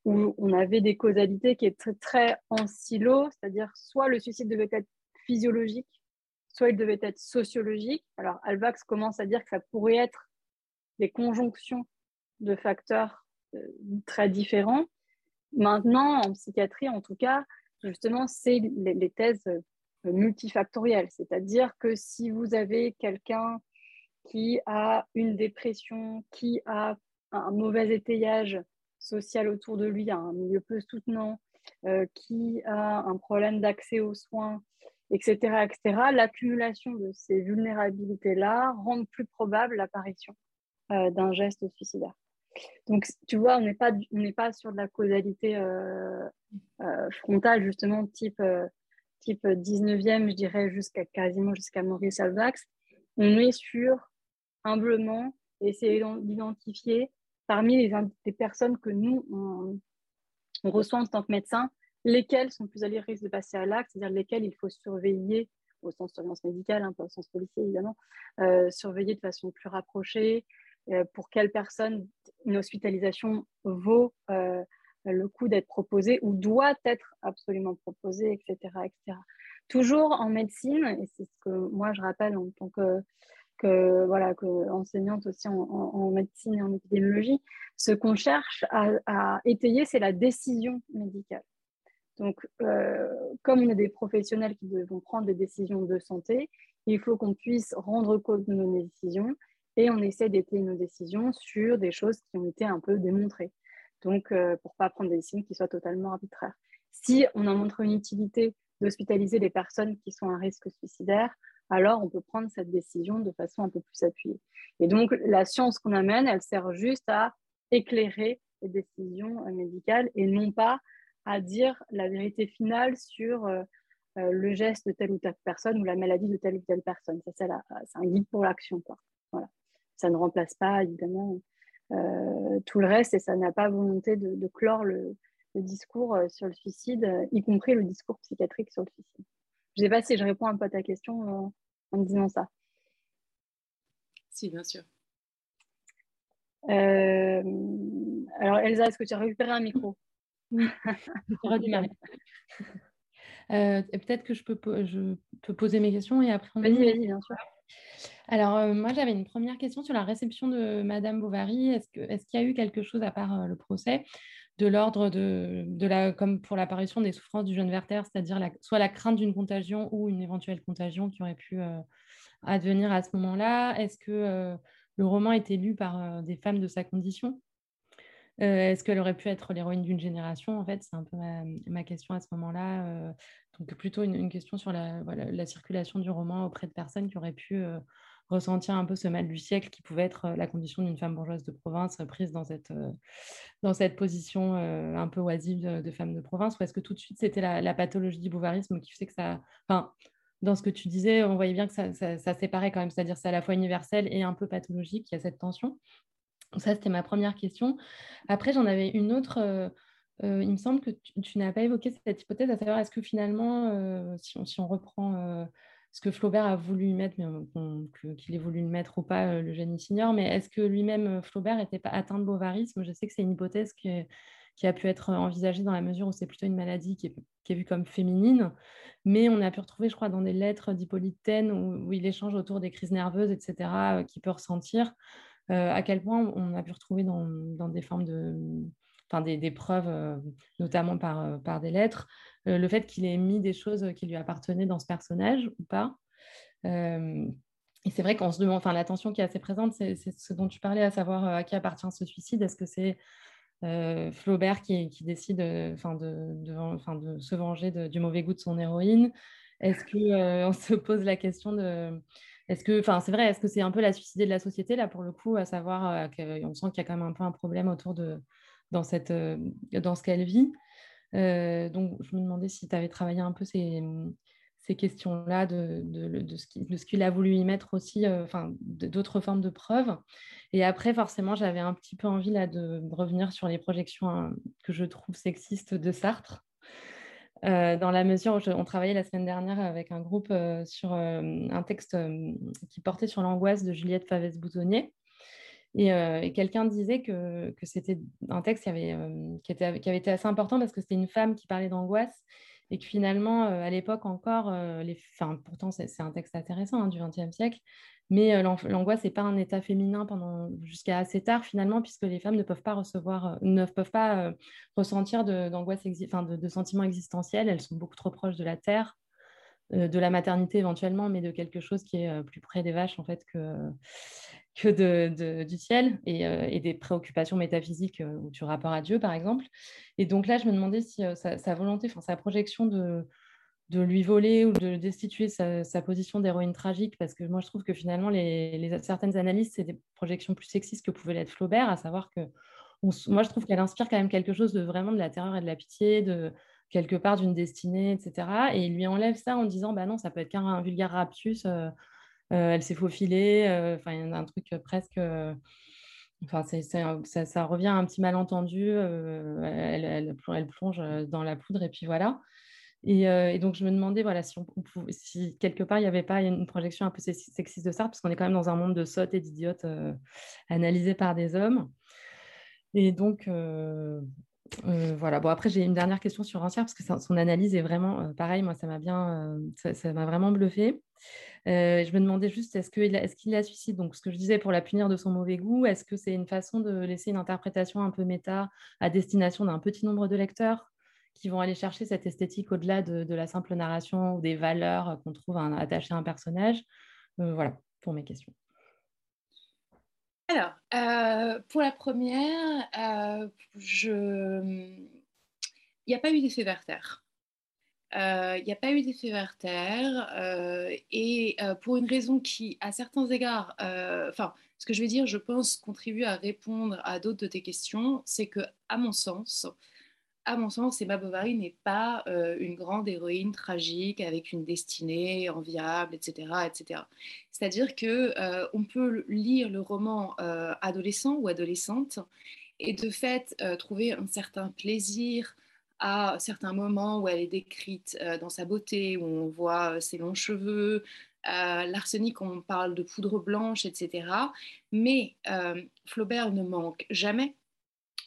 où on avait des causalités qui étaient très en silo, c'est-à-dire soit le suicide devait être physiologique, soit il devait être sociologique. Alors Albax commence à dire que ça pourrait être des conjonctions de facteurs euh, très différents. Maintenant, en psychiatrie, en tout cas, justement, c'est les, thèses euh, multifactorielles, c'est-à-dire que si vous avez quelqu'un qui a une dépression, qui a un mauvais étayage social autour de lui, un milieu peu soutenant, euh, qui a un problème d'accès aux soins, etc., etc., l'accumulation de ces vulnérabilités-là rend plus probable l'apparition euh, d'un geste suicidaire. Donc, tu vois, on n'est pas, pas sur de la causalité euh, frontale, justement, type, type 19e, je dirais, jusqu'à quasiment jusqu'à Maurice Alvax. On est sur, humblement, essayer d'identifier parmi les, personnes que nous, on, en tant que médecin, lesquelles sont plus à risque de passer à l'acte, c'est-à-dire lesquelles il faut surveiller, au sens surveillance médicale, hein, pas au sens policier évidemment, euh, surveiller de façon plus rapprochée, euh, pour quelles personnes une hospitalisation vaut euh, le coup d'être proposée ou doit être absolument proposée, etc., etc. Toujours en médecine, et c'est ce que moi je rappelle en tant que que, voilà, que enseignante aussi en, médecine et en épidémiologie, ce qu'on cherche à, étayer, c'est la décision médicale. Donc, euh, comme on est des professionnels qui devons prendre des décisions de santé, il faut qu'on puisse rendre compte de nos décisions et on essaie d'étayer nos décisions sur des choses qui ont été un peu démontrées. Donc, euh, pour ne pas prendre des décisions qui soient totalement arbitraires. Si on en montre une utilité d'hospitaliser les personnes qui sont à risque suicidaire, alors on peut prendre cette décision de façon un peu plus appuyée. Et donc, la science qu'on amène, elle sert juste à éclairer les décisions euh, médicales et non pas à dire la vérité finale sur euh, euh, le geste de telle ou telle personne ou la maladie de telle ou telle personne. Ça, c'est, un guide pour l'action. Voilà. Ça ne remplace pas, évidemment, tout le reste et ça n'a pas volonté de, clore le, discours sur le suicide, y compris le discours psychiatrique sur le suicide. Je ne sais pas si je réponds un peu à ta question euh, en disant ça. Si, bien sûr. Euh, alors, Elsa, est-ce que tu as récupéré un micro? Oui, euh, Peut-être que je peux, je peux poser mes questions et après on Vas-y, vas-y, bien sûr. Alors, moi, j'avais une première question sur la réception de Madame Bovary. Est-ce qu'il y a eu quelque chose, à part le procès, de l'ordre de, la, comme pour l'apparition des souffrances du jeune Werther, c'est-à-dire soit la crainte d'une contagion ou une éventuelle contagion qui aurait pu euh, advenir à ce moment-là? Est-ce que euh, le roman été lu par euh, des femmes de sa condition? Est-ce qu'elle aurait pu être l'héroïne d'une génération En fait, c'est un peu ma, question à ce moment-là. donc plutôt une, question sur la, circulation du roman auprès de personnes qui auraient pu ressentir un peu ce mal du siècle qui pouvait être euh, la condition d'une femme bourgeoise de province euh, prise dans cette, euh, position un peu oisive de, femme de province? Ou est-ce que tout de suite c'était la, pathologie du bouvarisme qui fait que ça. Enfin, dans ce que tu disais, on voyait bien que ça, ça, séparait quand même, c'est-à-dire c'est à la fois universel et un peu pathologique, il y a cette tension. Ça, c'était ma première question. Après, j'en avais une autre. il me semble que tu, n'as pas évoqué cette hypothèse, à savoir est-ce que finalement, si, on, si, on, reprend ce que Flaubert a voulu mettre, qu'il ait voulu le mettre ou pas, euh, le génie s'ignore, mais est-ce que lui-même, euh, Flaubert, n'était pas atteint de bovarisme? Je sais que c'est une hypothèse qui, a pu être envisagée dans la mesure où c'est plutôt une maladie qui est, vue comme féminine, mais on a pu retrouver, je crois, dans des lettres d'Hippolyte où, il échange autour des crises nerveuses, etc., euh, qu'il peut ressentir, à quel point on a pu retrouver dans, des formes de... Enfin, des, preuves, notamment par, par des lettres, euh, le fait qu'il ait mis des choses qui lui appartenaient dans ce personnage ou pas. Euh, et c'est vrai qu'on se demande, enfin, l'attention qui est assez présente, c'est ce dont tu parlais, à savoir euh, à qui appartient ce suicide. Est-ce que c'est Flaubert qui, décide enfin, de, de, se venger du mauvais goût de son héroïne? Est-ce qu'on se pose la question de. Est-ce que, enfin, c'est vrai, est-ce que c'est un peu la suicidée de la société, là, pour le coup, à savoir qu'on sent qu'il y a quand même un peu un problème autour de. dans, cette, dans ce qu'elle vit euh, donc, je me demandais si tu avais travaillé un peu ces, ces questions-là, de, de, ce qu'il a voulu y mettre aussi, d'autres formes de preuves. Et après, forcément, j'avais un petit peu envie là, de revenir sur les projections hein, que je trouve sexistes de Sartre. Dans la mesure où on travaillait la semaine dernière avec un groupe sur un texte qui portait sur l'angoisse de Juliette Favès-Bouzonnier. Et, quelqu'un disait que, c'était un texte qui avait, qui, était, qui avait été assez important parce que c'était une femme qui parlait d'angoisse et que finalement, à l'époque encore, enfin, pourtant c'est un texte intéressant hein, du XXe siècle, mais l'angoisse n'est pas un état féminin pendant jusqu'à assez tard finalement, puisque les femmes ne peuvent pas recevoir, ne peuvent pas ressentir d'angoisse, de, de, sentiments existentiels. Elles sont beaucoup trop proches de la terre, de la maternité éventuellement, mais de quelque chose qui est plus près des vaches en fait que que de, du ciel euh, et, des préoccupations métaphysiques ou du rapport à Dieu, par exemple. Et donc là, je me demandais si euh, sa, volonté, enfin sa projection de, de lui voler ou de destituer sa, position d'héroïne tragique, parce que moi, je trouve que finalement, les, certaines analyses, c'est des projections plus sexistes que pouvait l'être Flaubert, à savoir que moi, je trouve qu'elle inspire quand même quelque chose de vraiment de la terreur et de la pitié, de quelque part d'une destinée, etc. Et il lui enlève ça en disant, bah non, ça peut être qu'un vulgaire raptus. Euh, elle s'est faufilée. Euh, enfin, il y a un truc presque. Euh, enfin, ça, ça, revient à un petit malentendu. Elle, elle, plonge dans la poudre et puis voilà. Et, donc, je me demandais voilà, si, si quelque part, il n'y avait pas une projection un peu sexiste de ça, parce qu'on est quand même dans un monde de sottes et d'idiotes analysés par des hommes. Et donc, voilà. Bon, après, j'ai une dernière question sur Rancière, parce que son analyse est vraiment pareil. Moi, ça m'a bien, ça m'a vraiment bluffé. Euh, je me demandais juste, est-ce qu'il est la suicide? Donc, ce que je disais pour la punir de son mauvais goût, est-ce que c'est une façon de laisser une interprétation un peu méta à destination d'un petit nombre de lecteurs? Qui vont aller chercher cette esthétique au-delà de, la simple narration ou des valeurs qu'on trouve attachées à un personnage euh, Voilà, pour mes questions. Alors, euh, pour la première, je... il n'y a pas eu d'effet Werther. Il n'y a pas eu d'effet Werther euh, et euh, pour une raison qui, à certains égards, euh, enfin, ce que je veux dire, je pense, contribue à répondre à d'autres de tes questions, c'est que, à mon sens, à mon sens, Emma Bovary n'est pas une grande héroïne tragique avec une destinée enviable, etc., etc. C'est-à-dire que on peut lire le roman adolescent ou adolescente et de fait trouver un certain plaisir à certains moments où elle est décrite euh, dans sa beauté, où on voit euh, ses longs cheveux, euh, l'arsenic, on parle de poudre blanche, etc. Mais Flaubert ne manque jamais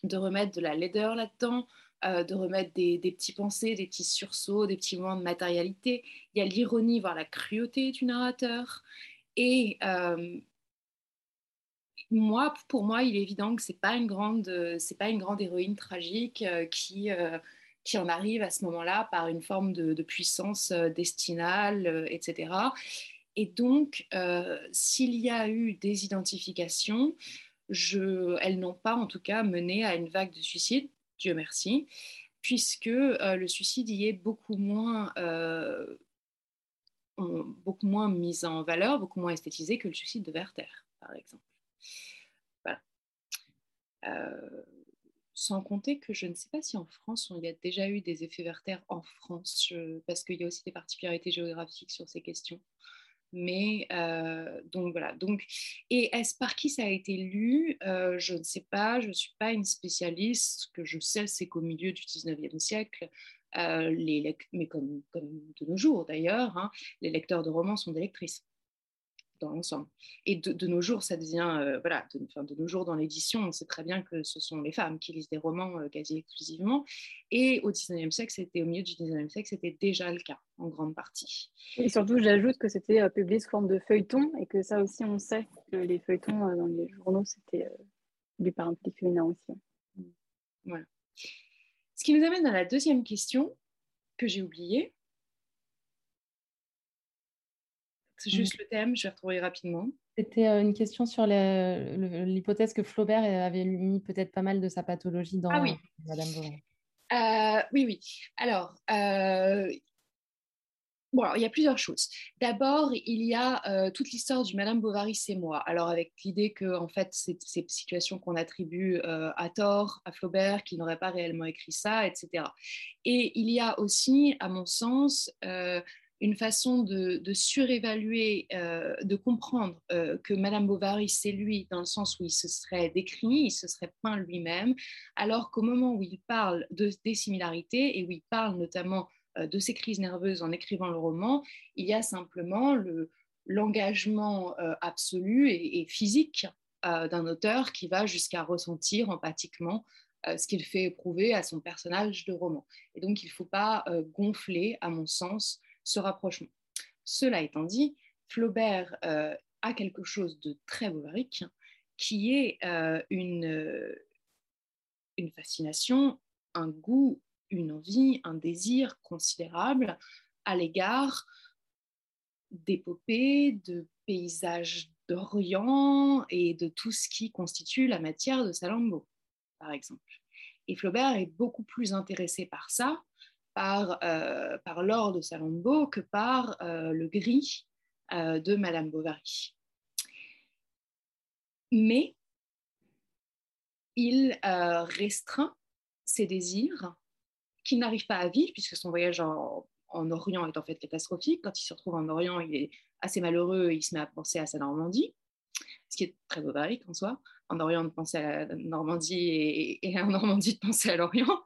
de remettre de la laideur là-dedans, de remettre des, petits pensées, des petits sursauts, des petits moments de matérialité. Il y a l'ironie, voire la cruauté du narrateur. Et moi, pour moi, il est évident que c'est pas une grande, pas une grande héroïne tragique qui qui en arrive à ce moment-là par une forme de, puissance euh, destinale, euh, etc. Et donc, euh, s'il y a eu des identifications, elles n'ont pas en tout cas mené à une vague de suicide, Dieu merci, puisque le suicide y est beaucoup moins, beaucoup moins mis en valeur, beaucoup moins esthétisé que le suicide de Werther, par exemple. Voilà. Sans compter que je ne sais pas si en France, il y a déjà eu des effets Werther en France, parce qu'il y a aussi des particularités géographiques sur ces questions. Mais euh, donc voilà. Donc, et est-ce par qui ça a été lu? Euh, Je ne sais pas. Je ne suis pas une spécialiste. Ce que je sais, c'est qu'au milieu du 19e siècle, euh, les, mais comme, comme, de nos jours d'ailleurs, hein, les lecteurs de romans sont des lectrices dans l'ensemble. Et de, nos jours, ça devient, euh, voilà, de, de, nos jours dans l'édition, on sait très bien que ce sont les femmes qui lisent des romans euh, quasi exclusivement. Et au 19e siècle, c'était au milieu du 19e siècle, c'était déjà le cas en grande partie. Et surtout, j'ajoute que c'était euh, publié sous forme de feuilleton et que ça aussi, on sait que les feuilletons dans les journaux, c'était lu par un petit féminin aussi. Voilà. Ce qui nous amène à la deuxième question que j'ai oubliée. C'est juste le thème, je vais retrouver rapidement. C'était euh, une question sur l'hypothèse que Flaubert avait mis peut-être pas mal de sa pathologie dans ah oui. Madame Bovary. Euh, oui, oui. Alors, euh, Bon, il y a plusieurs choses. D'abord, il y a toute l'histoire du Madame Bovary, c'est moi. Alors, avec l'idée que, en fait, c'est ces situations qu'on attribue à tort à Flaubert, qui n'aurait pas réellement écrit ça, etc. Et il y a aussi, à mon sens, une façon de, surévaluer, euh, de comprendre euh, que Madame Bovary, c'est lui, dans le sens où il se serait décrit, il se serait peint lui-même, alors qu'au moment où il parle de, des similarités et où il parle notamment euh, de ses crises nerveuses en écrivant le roman, il y a simplement l'engagement absolu et, et physique d'un auteur qui va jusqu'à ressentir empathiquement ce qu'il fait éprouver à son personnage de roman. Et donc, il ne faut pas gonfler, à mon sens, ce rapprochement. Cela étant dit, Flaubert euh, a quelque chose de très bovarique qui est euh, une, euh, une fascination, un goût, une envie, un désir considérable à l'égard d'épopées, de paysages d'Orient et de tout ce qui constitue la matière de Salammbô, par exemple. Et Flaubert est beaucoup plus intéressé par ça par, euh, de Salammbô que par euh, le gris euh, de Madame Bovary. Mais il restreint ses désirs qu'il n'arrive pas à vivre puisque son voyage en, Orient est en fait catastrophique. Quand il se retrouve en Orient, il est assez malheureux et il se met à penser à sa Normandie, ce qui est très bovarique en soi. En Orient de penser à la Normandie et, en Normandie de penser à l'Orient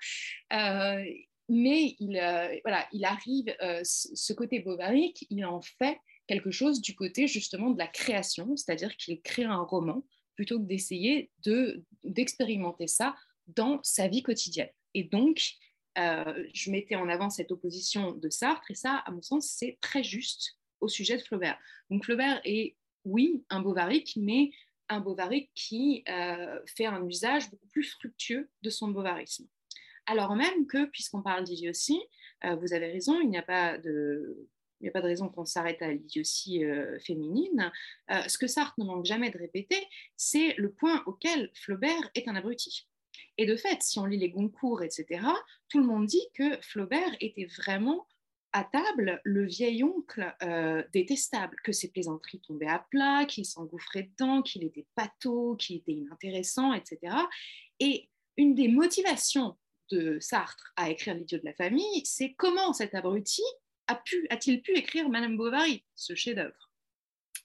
mais il, euh, voilà, il arrive, euh, ce côté bovarique, il en fait quelque chose du côté justement de la création, c'est-à-dire qu'il crée un roman plutôt que d'essayer de, d'expérimenter ça dans sa vie quotidienne. Et donc, euh, je mettais en avant cette opposition de Sartre, et ça, à mon sens, c'est très juste au sujet de Flaubert. Donc Flaubert est, oui, un bovarique, mais un bovarique qui fait un usage beaucoup plus fructueux de son bovarisme alors même que, puisqu'on parle d'idiotie, euh, vous avez raison, il n'y a pas de... Raison qu'on s'arrête à l'idiotie euh, féminine. Euh, ce que Sartre ne manque jamais de répéter, c'est le point auquel Flaubert est un abruti. Et de fait, si on lit les Goncourt, etc., tout le monde dit que Flaubert était vraiment à table le vieil oncle détestable, que ses plaisanteries tombaient à plat, qu'il s'engouffrait dedans, qu'il était pâteau, qu'il était inintéressant, etc. Et une des motivations de Sartre à écrire L'idiot de la famille, c'est comment cet abruti a pu, a-t-il pu écrire Madame Bovary, ce chef-d'œuvre?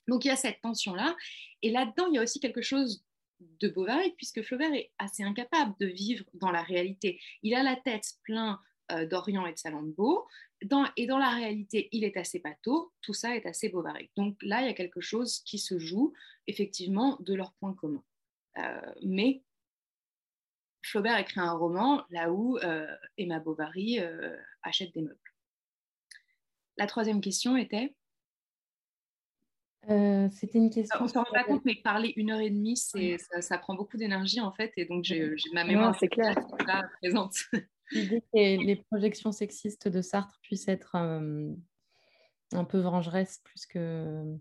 Donc il y a cette tension-là, et là-dedans il y a aussi quelque chose de Bovary, puisque Flaubert est assez incapable de vivre dans la réalité. Il a la tête plein euh, d'Orient et de Salammbô, dans, et dans la réalité, il est assez pâteau, tout ça est assez Bovary. Donc là, il y a quelque chose qui se joue effectivement de leur point commun. Euh, mais Flaubert écrit un roman là où euh, Emma Bovary euh, achète des meubles. La troisième question était? Euh, C'était une question. On ne se rend pas compte, mais parler une heure et demie, ça, prend beaucoup d'énergie en fait, et donc j'ai ma mémoire c'est clair. présente. L'idée que les projections sexistes de Sartre puissent être un peu vengeresses plus que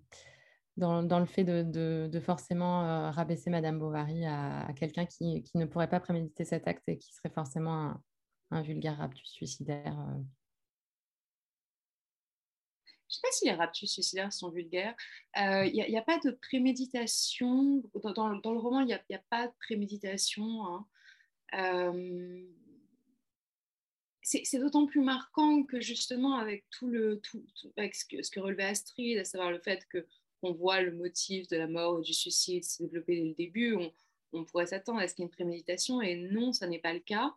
dans, le fait de, forcément euh, rabaisser Madame Bovary à, quelqu'un qui, ne pourrait pas préméditer cet acte et qui serait forcément un, vulgaire raptus suicidaire. Euh. Je ne sais pas si les raptus suicidaires sont vulgaires. Il euh, n'y a, pas de préméditation. Dans, le roman, il n'y a, pas de préméditation. Hein. c'est d'autant plus marquant que justement avec tout ce que, ce que relevait Astrid, à savoir le fait que on voit le motif de la mort ou du suicide se développer dès le début, on, pourrait s'attendre à ce qu'il y ait une préméditation, et non, ça n'est pas le cas.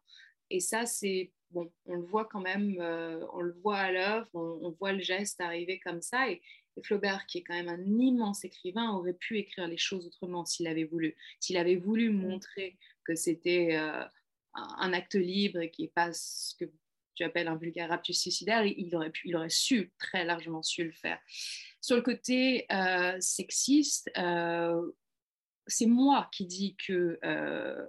Et ça, c'est bon, on le voit quand même, euh, on le voit à l'œuvre, on, voit le geste arriver comme ça. Et, Flaubert, qui est quand même un immense écrivain, aurait pu écrire les choses autrement s'il avait voulu. S'il avait voulu mm. montrer que c'était euh, un acte libre et qui n'est pas ce que tu appelles un vulgaire raptus suicidaire, il aurait, pu, il aurait su, très largement su le faire. Sur le côté euh, sexiste, euh, c'est moi qui dis que euh,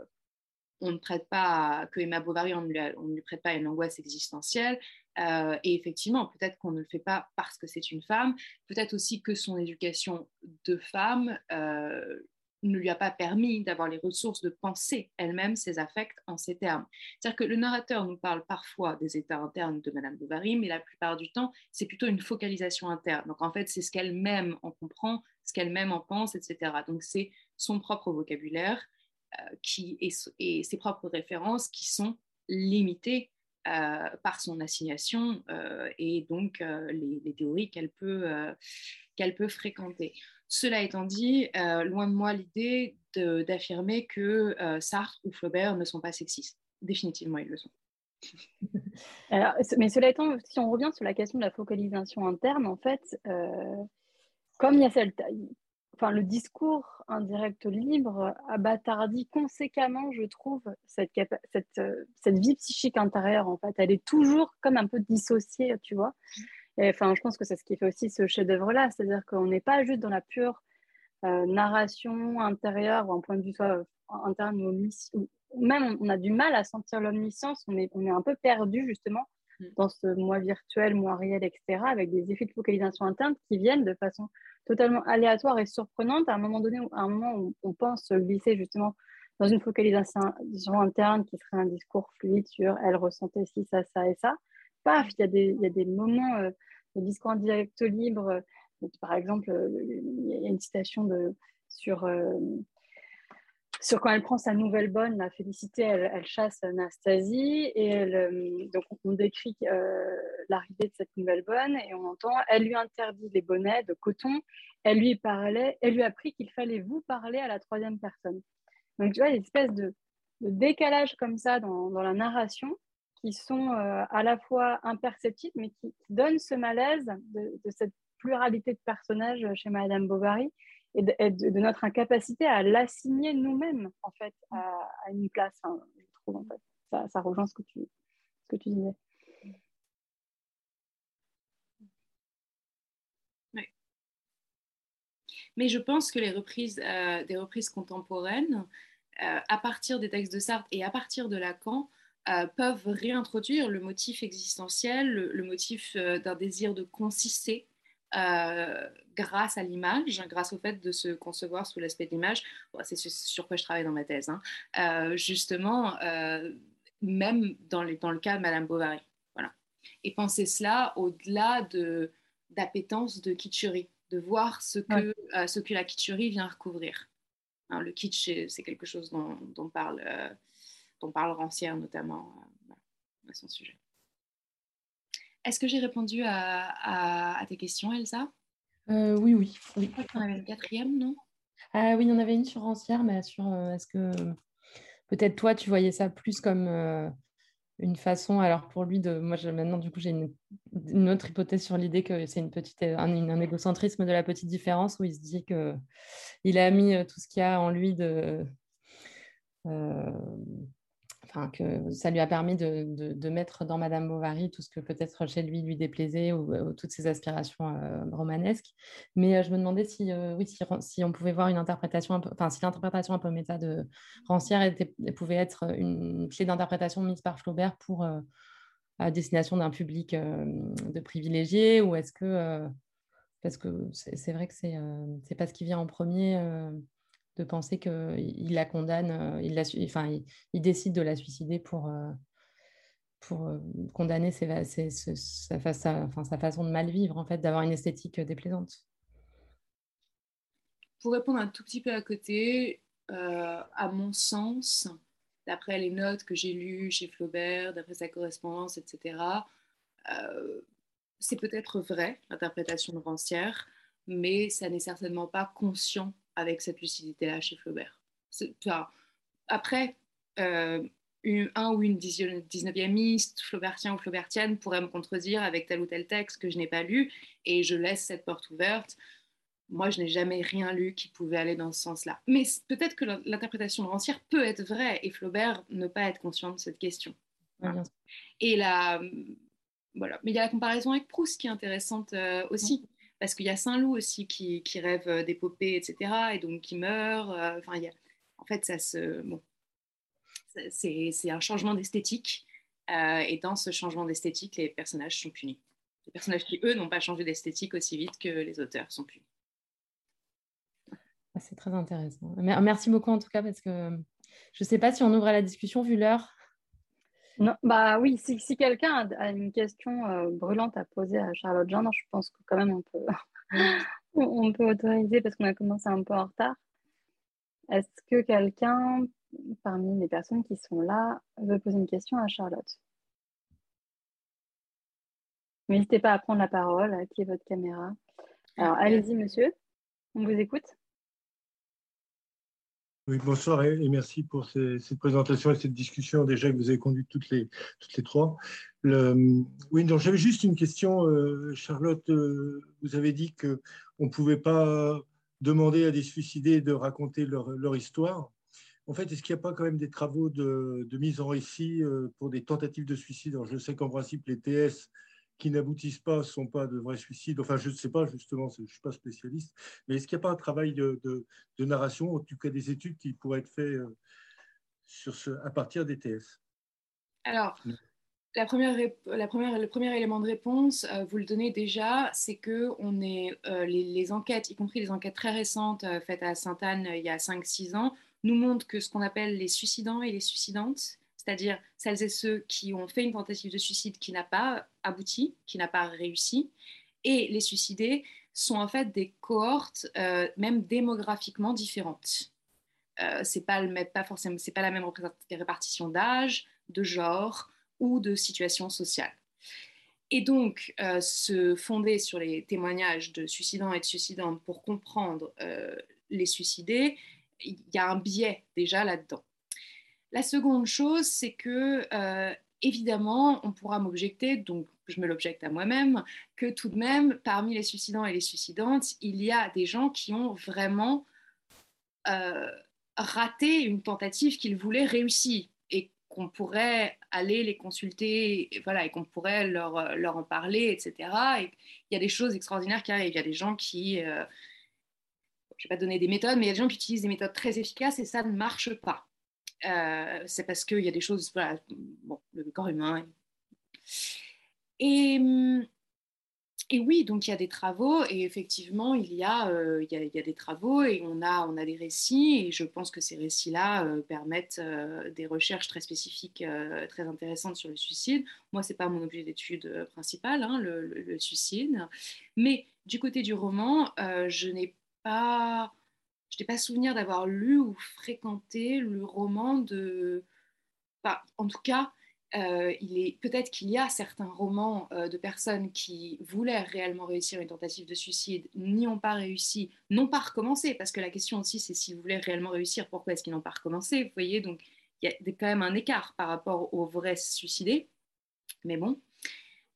on ne prête pas, que Emma Bovary, on ne, lui, prête pas une angoisse existentielle. et effectivement, peut-être qu'on ne le fait pas parce que c'est une femme, peut-être aussi que son éducation de femme ne lui a pas permis d'avoir les ressources de penser elle-même ses affects en ces termes. C'est-à-dire que le narrateur nous parle parfois des états internes de Madame Bovary, mais la plupart du temps, c'est plutôt une focalisation interne. Donc en fait, c'est ce qu'elle-même en comprend, ce qu'elle-même en pense, etc. Donc c'est son propre vocabulaire euh, qui et, ses propres références qui sont limitées par son assignation et donc les, théories qu'elle peut, qu'elle peut fréquenter. Cela étant dit, loin de moi l'idée d'affirmer que Sartre ou Flaubert ne sont pas sexistes. Définitivement, ils le sont. mais cela étant, si on revient sur la question de la focalisation interne, en fait, comme il enfin, le discours indirect libre a bâtardi conséquemment, je trouve, cette, euh, cette, vie psychique intérieure, en fait. Elle est toujours comme un peu dissociée, tu vois. Et, enfin, je pense que c'est ce qui fait aussi ce chef-d'œuvre-là, c'est-à-dire qu'on n'est pas juste dans la pure euh, narration intérieure ou un point de vue soit interne ou, ou même on a du mal à sentir l'omniscience, on est, on est un peu perdu justement mm. dans ce moi virtuel, moi réel, etc., avec des effets de focalisation interne qui viennent de façon totalement aléatoire et surprenante à un moment donné, à un moment où on pense glisser justement dans une focalisation interne qui serait un discours fluide sur elle ressentait ci, ça, ça et ça. Paf, il y a des, moments euh, de discours en direct libre. par exemple, euh, il y a une citation de, sur euh, sur quand elle prend sa nouvelle bonne, la Félicité, elle, chasse Anastasie et elle, euh, donc on décrit euh, l'arrivée de cette nouvelle bonne et on entend, elle lui interdit les bonnets de coton, elle lui parlait, elle lui a appris qu'il fallait vous parler à la troisième personne. Donc tu vois, une espèce de, décalage comme ça dans, la narration qui sont euh, à la fois imperceptibles mais qui, donnent ce malaise de, cette pluralité de personnages chez Madame Bovary et de, notre incapacité à l'assigner nous-mêmes en fait à, une place. je trouve en fait ça, ça rejoint ce que tu, ce que tu disais. Mais je pense que les reprises, euh, des reprises contemporaines, euh, à partir des textes de Sartre et à partir de Lacan, euh, peuvent réintroduire le motif existentiel, le motif d'un désir de consister euh, grâce à l'image, grâce au fait de se concevoir sous l'aspect de l'image. c'est sur quoi je travaille dans ma thèse. Hein. Euh, justement, euh, même dans, dans, le cas de Madame Bovary. Voilà. Et penser cela au-delà de d'appétence de kitscherie, de voir ce que, ce que la kitscherie vient recouvrir. Hein, le kitsch, c'est quelque chose dont, dont parle, dont parle Rancière notamment à son sujet. Est-ce que j'ai répondu à, tes questions, Elsa? Euh, Oui, oui. oui. Je crois avait une quatrième, non? Ah, Oui, il y en avait une sur Rancière, mais sur euh, est-ce que peut-être toi, tu voyais ça plus comme euh, une façon, alors pour lui, de moi maintenant, du coup, j'ai une, autre hypothèse sur l'idée que c'est une petite, un, égocentrisme de la petite différence où il se dit qu'il a mis tout ce qu'il y a en lui de que ça lui a permis de, mettre dans Madame Bovary tout ce que peut-être chez lui lui déplaisait ou, toutes ses aspirations euh, romanesques. Mais euh, je me demandais si, euh, oui, si, on pouvait voir une interprétation, enfin, si l'interprétation un peu méta de Rancière pouvait être une clé d'interprétation mise par Flaubert pour à destination d'un public de privilégiés, ou est-ce que parce que c'est vrai que c'est c'est pas ce qui vient en premier de penser qu'il la condamne, euh, il, la, enfin, il, décide de la suicider pour, euh, pour euh, condamner sa, façon de mal vivre, en fait, d'avoir une esthétique déplaisante. Pour répondre un tout petit peu à côté, à mon sens, d'après les notes que j'ai lues chez Flaubert, d'après sa correspondance, etc., c'est peut-être vrai, l'interprétation de Rancière, mais ça n'est certainement pas conscient avec cette lucidité-là chez Flaubert. après, euh, un ou une 19e flaubertien ou flaubertienne pourrait me contredire avec tel ou tel texte que je n'ai pas lu et je laisse cette porte ouverte. Moi, je n'ai jamais rien lu qui pouvait aller dans ce sens-là. Mais peut-être que l'interprétation de Rancière peut être vraie et Flaubert ne pas être conscient de cette question. Et là, voilà. Mais il y a la comparaison avec Proust qui est intéressante euh, aussi parce qu'il y a Saint-Loup aussi qui, rêve euh, d'épopée, etc., et donc qui meurt. Euh, enfin, en fait, ça se, bon, c'est un changement d'esthétique, euh, et dans ce changement d'esthétique, les personnages sont punis. Les personnages qui, eux, n'ont pas changé d'esthétique aussi vite que les auteurs sont punis. Ah, c'est très intéressant. Merci beaucoup en tout cas, parce que je ne sais pas si on ouvre la discussion vu l'heure. Non, bah oui, si, si quelqu'un a, une question euh, brûlante à poser à Charlotte Jean, je pense que quand même on peut, on peut autoriser parce qu'on a commencé un peu en retard. Est-ce que quelqu'un parmi les personnes qui sont là veut poser une question à Charlotte? N'hésitez pas à prendre la parole, à activer votre caméra. Alors, allez-y, monsieur. On vous écoute. Oui, bonsoir et, merci pour cette présentation et cette discussion déjà que vous avez conduite toutes les, toutes les trois. oui, donc j'avais juste une question. Euh, Charlotte, euh, vous avez dit qu'on ne pouvait pas demander à des suicidés de raconter leur, leur histoire. En fait, est-ce qu'il n'y a pas quand même des travaux de, de mise en récit euh, pour des tentatives de suicide? Je sais qu'en principe, les TS qui n'aboutissent pas sont pas de vrais suicides. Enfin, je ne sais pas, justement, je ne suis pas spécialiste. Mais est-ce qu'il n'y a pas un travail de, narration, en tout cas des études qui pourraient être faites euh, sur ce, à partir des TS Alors, la première, la première, le premier élément de réponse, euh, vous le donnez déjà, c'est que on est, euh, les, les, enquêtes, y compris les enquêtes très récentes faites à Sainte-Anne il y a 5-6 ans, nous montrent que ce qu'on appelle les suicidants et les suicidantes, c'est-à-dire celles et ceux qui ont fait une tentative de suicide qui n'a pas abouti, qui n'a pas réussi, et les suicidés sont en fait des cohortes euh, même démographiquement différentes. Euh, c'est pas, pas forcément, c'est pas la même répartition d'âge, de genre ou de situation sociale. Et donc, euh, se fonder sur les témoignages de suicidants et de suicidantes pour comprendre euh, les suicidés, il y a un biais déjà là-dedans. La seconde chose, c'est que, euh, évidemment, on pourra m'objecter, donc je me l'objecte à moi-même, que tout de même, parmi les suicidants et les suicidantes, il y a des gens qui ont vraiment euh, raté une tentative qu'ils voulaient réussir et qu'on pourrait aller les consulter, et, voilà, et qu'on pourrait leur, en parler, etc. Et il y a des choses extraordinaires qui arrivent. Il y a des gens qui... Euh, je ne vais pas donner des méthodes, mais il y a des gens qui utilisent des méthodes très efficaces et ça ne marche pas. Euh, c'est parce qu'il y a des choses, bon, le corps humain. Et, et, oui, donc il y a des travaux et effectivement, il y a, euh, il, y a, il y a, des travaux et on a, on a des récits et je pense que ces récits-là euh, permettent des recherches très spécifiques, très intéressantes sur le suicide. Moi, c'est pas mon objet d'étude principal, hein, le, suicide. Mais du côté du roman, je n'ai pas je n'ai pas souvenir d'avoir lu ou fréquenté le roman de. en tout cas, euh, il est peut-être qu'il y a certains romans euh, de personnes qui voulaient réellement réussir une tentative de suicide, n'y ont pas réussi, n'ont pas recommencé, parce que la question aussi, c'est s'ils voulaient réellement réussir, pourquoi est-ce qu'ils n'ont pas recommencé Vous voyez, donc il y a quand même un écart par rapport aux vrais suicidés. Mais bon.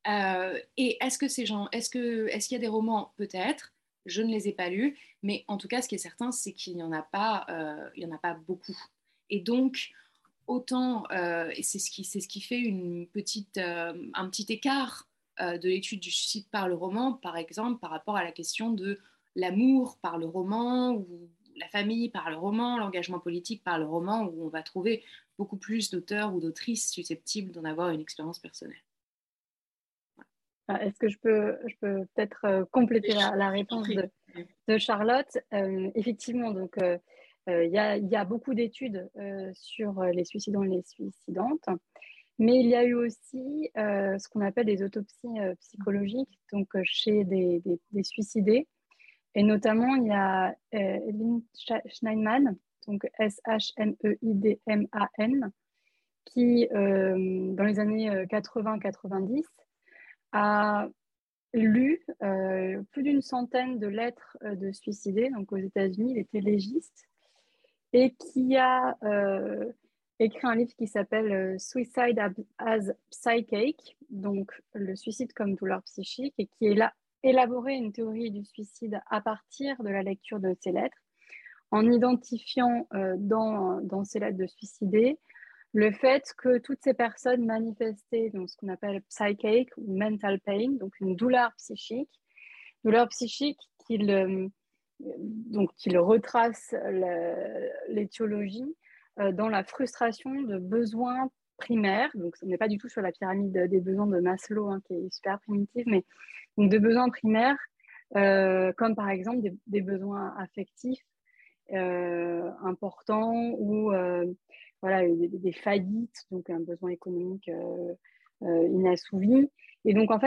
Euh, et est-ce que ces gens, est-ce que, est-ce qu'il y a des romans Peut-être. Je ne les ai pas lus, mais en tout cas, ce qui est certain, c'est qu'il n'y en, a pas, euh, il en a pas beaucoup. Et donc, autant, euh, c'est ce, qui, ce qui fait une petite, euh, un petit écart de l'étude du suicide par le roman, par exemple, par rapport à la question de l'amour par le roman, ou la famille par le roman, l'engagement politique par le roman, où on va trouver beaucoup plus d'auteurs ou d'autrices susceptibles d'en avoir une expérience personnelle. Est-ce que je peux, je peux peut-être euh, compléter la, réponse de, Charlotte? Euh, Effectivement, donc euh, il y, a, y, a beaucoup d'études sur les suicidants et les suicidantes, mais il y a eu aussi ce qu'on appelle des autopsies psychologiques, donc chez des, des, suicidés, et notamment il y a Edwin Schneiderman, donc S-H-M-E-I-D-M-A-N, qui dans les années 80-90 a lu euh, plus d'une centaine de lettres euh, de suicidés, donc aux États-Unis, il était légiste, et qui a euh, écrit un livre qui s'appelle Suicide as Psychic, donc le suicide comme douleur psychique, et qui a élaboré une théorie du suicide à partir de la lecture de ces lettres, en identifiant dans, dans ces lettres de suicidés le fait que toutes ces personnes manifestaient ce qu'on appelle psychic ou mental pain, donc une douleur psychique, douleur psychique qu'il euh, donc retrace l'étiologie euh, dans la frustration de besoins primaires. Donc, on n'est pas du tout sur la pyramide des besoins de Maslow, hein, qui est super primitive, mais donc de besoins primaires, euh, comme par exemple des, besoins affectifs importants ou voilà, des, des, faillites, donc un besoin économique euh, euh, inassouvi. Et donc, en fait,